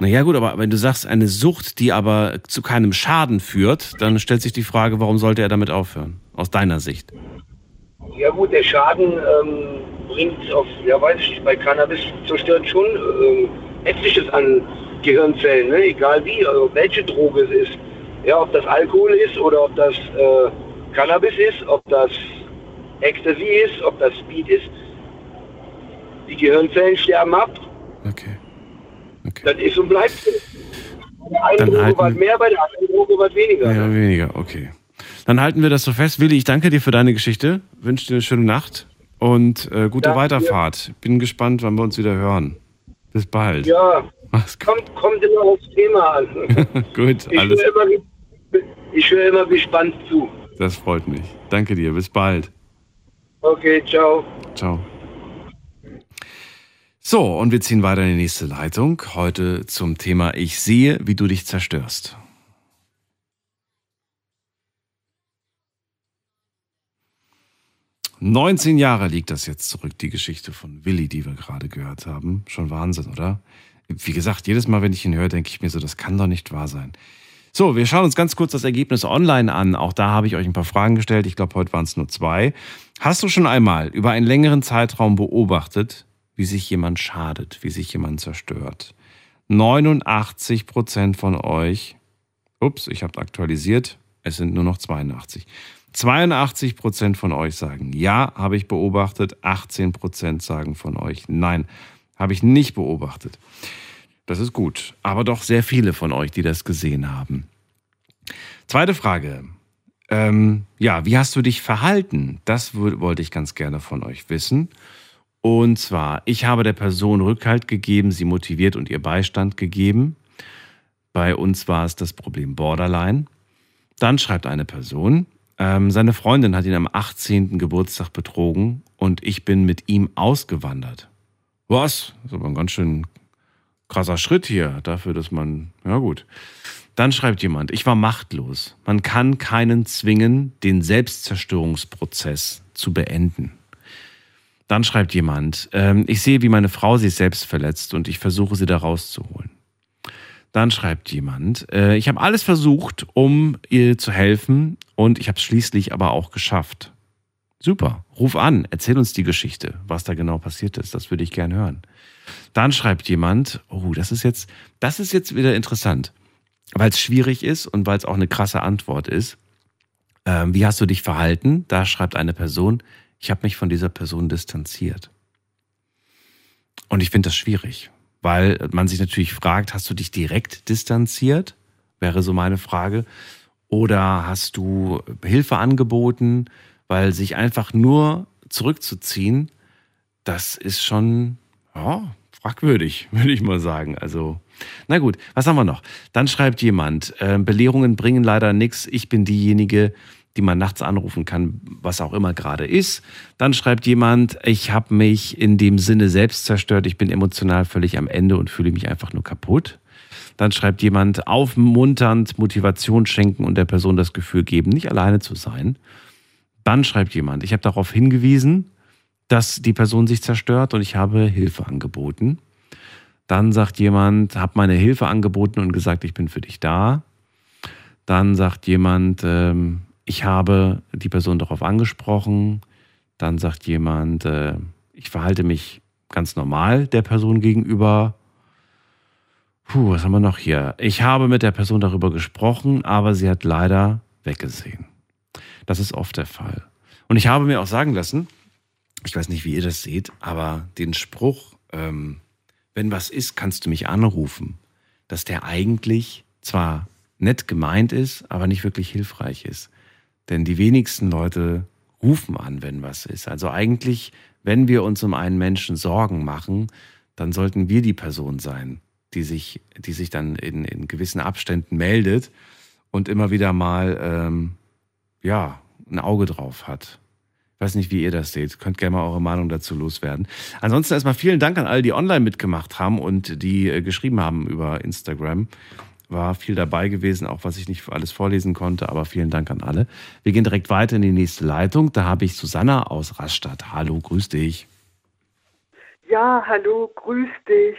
Naja gut, aber wenn du sagst, eine Sucht, die aber zu keinem Schaden führt, dann stellt sich die Frage, warum sollte er damit aufhören? Aus deiner Sicht. Ja gut, der Schaden ähm, bringt auf, ja weiß ich nicht, bei Cannabis zerstört schon ähm, etliches an Gehirnzellen, ne? egal wie, also welche Droge es ist. Ja, ob das Alkohol ist oder ob das äh, Cannabis ist, ob das Ecstasy ist, ob das Speed ist. Die Gehirnzellen sterben ab. Okay. Okay. Das ist und bleibt so. Bei der einen Droge was mehr, bei der anderen Droge was weniger. Ja, weniger, okay. Dann halten wir das so fest. Willi, ich danke dir für deine Geschichte, wünsche dir eine schöne Nacht und äh, gute danke Weiterfahrt. Dir. Bin gespannt, wann wir uns wieder hören. Bis bald. Ja, Kommt, kommt immer aufs Thema an. Gut, ich alles. Höre immer, ich höre immer gespannt zu. Das freut mich. Danke dir. Bis bald. Okay, ciao. Ciao. So, und wir ziehen weiter in die nächste Leitung. Heute zum Thema Ich sehe, wie du dich zerstörst. 19 Jahre liegt das jetzt zurück, die Geschichte von Willi, die wir gerade gehört haben. Schon Wahnsinn, oder? Wie gesagt, jedes Mal, wenn ich ihn höre, denke ich mir so, das kann doch nicht wahr sein. So, wir schauen uns ganz kurz das Ergebnis online an. Auch da habe ich euch ein paar Fragen gestellt. Ich glaube, heute waren es nur zwei. Hast du schon einmal über einen längeren Zeitraum beobachtet, wie sich jemand schadet, wie sich jemand zerstört? 89 Prozent von euch, ups, ich habe aktualisiert, es sind nur noch 82. 82 Prozent von euch sagen ja, habe ich beobachtet. 18 Prozent sagen von euch nein, habe ich nicht beobachtet. Das ist gut, aber doch sehr viele von euch, die das gesehen haben. Zweite Frage. Ähm, ja, wie hast du dich verhalten? Das wollte ich ganz gerne von euch wissen. Und zwar, ich habe der Person Rückhalt gegeben, sie motiviert und ihr Beistand gegeben. Bei uns war es das Problem Borderline. Dann schreibt eine Person, ähm, seine Freundin hat ihn am 18. Geburtstag betrogen und ich bin mit ihm ausgewandert. Was? Das ist aber ein ganz schön krasser Schritt hier dafür, dass man, ja gut. Dann schreibt jemand, ich war machtlos. Man kann keinen zwingen, den Selbstzerstörungsprozess zu beenden. Dann schreibt jemand, ähm, ich sehe, wie meine Frau sich selbst verletzt und ich versuche sie da rauszuholen. Dann schreibt jemand, äh, ich habe alles versucht, um ihr zu helfen und ich habe es schließlich aber auch geschafft. Super, ruf an, erzähl uns die Geschichte, was da genau passiert ist. Das würde ich gern hören. Dann schreibt jemand, oh, das ist jetzt, das ist jetzt wieder interessant, weil es schwierig ist und weil es auch eine krasse Antwort ist. Ähm, wie hast du dich verhalten? Da schreibt eine Person, ich habe mich von dieser Person distanziert. Und ich finde das schwierig, weil man sich natürlich fragt, hast du dich direkt distanziert? Wäre so meine Frage. Oder hast du Hilfe angeboten? Weil sich einfach nur zurückzuziehen, das ist schon ja, fragwürdig, würde ich mal sagen. Also, na gut, was haben wir noch? Dann schreibt jemand, äh, Belehrungen bringen leider nichts. Ich bin diejenige, die man nachts anrufen kann, was auch immer gerade ist. Dann schreibt jemand, ich habe mich in dem Sinne selbst zerstört, ich bin emotional völlig am Ende und fühle mich einfach nur kaputt. Dann schreibt jemand, aufmunternd Motivation schenken und der Person das Gefühl geben, nicht alleine zu sein. Dann schreibt jemand, ich habe darauf hingewiesen, dass die Person sich zerstört und ich habe Hilfe angeboten. Dann sagt jemand, habe meine Hilfe angeboten und gesagt, ich bin für dich da. Dann sagt jemand, ähm, ich habe die Person darauf angesprochen. Dann sagt jemand, äh, ich verhalte mich ganz normal der Person gegenüber. Puh, was haben wir noch hier? Ich habe mit der Person darüber gesprochen, aber sie hat leider weggesehen. Das ist oft der Fall. Und ich habe mir auch sagen lassen, ich weiß nicht, wie ihr das seht, aber den Spruch, ähm, wenn was ist, kannst du mich anrufen, dass der eigentlich zwar nett gemeint ist, aber nicht wirklich hilfreich ist. Denn die wenigsten Leute rufen an, wenn was ist. Also eigentlich, wenn wir uns um einen Menschen Sorgen machen, dann sollten wir die Person sein, die sich, die sich dann in, in gewissen Abständen meldet und immer wieder mal ähm, ja, ein Auge drauf hat. Ich weiß nicht, wie ihr das seht. Könnt gerne mal eure Meinung dazu loswerden. Ansonsten erstmal vielen Dank an alle, die online mitgemacht haben und die äh, geschrieben haben über Instagram war viel dabei gewesen, auch was ich nicht alles vorlesen konnte, aber vielen Dank an alle. Wir gehen direkt weiter in die nächste Leitung. Da habe ich Susanna aus Rastatt. Hallo, grüß dich. Ja, hallo, grüß dich.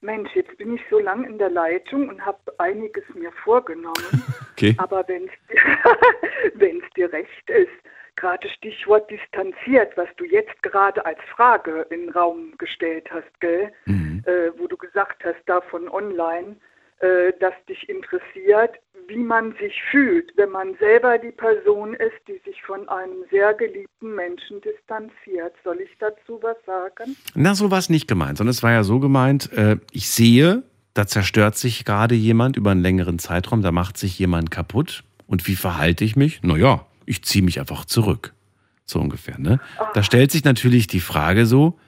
Mensch, jetzt bin ich so lang in der Leitung und habe einiges mir vorgenommen. Okay. Aber wenn es dir recht ist, gerade Stichwort distanziert, was du jetzt gerade als Frage in den Raum gestellt hast, gell? Mhm. Äh, wo du gesagt hast, davon online, äh, das dich interessiert, wie man sich fühlt, wenn man selber die Person ist, die sich von einem sehr geliebten Menschen distanziert. Soll ich dazu was sagen? Na, so war es nicht gemeint, sondern es war ja so gemeint, äh, ich sehe, da zerstört sich gerade jemand über einen längeren Zeitraum, da macht sich jemand kaputt. Und wie verhalte ich mich? Naja, ich ziehe mich einfach zurück. So ungefähr, ne? Da stellt sich natürlich die Frage so,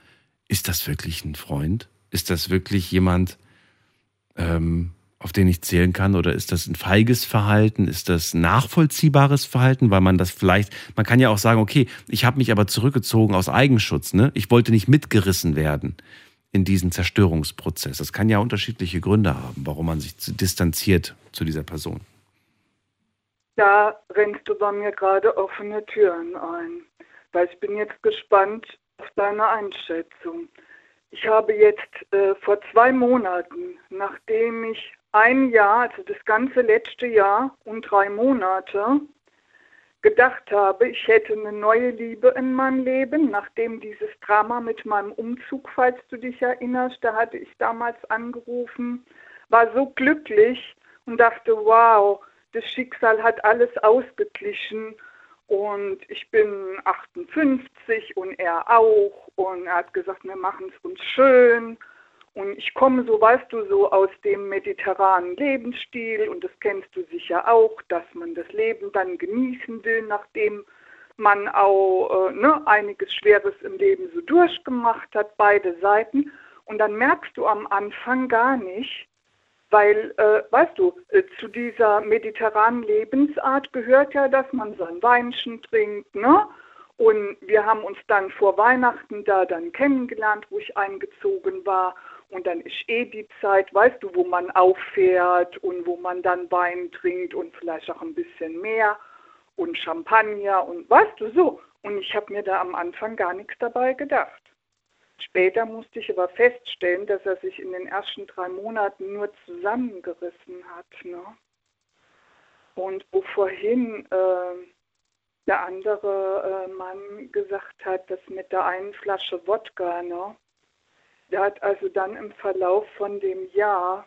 ist das wirklich ein Freund? Ist das wirklich jemand, ähm, auf den ich zählen kann? Oder ist das ein feiges Verhalten? Ist das nachvollziehbares Verhalten? Weil man das vielleicht, man kann ja auch sagen, okay, ich habe mich aber zurückgezogen aus Eigenschutz. Ne? Ich wollte nicht mitgerissen werden in diesen Zerstörungsprozess. Das kann ja unterschiedliche Gründe haben, warum man sich distanziert zu dieser Person. Da rennst du bei mir gerade offene Türen ein, weil ich bin jetzt gespannt auf deine Einschätzung. Ich habe jetzt äh, vor zwei Monaten, nachdem ich ein Jahr, also das ganze letzte Jahr und drei Monate, gedacht habe, ich hätte eine neue Liebe in meinem Leben, nachdem dieses Drama mit meinem Umzug, falls du dich erinnerst, da hatte ich damals angerufen, war so glücklich und dachte, wow, das Schicksal hat alles ausgeglichen. Und ich bin 58 und er auch. Und er hat gesagt, wir machen es uns schön und ich komme, so weißt du, so aus dem mediterranen Lebensstil und das kennst du sicher auch, dass man das Leben dann genießen will, nachdem man auch äh, ne, einiges Schweres im Leben so durchgemacht hat, beide Seiten. Und dann merkst du am Anfang gar nicht, weil, äh, weißt du, äh, zu dieser mediterranen Lebensart gehört ja, dass man sein Weinchen trinkt, ne? Und wir haben uns dann vor Weihnachten da dann kennengelernt, wo ich eingezogen war. Und dann ist eh die Zeit, weißt du, wo man auffährt und wo man dann Wein trinkt und vielleicht auch ein bisschen mehr und Champagner und weißt du so. Und ich habe mir da am Anfang gar nichts dabei gedacht. Später musste ich aber feststellen, dass er sich in den ersten drei Monaten nur zusammengerissen hat. Ne? Und wo vorhin äh, der andere äh, Mann gesagt hat, dass mit der einen Flasche Wodka, ne? Der hat also dann im Verlauf von dem Jahr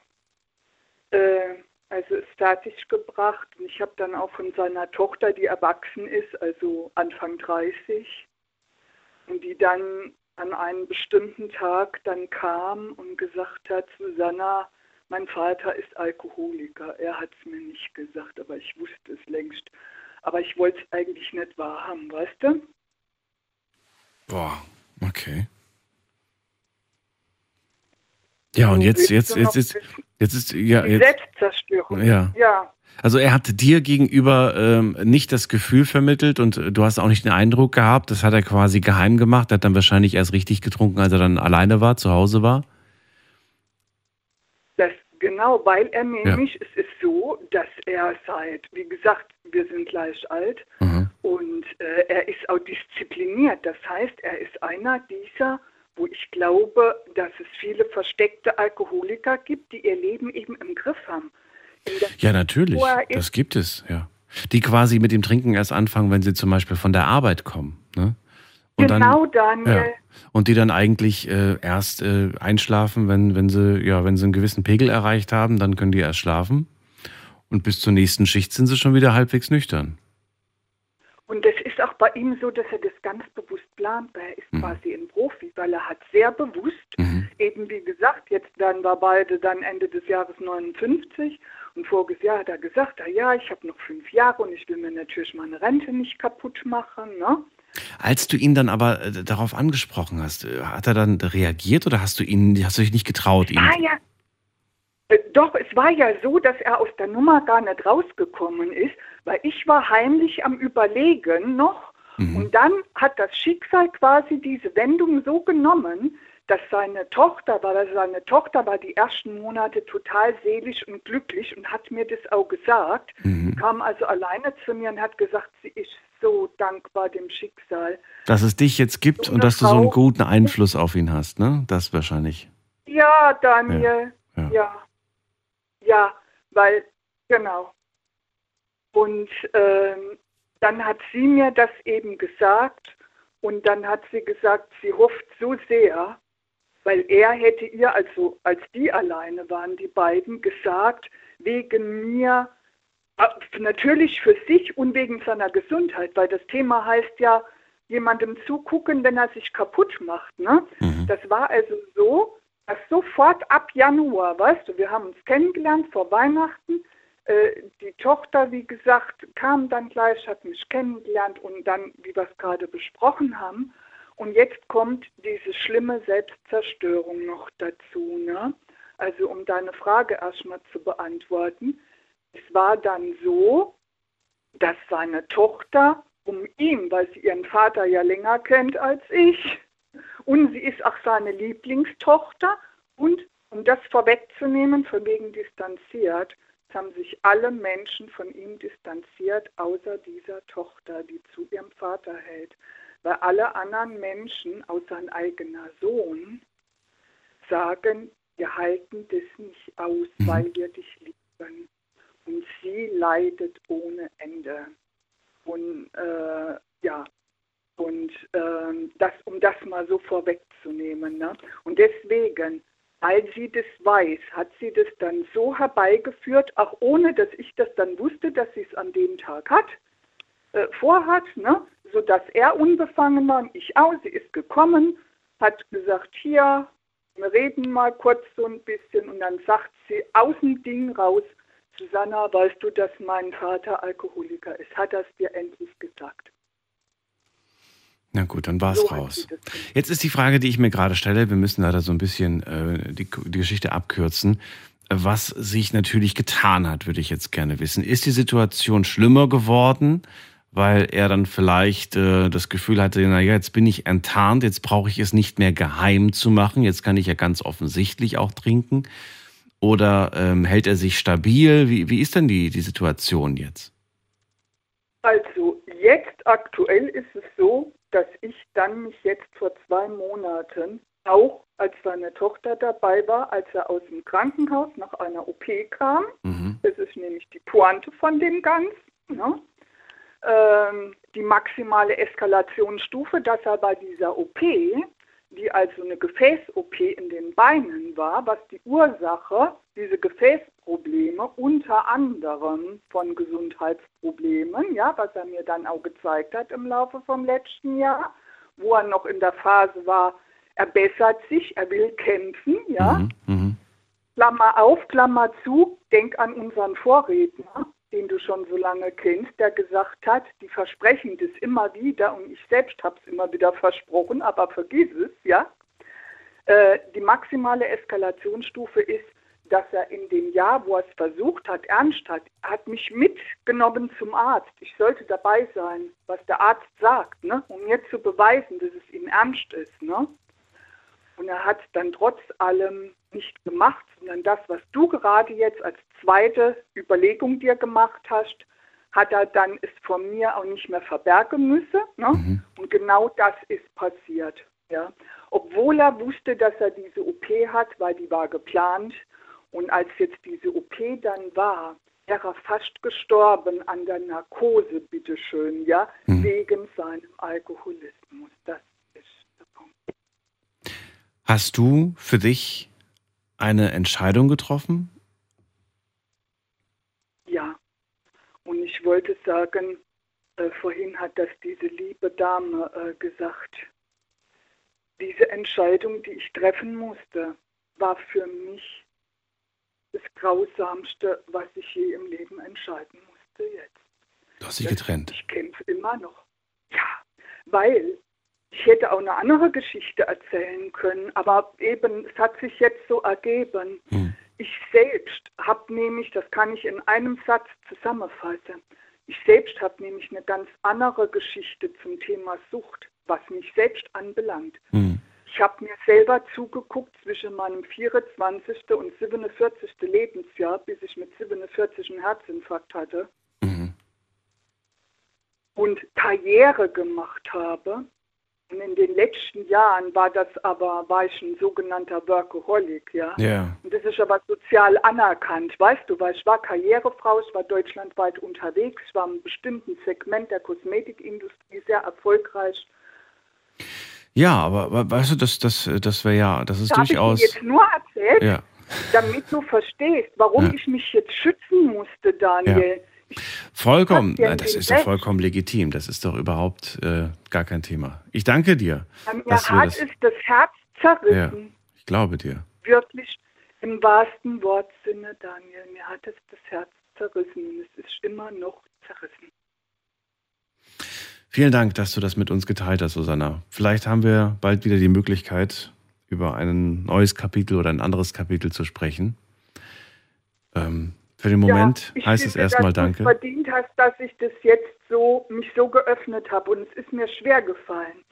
äh, also fertig gebracht und ich habe dann auch von seiner Tochter, die erwachsen ist, also Anfang 30, und die dann an einem bestimmten Tag dann kam und gesagt hat, Susanna, mein Vater ist Alkoholiker. Er hat es mir nicht gesagt, aber ich wusste es längst. Aber ich wollte es eigentlich nicht wahrhaben, weißt du? Boah, okay. Ja, und jetzt, jetzt, jetzt, jetzt, jetzt ist, ja, jetzt. Selbstzerstörung. Ja. ja. Also er hat dir gegenüber ähm, nicht das Gefühl vermittelt und du hast auch nicht den Eindruck gehabt, das hat er quasi geheim gemacht, er hat dann wahrscheinlich erst richtig getrunken, als er dann alleine war, zu Hause war? Das, genau, weil er nämlich, ja. es ist so, dass er seit, wie gesagt, wir sind gleich alt mhm. und äh, er ist auch diszipliniert. Das heißt, er ist einer dieser wo ich glaube, dass es viele versteckte Alkoholiker gibt, die ihr Leben eben im Griff haben. Ja, natürlich. Das gibt es, ja. Die quasi mit dem Trinken erst anfangen, wenn sie zum Beispiel von der Arbeit kommen. Ne? Und genau, dann, Daniel. Ja. Und die dann eigentlich äh, erst äh, einschlafen, wenn, wenn sie, ja, wenn sie einen gewissen Pegel erreicht haben, dann können die erst schlafen. Und bis zur nächsten Schicht sind sie schon wieder halbwegs nüchtern. Und es ist auch bei ihm so, dass er das ganz bewusst plant, weil er ist mhm. quasi ein Profi, weil er hat sehr bewusst, mhm. eben wie gesagt, jetzt werden wir beide dann Ende des Jahres 59 und voriges Jahr hat er gesagt, ah ja, ich habe noch fünf Jahre und ich will mir natürlich meine Rente nicht kaputt machen. Ne? Als du ihn dann aber äh, darauf angesprochen hast, äh, hat er dann reagiert oder hast du ihn, hast du dich nicht getraut, ihn? Ah ja, äh, doch, es war ja so, dass er aus der Nummer gar nicht rausgekommen ist, weil ich war heimlich am Überlegen noch mhm. und dann hat das Schicksal quasi diese Wendung so genommen, dass seine Tochter war, also seine Tochter war die ersten Monate total seelisch und glücklich und hat mir das auch gesagt. Mhm. Kam also alleine zu mir und hat gesagt, sie ist so dankbar dem Schicksal. Dass es dich jetzt gibt und, und dass du so einen guten Einfluss auf ihn hast, ne? Das wahrscheinlich. Ja, Daniel. ja. ja. ja. Ja, weil, genau. Und ähm, dann hat sie mir das eben gesagt und dann hat sie gesagt, sie hofft so sehr, weil er hätte ihr, also als die alleine waren, die beiden, gesagt, wegen mir, äh, natürlich für sich und wegen seiner Gesundheit, weil das Thema heißt ja, jemandem zugucken, wenn er sich kaputt macht. Ne? Mhm. Das war also so, dass sofort ab Januar, weißt du, wir haben uns kennengelernt vor Weihnachten. Äh, die Tochter, wie gesagt, kam dann gleich, hat mich kennengelernt und dann, wie wir es gerade besprochen haben. Und jetzt kommt diese schlimme Selbstzerstörung noch dazu. Ne? also um deine Frage erstmal zu beantworten, es war dann so, dass seine Tochter um ihn, weil sie ihren Vater ja länger kennt als ich, und sie ist auch seine Lieblingstochter und um das vorwegzunehmen, von wegen distanziert, haben sich alle Menschen von ihm distanziert, außer dieser Tochter, die zu ihrem Vater hält. Weil alle anderen Menschen, außer sein eigener Sohn, sagen, wir halten das nicht aus, mhm. weil wir dich lieben. Und sie leidet ohne Ende. Und äh, ja, und äh, das, um das mal so vorwegzunehmen. Ne? Und deswegen, weil sie das weiß, hat sie das dann so herbeigeführt, auch ohne dass ich das dann wusste, dass sie es an dem Tag hat, äh, vorhat, ne? sodass er unbefangen war und ich auch. Sie ist gekommen, hat gesagt, hier, wir reden mal kurz so ein bisschen und dann sagt sie aus dem Ding raus, Susanna, weißt du, dass mein Vater Alkoholiker ist? Hat er es dir endlich gesagt? Na gut, dann war es so raus. Jetzt ist die Frage, die ich mir gerade stelle, wir müssen leider so ein bisschen äh, die, die Geschichte abkürzen. Was sich natürlich getan hat, würde ich jetzt gerne wissen. Ist die Situation schlimmer geworden, weil er dann vielleicht äh, das Gefühl hatte, naja, jetzt bin ich enttarnt, jetzt brauche ich es nicht mehr geheim zu machen, jetzt kann ich ja ganz offensichtlich auch trinken. Oder ähm, hält er sich stabil? Wie, wie ist denn die, die Situation jetzt? Also jetzt aktuell ist es so, dass ich dann mich jetzt vor zwei Monaten auch als seine Tochter dabei war, als er aus dem Krankenhaus nach einer OP kam. Mhm. Das ist nämlich die Pointe von dem Ganzen. Ne? Ähm, die maximale Eskalationsstufe, dass er bei dieser OP die also eine Gefäß-OP in den Beinen war, was die Ursache, diese Gefäßprobleme unter anderem von Gesundheitsproblemen, ja, was er mir dann auch gezeigt hat im Laufe vom letzten Jahr, wo er noch in der Phase war, er bessert sich, er will kämpfen, ja. Mhm, mh. Klammer auf, Klammer zu, denk an unseren Vorredner, den du schon so lange kennst, der gesagt hat, die versprechen das immer wieder und ich selbst habe es immer wieder versprochen, aber vergiss es, ja. Äh, die maximale Eskalationsstufe ist, dass er in dem Jahr, wo er es versucht hat, ernst hat, hat mich mitgenommen zum Arzt. Ich sollte dabei sein, was der Arzt sagt, ne? um mir zu beweisen, dass es ihm ernst ist. Ne? Und er hat dann trotz allem nicht gemacht, sondern das, was du gerade jetzt als zweite Überlegung dir gemacht hast, hat er dann es von mir auch nicht mehr verbergen müssen. Ne? Mhm. Und genau das ist passiert. Ja? Obwohl er wusste, dass er diese OP hat, weil die war geplant. Und als jetzt diese OP dann war, wäre er fast gestorben an der Narkose, bitteschön, ja, mhm. wegen seinem Alkoholismus. Das Hast du für dich eine Entscheidung getroffen? Ja. Und ich wollte sagen, äh, vorhin hat das diese liebe Dame äh, gesagt. Diese Entscheidung, die ich treffen musste, war für mich das Grausamste, was ich je im Leben entscheiden musste jetzt. Du hast dich getrennt. Ich kämpfe immer noch. Ja, weil ich hätte auch eine andere Geschichte erzählen können, aber eben, es hat sich jetzt so ergeben. Hm. Ich selbst habe nämlich, das kann ich in einem Satz zusammenfassen, ich selbst habe nämlich eine ganz andere Geschichte zum Thema Sucht, was mich selbst anbelangt. Hm. Ich habe mir selber zugeguckt zwischen meinem 24. und 47. Lebensjahr, bis ich mit 47 einen Herzinfarkt hatte. Mhm. Und Karriere gemacht habe in den letzten Jahren war das aber, war ich ein sogenannter Workaholic, ja. Yeah. Und das ist aber sozial anerkannt, weißt du, weil ich war Karrierefrau, ich war deutschlandweit unterwegs, ich war im bestimmten Segment der Kosmetikindustrie sehr erfolgreich. Ja, aber weißt du, das, das, das wäre ja, das ist das durchaus. Ich dir jetzt nur erzählt, ja. damit du verstehst, warum ja. ich mich jetzt schützen musste, Daniel. Ja Vollkommen, Nein, das ist doch vollkommen legitim. Das ist doch überhaupt äh, gar kein Thema. Ich danke dir. Mir hat das, es das Herz zerrissen. Ja, ich glaube dir. Wirklich im wahrsten Wortsinne, Daniel. Mir hat es das Herz zerrissen und es ist immer noch zerrissen. Vielen Dank, dass du das mit uns geteilt hast, Susanna. Vielleicht haben wir bald wieder die Möglichkeit, über ein neues Kapitel oder ein anderes Kapitel zu sprechen. Ähm, für den Moment ja, heißt es erstmal Danke. Du verdient hast, dass ich das jetzt so mich so geöffnet habe und es ist mir schwer gefallen.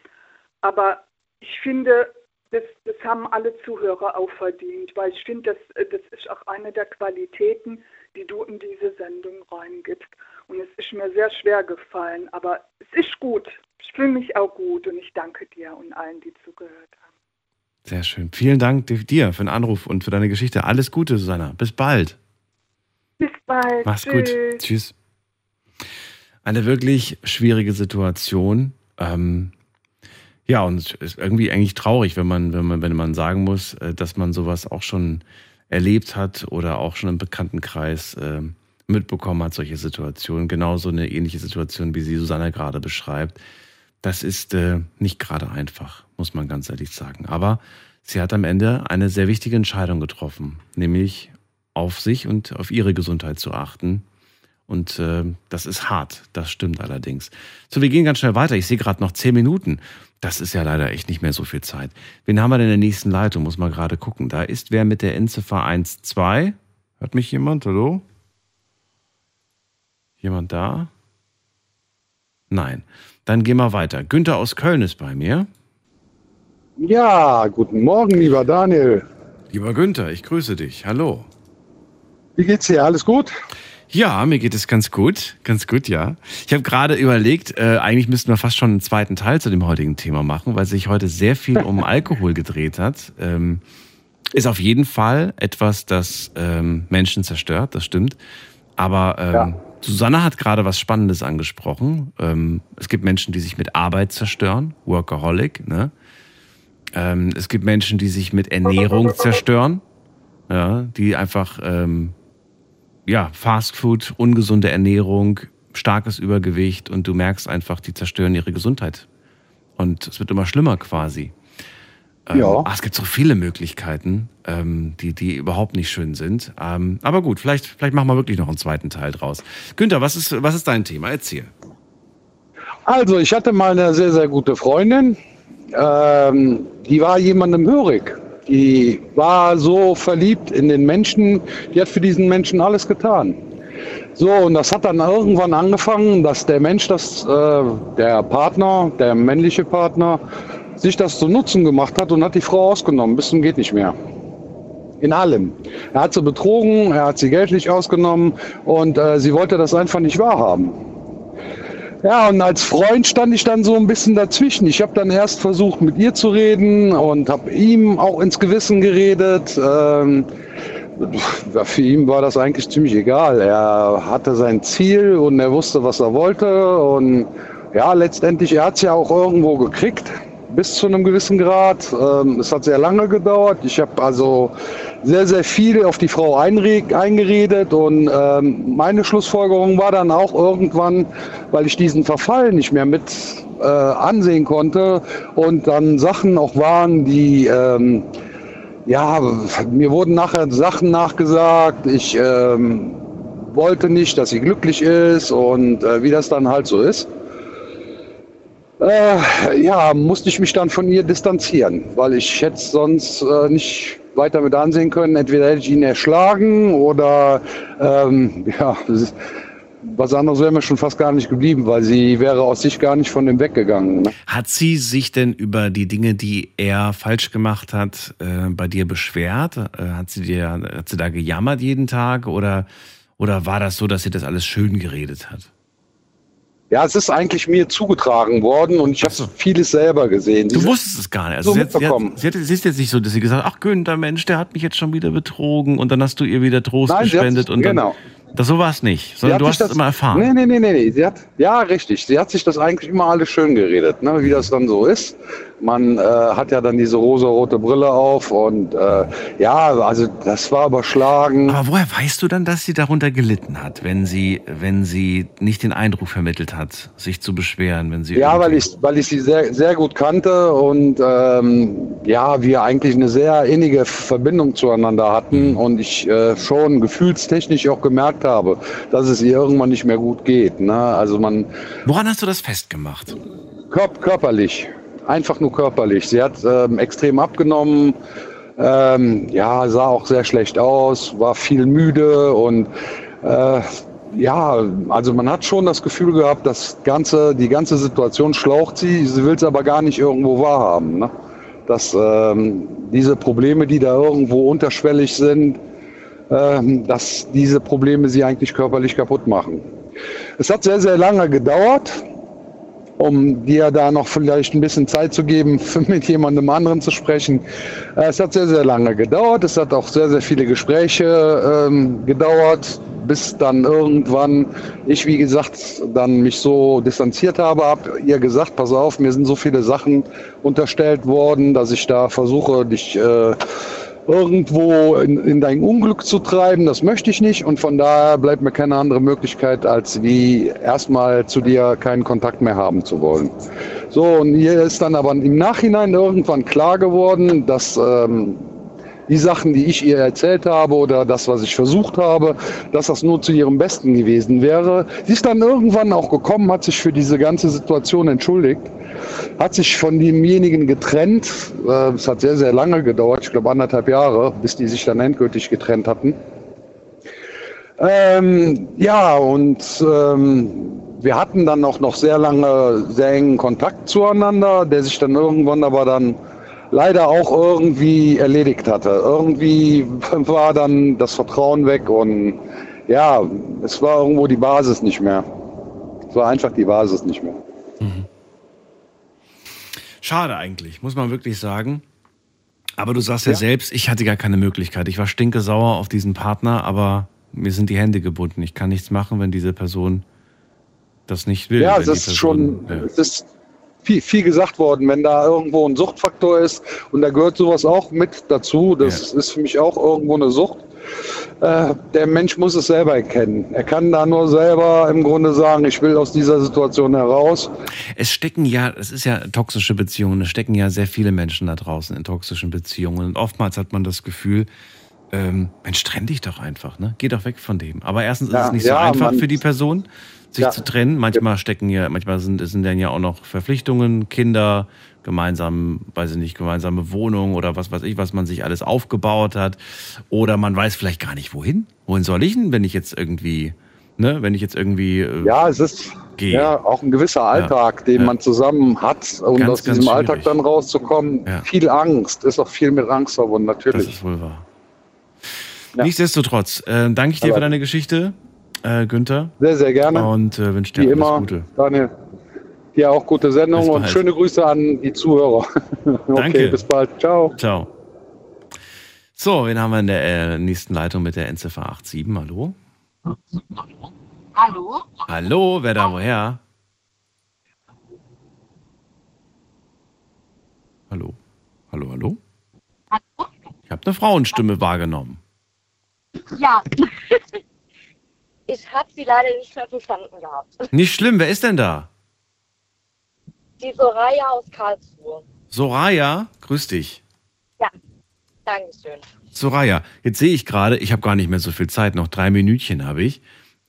Aber ich finde, das, das haben alle Zuhörer auch verdient, weil ich finde, das, das ist auch eine der Qualitäten, die du in diese Sendung reingibst. Und es ist mir sehr schwer gefallen, aber es ist gut. Ich fühle mich auch gut und ich danke dir und allen, die zugehört haben. Sehr schön. Vielen Dank dir für den Anruf und für deine Geschichte. Alles Gute, Susanna. Bis bald. Bis bald. Mach's Tschüss. gut. Tschüss. Eine wirklich schwierige Situation. Ähm, ja, und es ist irgendwie eigentlich traurig, wenn man, wenn man, wenn man sagen muss, äh, dass man sowas auch schon erlebt hat oder auch schon im Bekanntenkreis äh, mitbekommen hat, solche Situationen. Genauso eine ähnliche Situation, wie sie Susanne gerade beschreibt. Das ist äh, nicht gerade einfach, muss man ganz ehrlich sagen. Aber sie hat am Ende eine sehr wichtige Entscheidung getroffen, nämlich auf sich und auf ihre Gesundheit zu achten und äh, das ist hart, das stimmt allerdings. So, wir gehen ganz schnell weiter. Ich sehe gerade noch zehn Minuten. Das ist ja leider echt nicht mehr so viel Zeit. Wen haben wir denn in der nächsten Leitung? Muss man gerade gucken. Da ist wer mit der Endziffer 12. Hört mich jemand? Hallo? Jemand da? Nein. Dann gehen wir weiter. Günther aus Köln ist bei mir. Ja, guten Morgen, lieber Daniel. Lieber Günther, ich grüße dich. Hallo. Wie geht's dir? Alles gut? Ja, mir geht es ganz gut, ganz gut, ja. Ich habe gerade überlegt, äh, eigentlich müssten wir fast schon einen zweiten Teil zu dem heutigen Thema machen, weil sich heute sehr viel um Alkohol gedreht hat. Ähm, ist auf jeden Fall etwas, das ähm, Menschen zerstört, das stimmt. Aber ähm, ja. Susanne hat gerade was Spannendes angesprochen. Ähm, es gibt Menschen, die sich mit Arbeit zerstören, Workaholic. Ne? Ähm, es gibt Menschen, die sich mit Ernährung zerstören, ja, die einfach ähm, ja, Fastfood, ungesunde Ernährung, starkes Übergewicht und du merkst einfach, die zerstören ihre Gesundheit. Und es wird immer schlimmer quasi. Ähm, ja. Ach, es gibt so viele Möglichkeiten, ähm, die, die überhaupt nicht schön sind. Ähm, aber gut, vielleicht, vielleicht machen wir wirklich noch einen zweiten Teil draus. Günther, was ist, was ist dein Thema? Erzähl. Also, ich hatte mal eine sehr, sehr gute Freundin. Die war jemandem hörig. Die war so verliebt in den Menschen, die hat für diesen Menschen alles getan. So, und das hat dann irgendwann angefangen, dass der Mensch, das, äh, der Partner, der männliche Partner, sich das zu Nutzen gemacht hat und hat die Frau ausgenommen, bis zum geht nicht mehr. In allem. Er hat sie betrogen, er hat sie geldlich ausgenommen und äh, sie wollte das einfach nicht wahrhaben. Ja, und als Freund stand ich dann so ein bisschen dazwischen. Ich habe dann erst versucht, mit ihr zu reden und habe ihm auch ins Gewissen geredet. Ähm, für ihn war das eigentlich ziemlich egal. Er hatte sein Ziel und er wusste, was er wollte. Und ja, letztendlich, er hat es ja auch irgendwo gekriegt bis zu einem gewissen Grad. Ähm, es hat sehr lange gedauert. Ich habe also sehr, sehr viel auf die Frau eingeredet und ähm, meine Schlussfolgerung war dann auch irgendwann, weil ich diesen Verfall nicht mehr mit äh, ansehen konnte und dann Sachen auch waren, die ähm, ja, mir wurden nachher Sachen nachgesagt. Ich ähm, wollte nicht, dass sie glücklich ist und äh, wie das dann halt so ist äh, ja, musste ich mich dann von ihr distanzieren, weil ich hätte sonst äh, nicht weiter mit ansehen können. Entweder hätte ich ihn erschlagen oder ähm, ja, was anderes wäre mir schon fast gar nicht geblieben, weil sie wäre aus sich gar nicht von dem weggegangen. Ne? Hat sie sich denn über die Dinge, die er falsch gemacht hat, äh, bei dir beschwert? Äh, hat sie dir, hat sie da gejammert jeden Tag oder, oder war das so, dass sie das alles schön geredet hat? Ja, es ist eigentlich mir zugetragen worden und ich habe so. vieles selber gesehen. Du wusstest es gar nicht. Also so sie, hat, sie, hat, sie, hat, sie ist jetzt nicht so, dass sie gesagt hat, ach Günther, Mensch, der hat mich jetzt schon wieder betrogen und dann hast du ihr wieder Trost Nein, gespendet. und genau. Das so war es nicht, sondern du hast es immer erfahren. Nee, nee, nee, nee, nee. Sie hat, ja, richtig. Sie hat sich das eigentlich immer alles schön geredet, ne, wie das dann so ist. Man äh, hat ja dann diese rosa-rote Brille auf und äh, ja, also das war überschlagen. Aber woher weißt du dann, dass sie darunter gelitten hat, wenn sie, wenn sie nicht den Eindruck vermittelt hat, sich zu beschweren, wenn sie Ja, weil ich, weil ich sie sehr, sehr gut kannte und ähm, ja, wir eigentlich eine sehr innige Verbindung zueinander hatten mhm. und ich äh, schon gefühlstechnisch auch gemerkt habe, dass es ihr irgendwann nicht mehr gut geht. Ne? Also man. Woran hast du das festgemacht? Körp körperlich. Einfach nur körperlich. Sie hat ähm, extrem abgenommen, ähm, ja, sah auch sehr schlecht aus, war viel müde und äh, ja, also man hat schon das Gefühl gehabt, das ganze, die ganze Situation schlaucht sie, sie will es aber gar nicht irgendwo wahrhaben. Ne? Dass ähm, diese Probleme, die da irgendwo unterschwellig sind, ähm, dass diese Probleme sie eigentlich körperlich kaputt machen. Es hat sehr, sehr lange gedauert, um dir da noch vielleicht ein bisschen Zeit zu geben, mit jemandem anderen zu sprechen. Äh, es hat sehr, sehr lange gedauert. Es hat auch sehr, sehr viele Gespräche ähm, gedauert bis dann irgendwann ich, wie gesagt, dann mich so distanziert habe, habe ihr gesagt, pass auf, mir sind so viele Sachen unterstellt worden, dass ich da versuche, dich äh, irgendwo in, in dein Unglück zu treiben. Das möchte ich nicht und von daher bleibt mir keine andere Möglichkeit, als wie erstmal zu dir keinen Kontakt mehr haben zu wollen. So, und hier ist dann aber im Nachhinein irgendwann klar geworden, dass ähm, die Sachen, die ich ihr erzählt habe oder das, was ich versucht habe, dass das nur zu ihrem Besten gewesen wäre. Sie ist dann irgendwann auch gekommen, hat sich für diese ganze Situation entschuldigt, hat sich von demjenigen getrennt. Äh, es hat sehr, sehr lange gedauert, ich glaube anderthalb Jahre, bis die sich dann endgültig getrennt hatten. Ähm, ja, und ähm, wir hatten dann auch noch sehr lange, sehr engen Kontakt zueinander, der sich dann irgendwann aber dann leider auch irgendwie erledigt hatte. Irgendwie war dann das Vertrauen weg und ja, es war irgendwo die Basis nicht mehr. Es war einfach die Basis nicht mehr. Mhm. Schade eigentlich, muss man wirklich sagen. Aber du sagst ja, ja, selbst, ich hatte gar keine Möglichkeit. Ich war stinke sauer auf diesen Partner, aber mir sind die Hände gebunden. Ich kann nichts machen, wenn diese Person das nicht will. Ja, es ist Person, schon, ja. es ist viel, viel gesagt worden, wenn da irgendwo ein Suchtfaktor ist und da gehört sowas auch mit dazu, das ja. ist für mich auch irgendwo eine Sucht. Äh, der Mensch muss es selber erkennen. Er kann da nur selber im Grunde sagen, ich will aus dieser Situation heraus. Es stecken ja, es ist ja toxische Beziehungen, es stecken ja sehr viele Menschen da draußen in toxischen Beziehungen und oftmals hat man das Gefühl, ähm, Mensch, trenn dich doch einfach, ne? Geh doch weg von dem. Aber erstens ja, ist es nicht ja, so einfach für die Person sich ja. zu trennen. Manchmal stecken ja, manchmal sind, sind dann ja auch noch Verpflichtungen, Kinder, gemeinsam, weiß ich nicht, gemeinsame Wohnung oder was weiß ich, was man sich alles aufgebaut hat. Oder man weiß vielleicht gar nicht, wohin. Wohin soll ich denn, wenn ich jetzt irgendwie, ne, wenn ich jetzt irgendwie. Äh, ja, es ist gehe. ja auch ein gewisser Alltag, ja. den ja. man zusammen hat, um ganz, aus diesem Alltag dann rauszukommen. Viel Angst, ist auch viel mit Angst verbunden, natürlich. Das ist wohl wahr. Nichtsdestotrotz, äh, danke ich dir Aber für deine Geschichte äh, Günther. Sehr, sehr gerne. Und äh, wünsche dir Wie alles immer, Gute. Daniel. Dir auch gute Sendung und schöne Grüße an die Zuhörer. okay, Danke. bis bald. Ciao. Ciao. So, wen haben wir in der äh, nächsten Leitung mit der Endziffer 87? Hallo? Hallo? Hallo, wer da woher? Hallo? Hallo, hallo? Hallo? Ich habe eine Frauenstimme wahrgenommen. Ja. Ich habe sie leider nicht mehr verstanden gehabt. Nicht schlimm, wer ist denn da? Die Soraya aus Karlsruhe. Soraya, grüß dich. Ja, danke schön. Soraya, jetzt sehe ich gerade, ich habe gar nicht mehr so viel Zeit, noch drei Minütchen habe ich.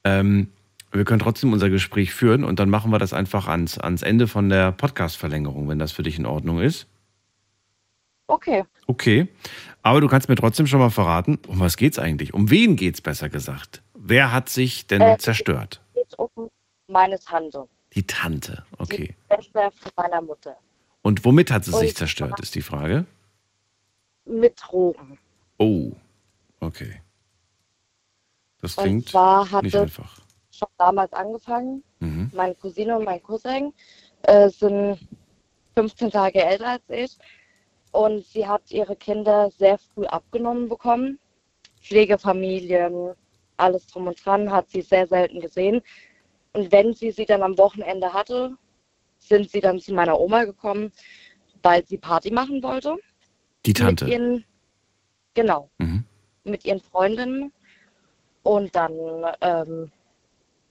Ähm, wir können trotzdem unser Gespräch führen und dann machen wir das einfach ans, ans Ende von der Podcast-Verlängerung, wenn das für dich in Ordnung ist. Okay. Okay. Aber du kannst mir trotzdem schon mal verraten, um was geht's eigentlich? Um wen geht's besser gesagt? Wer hat sich denn äh, zerstört? Meine Tante. Die Tante, okay. Die Schwester von meiner Mutter. Und womit hat sie Und sich zerstört, ist die Frage? Mit Drogen. Oh, okay. Das klingt und zwar hatte nicht einfach. schon damals angefangen. Mhm. Meine Cousine und mein Cousin äh, sind 15 Tage älter als ich. Und sie hat ihre Kinder sehr früh abgenommen bekommen. Pflegefamilien, alles drum und dran, hat sie sehr selten gesehen. Und wenn sie sie dann am Wochenende hatte, sind sie dann zu meiner Oma gekommen, weil sie Party machen wollte. Die Tante? Mit ihren, genau. Mhm. Mit ihren Freundinnen. Und dann ähm,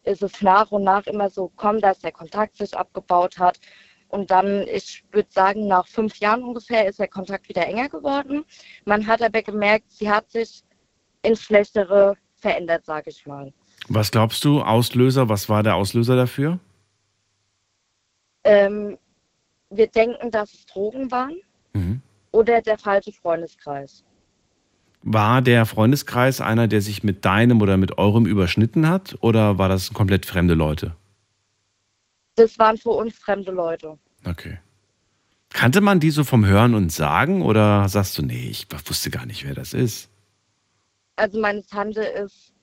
ist es nach und nach immer so gekommen, dass der Kontakt sich abgebaut hat. Und dann, ich würde sagen, nach fünf Jahren ungefähr ist der Kontakt wieder enger geworden. Man hat aber gemerkt, sie hat sich ins Schlechtere verändert, sage ich mal. Was glaubst du, Auslöser, was war der Auslöser dafür? Ähm, wir denken, dass es Drogen waren mhm. oder der falsche Freundeskreis. War der Freundeskreis einer, der sich mit deinem oder mit eurem überschnitten hat oder war das komplett fremde Leute? Das waren für uns fremde Leute. Okay. Kannte man die so vom Hören und Sagen oder sagst du, nee, ich wusste gar nicht, wer das ist? Also meine Tante ist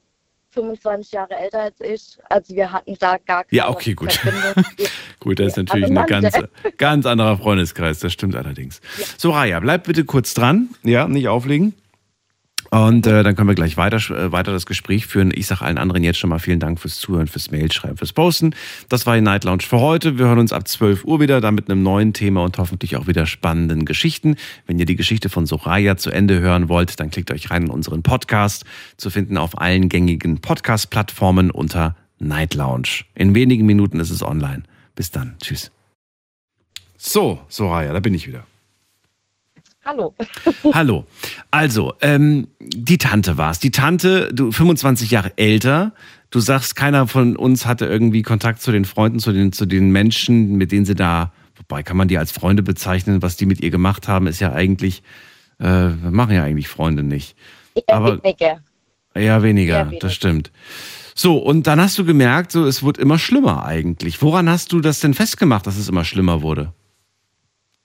25 Jahre älter als ich. Also wir hatten da gar keine Ja, okay, gut. gut, das ist natürlich ein ganz, ganz anderer Freundeskreis, das stimmt allerdings. Ja. So, Raya, bleib bitte kurz dran. Ja, nicht auflegen. Und äh, dann können wir gleich weiter, äh, weiter das Gespräch führen. Ich sage allen anderen jetzt schon mal vielen Dank fürs Zuhören, fürs Mailschreiben, fürs Posten. Das war die Night Lounge für heute. Wir hören uns ab 12 Uhr wieder, dann mit einem neuen Thema und hoffentlich auch wieder spannenden Geschichten. Wenn ihr die Geschichte von Soraya zu Ende hören wollt, dann klickt euch rein in unseren Podcast, zu finden auf allen gängigen Podcast-Plattformen unter Night Lounge. In wenigen Minuten ist es online. Bis dann. Tschüss. So, Soraya, da bin ich wieder. Hallo. Hallo. Also, ähm, die Tante war es. Die Tante, du 25 Jahre älter. Du sagst, keiner von uns hatte irgendwie Kontakt zu den Freunden, zu den, zu den Menschen, mit denen sie da, wobei kann man die als Freunde bezeichnen, was die mit ihr gemacht haben, ist ja eigentlich, äh, machen ja eigentlich Freunde nicht. Eher Aber, weniger. Ja, weniger, weniger, das stimmt. So, und dann hast du gemerkt, so, es wird immer schlimmer eigentlich. Woran hast du das denn festgemacht, dass es immer schlimmer wurde?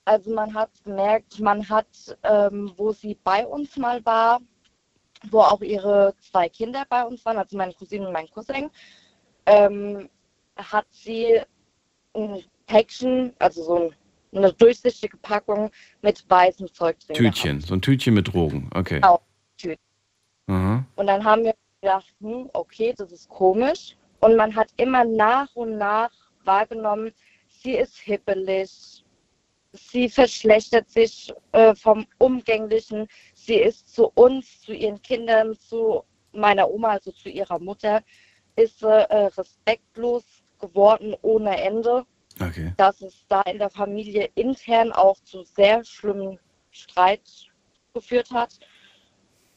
Also man hat gemerkt, man hat, ähm, wo sie bei uns mal war, wo auch ihre zwei Kinder bei uns waren, also meine Cousine und mein Cousin, ähm, hat sie ein Päckchen, also so eine durchsichtige Packung mit weißem Zeug drin. Tütchen, gehabt. so ein Tütchen mit Drogen, okay. Genau, Tütchen. Mhm. Und dann haben wir gedacht, hm, okay, das ist komisch. Und man hat immer nach und nach wahrgenommen, sie ist hippelig, sie verschlechtert sich äh, vom Umgänglichen. Sie ist zu uns, zu ihren Kindern, zu meiner Oma, also zu ihrer Mutter, ist äh, respektlos geworden ohne Ende. Okay. Dass es da in der Familie intern auch zu sehr schlimmen Streit geführt hat.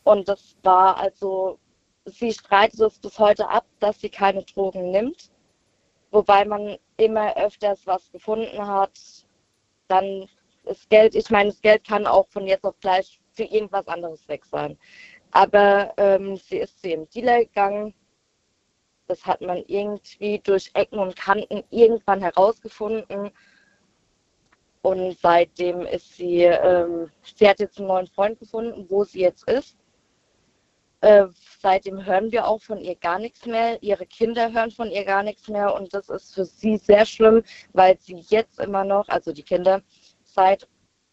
Und das war also, sie streitet es bis heute ab, dass sie keine Drogen nimmt. Wobei man immer öfters was gefunden hat, dann ist Geld, ich meine, das Geld kann auch von jetzt auf gleich für irgendwas anderes weg sein. Aber ähm, sie ist zu ihrem Dealer gegangen. Das hat man irgendwie durch Ecken und Kanten irgendwann herausgefunden. Und seitdem ist sie, ähm, sie hat jetzt einen neuen Freund gefunden, wo sie jetzt ist. Äh, seitdem hören wir auch von ihr gar nichts mehr. Ihre Kinder hören von ihr gar nichts mehr. Und das ist für sie sehr schlimm, weil sie jetzt immer noch, also die Kinder, seit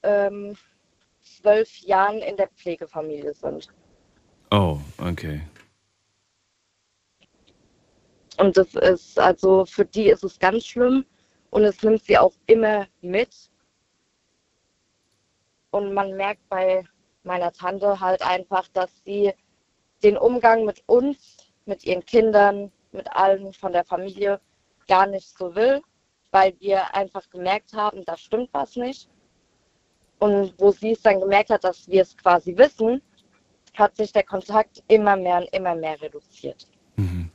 ähm, zwölf Jahren in der Pflegefamilie sind. Oh, okay. Und das ist, also für die ist es ganz schlimm und es nimmt sie auch immer mit. Und man merkt bei meiner Tante halt einfach, dass sie den Umgang mit uns, mit ihren Kindern, mit allen von der Familie gar nicht so will, weil wir einfach gemerkt haben, da stimmt was nicht. Und wo sie es dann gemerkt hat, dass wir es quasi wissen, hat sich der Kontakt immer mehr und immer mehr reduziert. Mhm.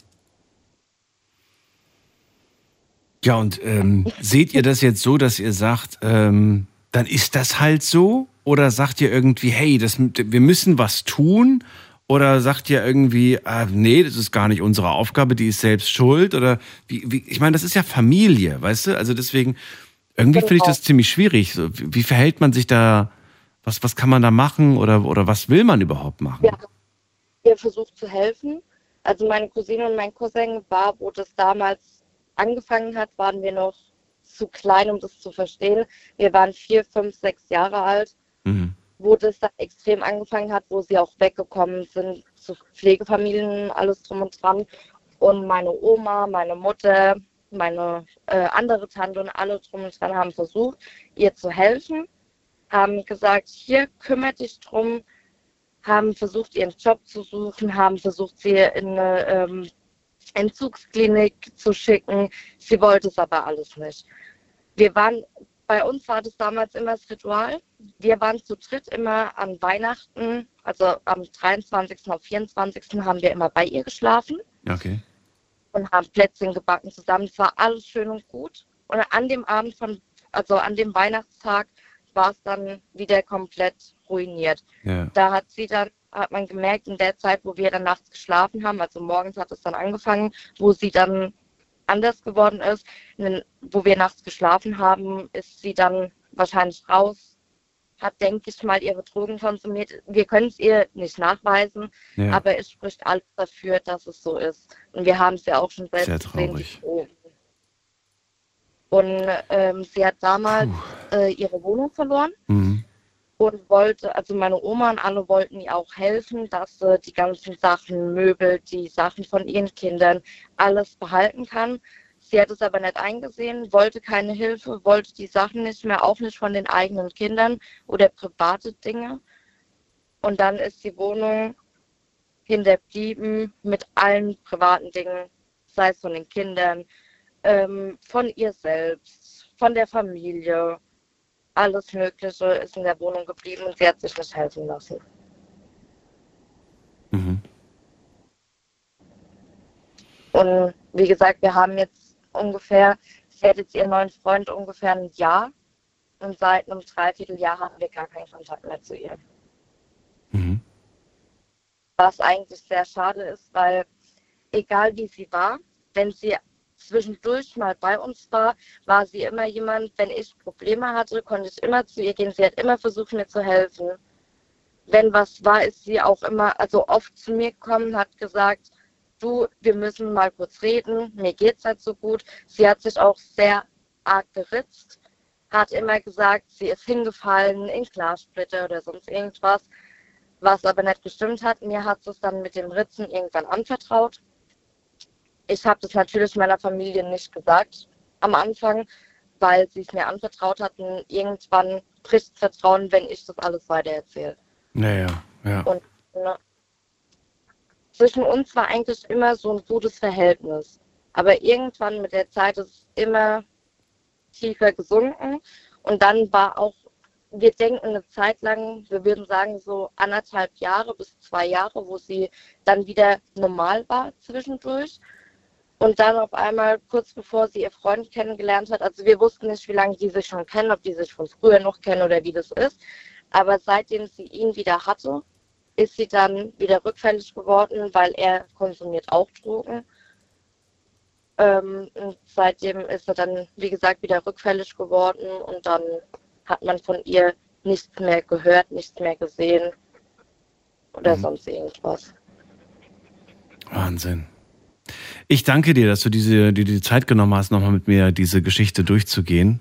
Ja, und ähm, seht ihr das jetzt so, dass ihr sagt, ähm, dann ist das halt so? Oder sagt ihr irgendwie, hey, das, wir müssen was tun? Oder sagt ihr irgendwie, ah, nee, das ist gar nicht unsere Aufgabe, die ist selbst schuld? Oder wie, wie ich meine, das ist ja Familie, weißt du? Also deswegen, irgendwie finde ich genau. das ziemlich schwierig. Wie verhält man sich da? Was, was kann man da machen oder, oder was will man überhaupt machen? Ja, wir versucht zu helfen. Also meine Cousine und mein Cousin war, wo das damals angefangen hat, waren wir noch zu klein, um das zu verstehen. Wir waren vier, fünf, sechs Jahre alt. Wo das dann extrem angefangen hat, wo sie auch weggekommen sind zu Pflegefamilien, alles drum und dran. Und meine Oma, meine Mutter, meine äh, andere Tante und alle drum und dran haben versucht, ihr zu helfen, haben gesagt, hier kümmert dich drum, haben versucht, ihren Job zu suchen, haben versucht, sie in eine ähm, Entzugsklinik zu schicken. Sie wollte es aber alles nicht. Wir waren bei uns war das damals immer das Ritual. Wir waren zu dritt immer an Weihnachten, also am 23. auf 24. haben wir immer bei ihr geschlafen. Okay. Und haben Plätzchen gebacken zusammen. Es war alles schön und gut. Und an dem Abend von also an dem Weihnachtstag war es dann wieder komplett ruiniert. Ja. Da hat sie dann, hat man gemerkt, in der Zeit, wo wir dann nachts geschlafen haben, also morgens hat es dann angefangen, wo sie dann anders geworden ist, wo wir nachts geschlafen haben, ist sie dann wahrscheinlich raus, hat, denke ich mal, ihre Drogen konsumiert. Wir können es ihr nicht nachweisen, Ja. aber es spricht alles dafür, dass es so ist. Und wir haben es ja auch schon selbst Sehr gesehen. traurig. Drogen. Und ähm, sie hat damals äh, ihre Wohnung verloren Mhm. Und wollte, also meine Oma und alle wollten ihr auch helfen, dass sie die ganzen Sachen, Möbel, die Sachen von ihren Kindern, alles behalten kann. Sie hat es aber nicht eingesehen, wollte keine Hilfe, wollte die Sachen nicht mehr, auch nicht von den eigenen Kindern oder private Dinge. Und dann ist die Wohnung hinterblieben mit allen privaten Dingen, sei es von den Kindern, ähm, von ihr selbst, von der Familie. Alles Mögliche ist in der Wohnung geblieben und sie hat sich nicht helfen lassen. Mhm. Und wie gesagt, wir haben jetzt ungefähr, sie hat jetzt ihren neuen Freund ungefähr ein Jahr und seit einem Dreivierteljahr haben wir gar keinen Kontakt mehr zu ihr. Mhm. Was eigentlich sehr schade ist, weil egal wie sie war, wenn sie zwischendurch mal bei uns war, war sie immer jemand, wenn ich Probleme hatte, konnte ich immer zu ihr gehen. Sie hat immer versucht, mir zu helfen. Wenn was war, ist sie auch immer, also oft zu mir gekommen, hat gesagt, du, wir müssen mal kurz reden, mir geht's halt so gut. Sie hat sich auch sehr arg geritzt, hat immer gesagt, sie ist hingefallen in Glassplitter oder sonst irgendwas, was aber nicht gestimmt hat. Mir hat es dann mit dem Ritzen irgendwann anvertraut. Ich habe das natürlich meiner Familie nicht gesagt am Anfang, weil sie es mir anvertraut hatten. Irgendwann bricht Vertrauen, wenn ich das alles weiter erzähle. Naja, ja. Und ne, zwischen uns war eigentlich immer so ein gutes Verhältnis. Aber irgendwann mit der Zeit ist es immer tiefer gesunken. Und dann war auch, wir denken eine Zeit lang, wir würden sagen so anderthalb Jahre bis zwei Jahre, wo sie dann wieder normal war zwischendurch. Und dann auf einmal, kurz bevor sie ihr Freund kennengelernt hat, also wir wussten nicht, wie lange die sich schon kennen, ob die sich von früher noch kennen oder wie das ist. Aber seitdem sie ihn wieder hatte, ist sie dann wieder rückfällig geworden, weil er konsumiert auch Drogen. Ähm, und seitdem ist er dann, wie gesagt, wieder rückfällig geworden und dann hat man von ihr nichts mehr gehört, nichts mehr gesehen oder Mhm. sonst irgendwas. Wahnsinn. Ich danke dir, dass du diese, dir die Zeit genommen hast, nochmal mit mir diese Geschichte durchzugehen.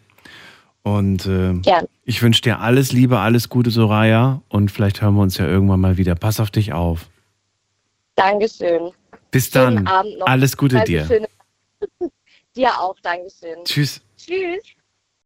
Und äh, Gern. ich wünsche dir alles Liebe, alles Gute, Soraya. Und vielleicht hören wir uns ja irgendwann mal wieder. Pass auf dich auf. Dankeschön. Bis dann. Abend noch. Alles Gute dir. schöne- dir auch, Dankeschön. Tschüss. Tschüss.